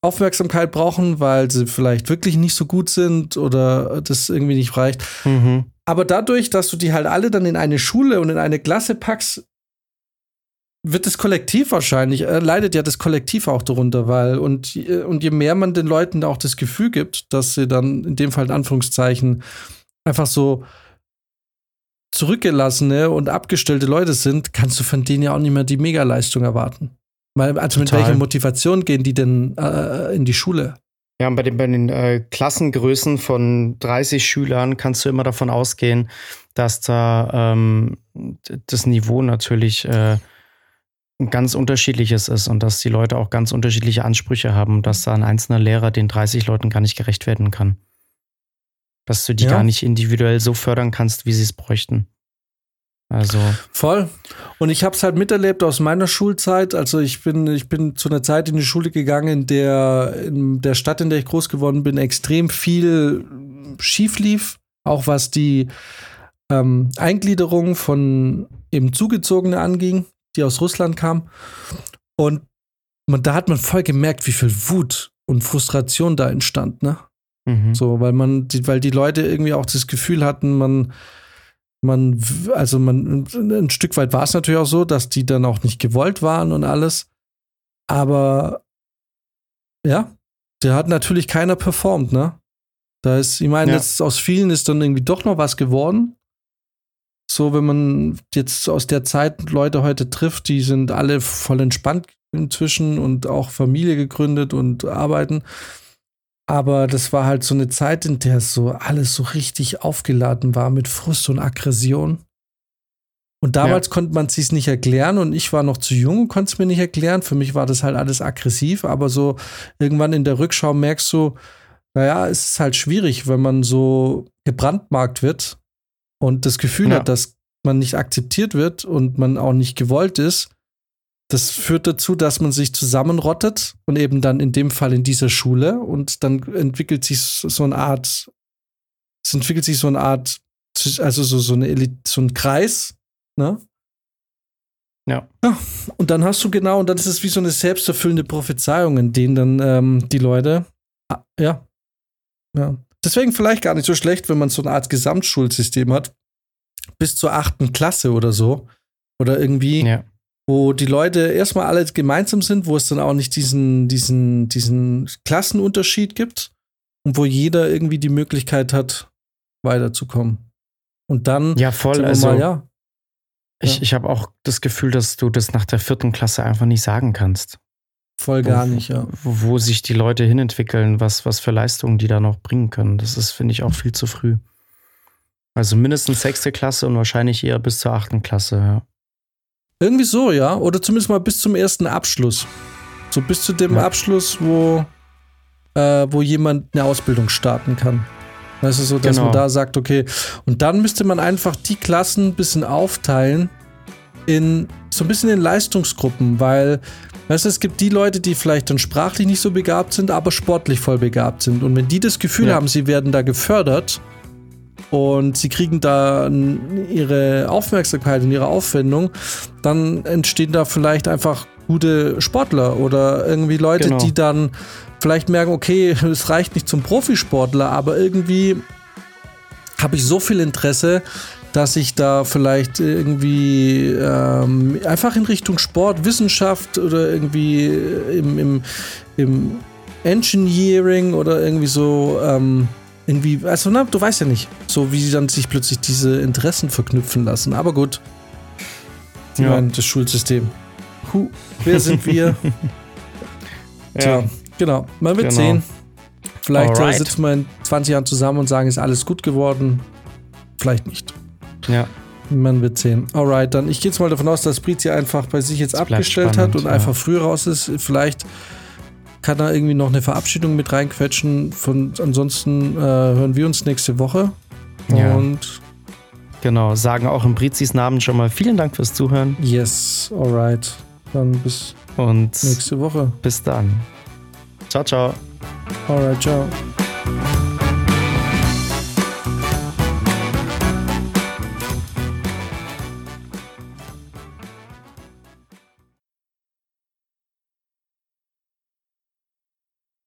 Speaker 1: Aufmerksamkeit brauchen, weil sie vielleicht wirklich nicht so gut sind oder das irgendwie nicht reicht.
Speaker 3: Mhm.
Speaker 1: Aber dadurch, dass du die halt alle dann in eine Schule und in eine Klasse packst, wird das Kollektiv wahrscheinlich, äh, leidet ja das Kollektiv auch darunter, weil und, äh, und je mehr man den Leuten auch das Gefühl gibt, dass sie dann in dem Fall in Anführungszeichen einfach so zurückgelassene und abgestellte Leute sind, kannst du von denen ja auch nicht mehr die Megaleistung erwarten. Weil, also mit
Speaker 3: Total.
Speaker 1: welcher Motivation gehen die denn äh, in die Schule?
Speaker 3: Ja, und bei den, bei den äh, Klassengrößen von 30 Schülern kannst du immer davon ausgehen, dass da ähm, das Niveau natürlich äh, ganz unterschiedliches ist und dass die Leute auch ganz unterschiedliche Ansprüche haben und dass da ein einzelner Lehrer den 30 Leuten gar nicht gerecht werden kann. Dass du die
Speaker 1: Ja.
Speaker 3: gar nicht individuell so fördern kannst, wie sie es bräuchten. Also,
Speaker 1: Voll. Und ich habe es halt miterlebt aus meiner Schulzeit. Also ich bin, ich bin zu einer Zeit in die Schule gegangen, in der in der Stadt, in der ich groß geworden bin, extrem viel schief lief. Auch was die ähm, Eingliederung von eben Zugezogene anging, die aus Russland kamen. Und man, da hat man voll gemerkt, wie viel Wut und Frustration da entstand, ne?
Speaker 3: mhm.
Speaker 1: So, weil man, die, weil die Leute irgendwie auch das Gefühl hatten, man, man, also man, ein Stück weit war es natürlich auch so, dass die dann auch nicht gewollt waren und alles. Aber ja, der hat natürlich keiner performt, ne? Da ist, ich meine,
Speaker 3: Ja.
Speaker 1: jetzt aus vielen ist dann irgendwie doch noch was geworden. So, wenn man jetzt aus der Zeit Leute heute trifft, die sind alle voll entspannt inzwischen und auch Familie gegründet und arbeiten. Aber das war halt so eine Zeit, in der so alles so richtig aufgeladen war mit Frust und Aggression. Und damals konnte man es sich nicht erklären und ich war noch zu jung konnte es mir nicht erklären. Für mich war das halt alles aggressiv, aber so irgendwann in der Rückschau merkst du, naja, es ist halt schwierig, wenn man so gebrandmarkt wird und das Gefühl
Speaker 3: Ja.
Speaker 1: hat, dass man nicht akzeptiert wird und man auch nicht gewollt ist. Das führt dazu, dass man sich zusammenrottet und eben dann in dem Fall in dieser Schule und dann entwickelt sich so eine Art, es entwickelt sich so eine Art, also so, so eine Elit so ein Kreis, ne?
Speaker 3: Ja.
Speaker 1: ja. Und dann hast du genau, und dann ist es wie so eine selbsterfüllende Prophezeiung, in denen dann ähm, die Leute, ah, ja, ja. Deswegen vielleicht gar nicht so schlecht, wenn man so eine Art Gesamtschulsystem hat, bis zur achten Klasse oder so. Oder irgendwie,
Speaker 3: ja.
Speaker 1: wo die Leute erstmal alle gemeinsam sind, wo es dann auch nicht diesen, diesen, diesen Klassenunterschied gibt und wo jeder irgendwie die Möglichkeit hat, weiterzukommen. Und dann,
Speaker 3: ja, voll. Also,
Speaker 1: mal, ja,
Speaker 3: ich, ich habe auch das Gefühl, dass du das nach der vierten Klasse einfach nicht sagen kannst.
Speaker 1: Voll gar nicht, ja.
Speaker 3: Wo, wo sich die Leute hinentwickeln, was, was für Leistungen die da noch bringen können. Das ist, finde ich, auch viel zu früh. Also mindestens sechste Klasse und wahrscheinlich eher bis zur achten Klasse, ja.
Speaker 1: Irgendwie so, ja. Oder zumindest mal bis zum ersten Abschluss. So bis zu dem
Speaker 3: Ja.
Speaker 1: Abschluss, wo, äh, wo jemand eine Ausbildung starten kann. Weißt du, so, dass
Speaker 3: Genau.
Speaker 1: man da sagt, okay, und dann müsste man einfach die Klassen ein bisschen aufteilen in so ein bisschen in Leistungsgruppen, weil, weißt du, es gibt die Leute, die vielleicht dann sprachlich nicht so begabt sind, aber sportlich voll begabt sind. Und wenn die das Gefühl
Speaker 3: Ja.
Speaker 1: haben, sie werden da gefördert und sie kriegen da ihre Aufmerksamkeit und ihre Aufwendung, dann entstehen da vielleicht einfach gute Sportler oder irgendwie Leute,
Speaker 3: Genau.
Speaker 1: die dann vielleicht merken, okay, es reicht nicht zum Profisportler, aber irgendwie habe ich so viel Interesse, dass ich da vielleicht irgendwie ähm, einfach in Richtung Sport, Wissenschaft oder irgendwie im, im, im Engineering oder irgendwie so ähm, irgendwie, also na, du weißt ja nicht, so wie dann sich plötzlich diese Interessen verknüpfen lassen. Aber gut. Ich
Speaker 3: Ja.
Speaker 1: meine, das Schulsystem. Huh, wer sind wir? Tja, genau. Man wird
Speaker 3: Genau.
Speaker 1: sehen. Vielleicht äh,
Speaker 3: Alright.
Speaker 1: sitzen wir in 20 Jahren zusammen und sagen, ist alles gut geworden. Vielleicht nicht.
Speaker 3: Ja.
Speaker 1: Man wird sehen. Alright, dann ich gehe jetzt mal davon aus, dass Brizi einfach bei sich jetzt
Speaker 3: bleibt
Speaker 1: abgestellt hat
Speaker 3: spannend,
Speaker 1: und
Speaker 3: ja.
Speaker 1: einfach früh raus ist. Vielleicht kann er irgendwie noch eine Verabschiedung mit reinquetschen. Von, ansonsten äh, hören wir uns nächste Woche.
Speaker 3: Ja.
Speaker 1: Und
Speaker 3: Genau. Sagen auch im Brizis Namen schon mal vielen Dank fürs Zuhören
Speaker 1: yes, alright. Dann bis
Speaker 3: und
Speaker 1: nächste Woche.
Speaker 3: bis dann. Ciao, ciao.
Speaker 1: Alright, ciao.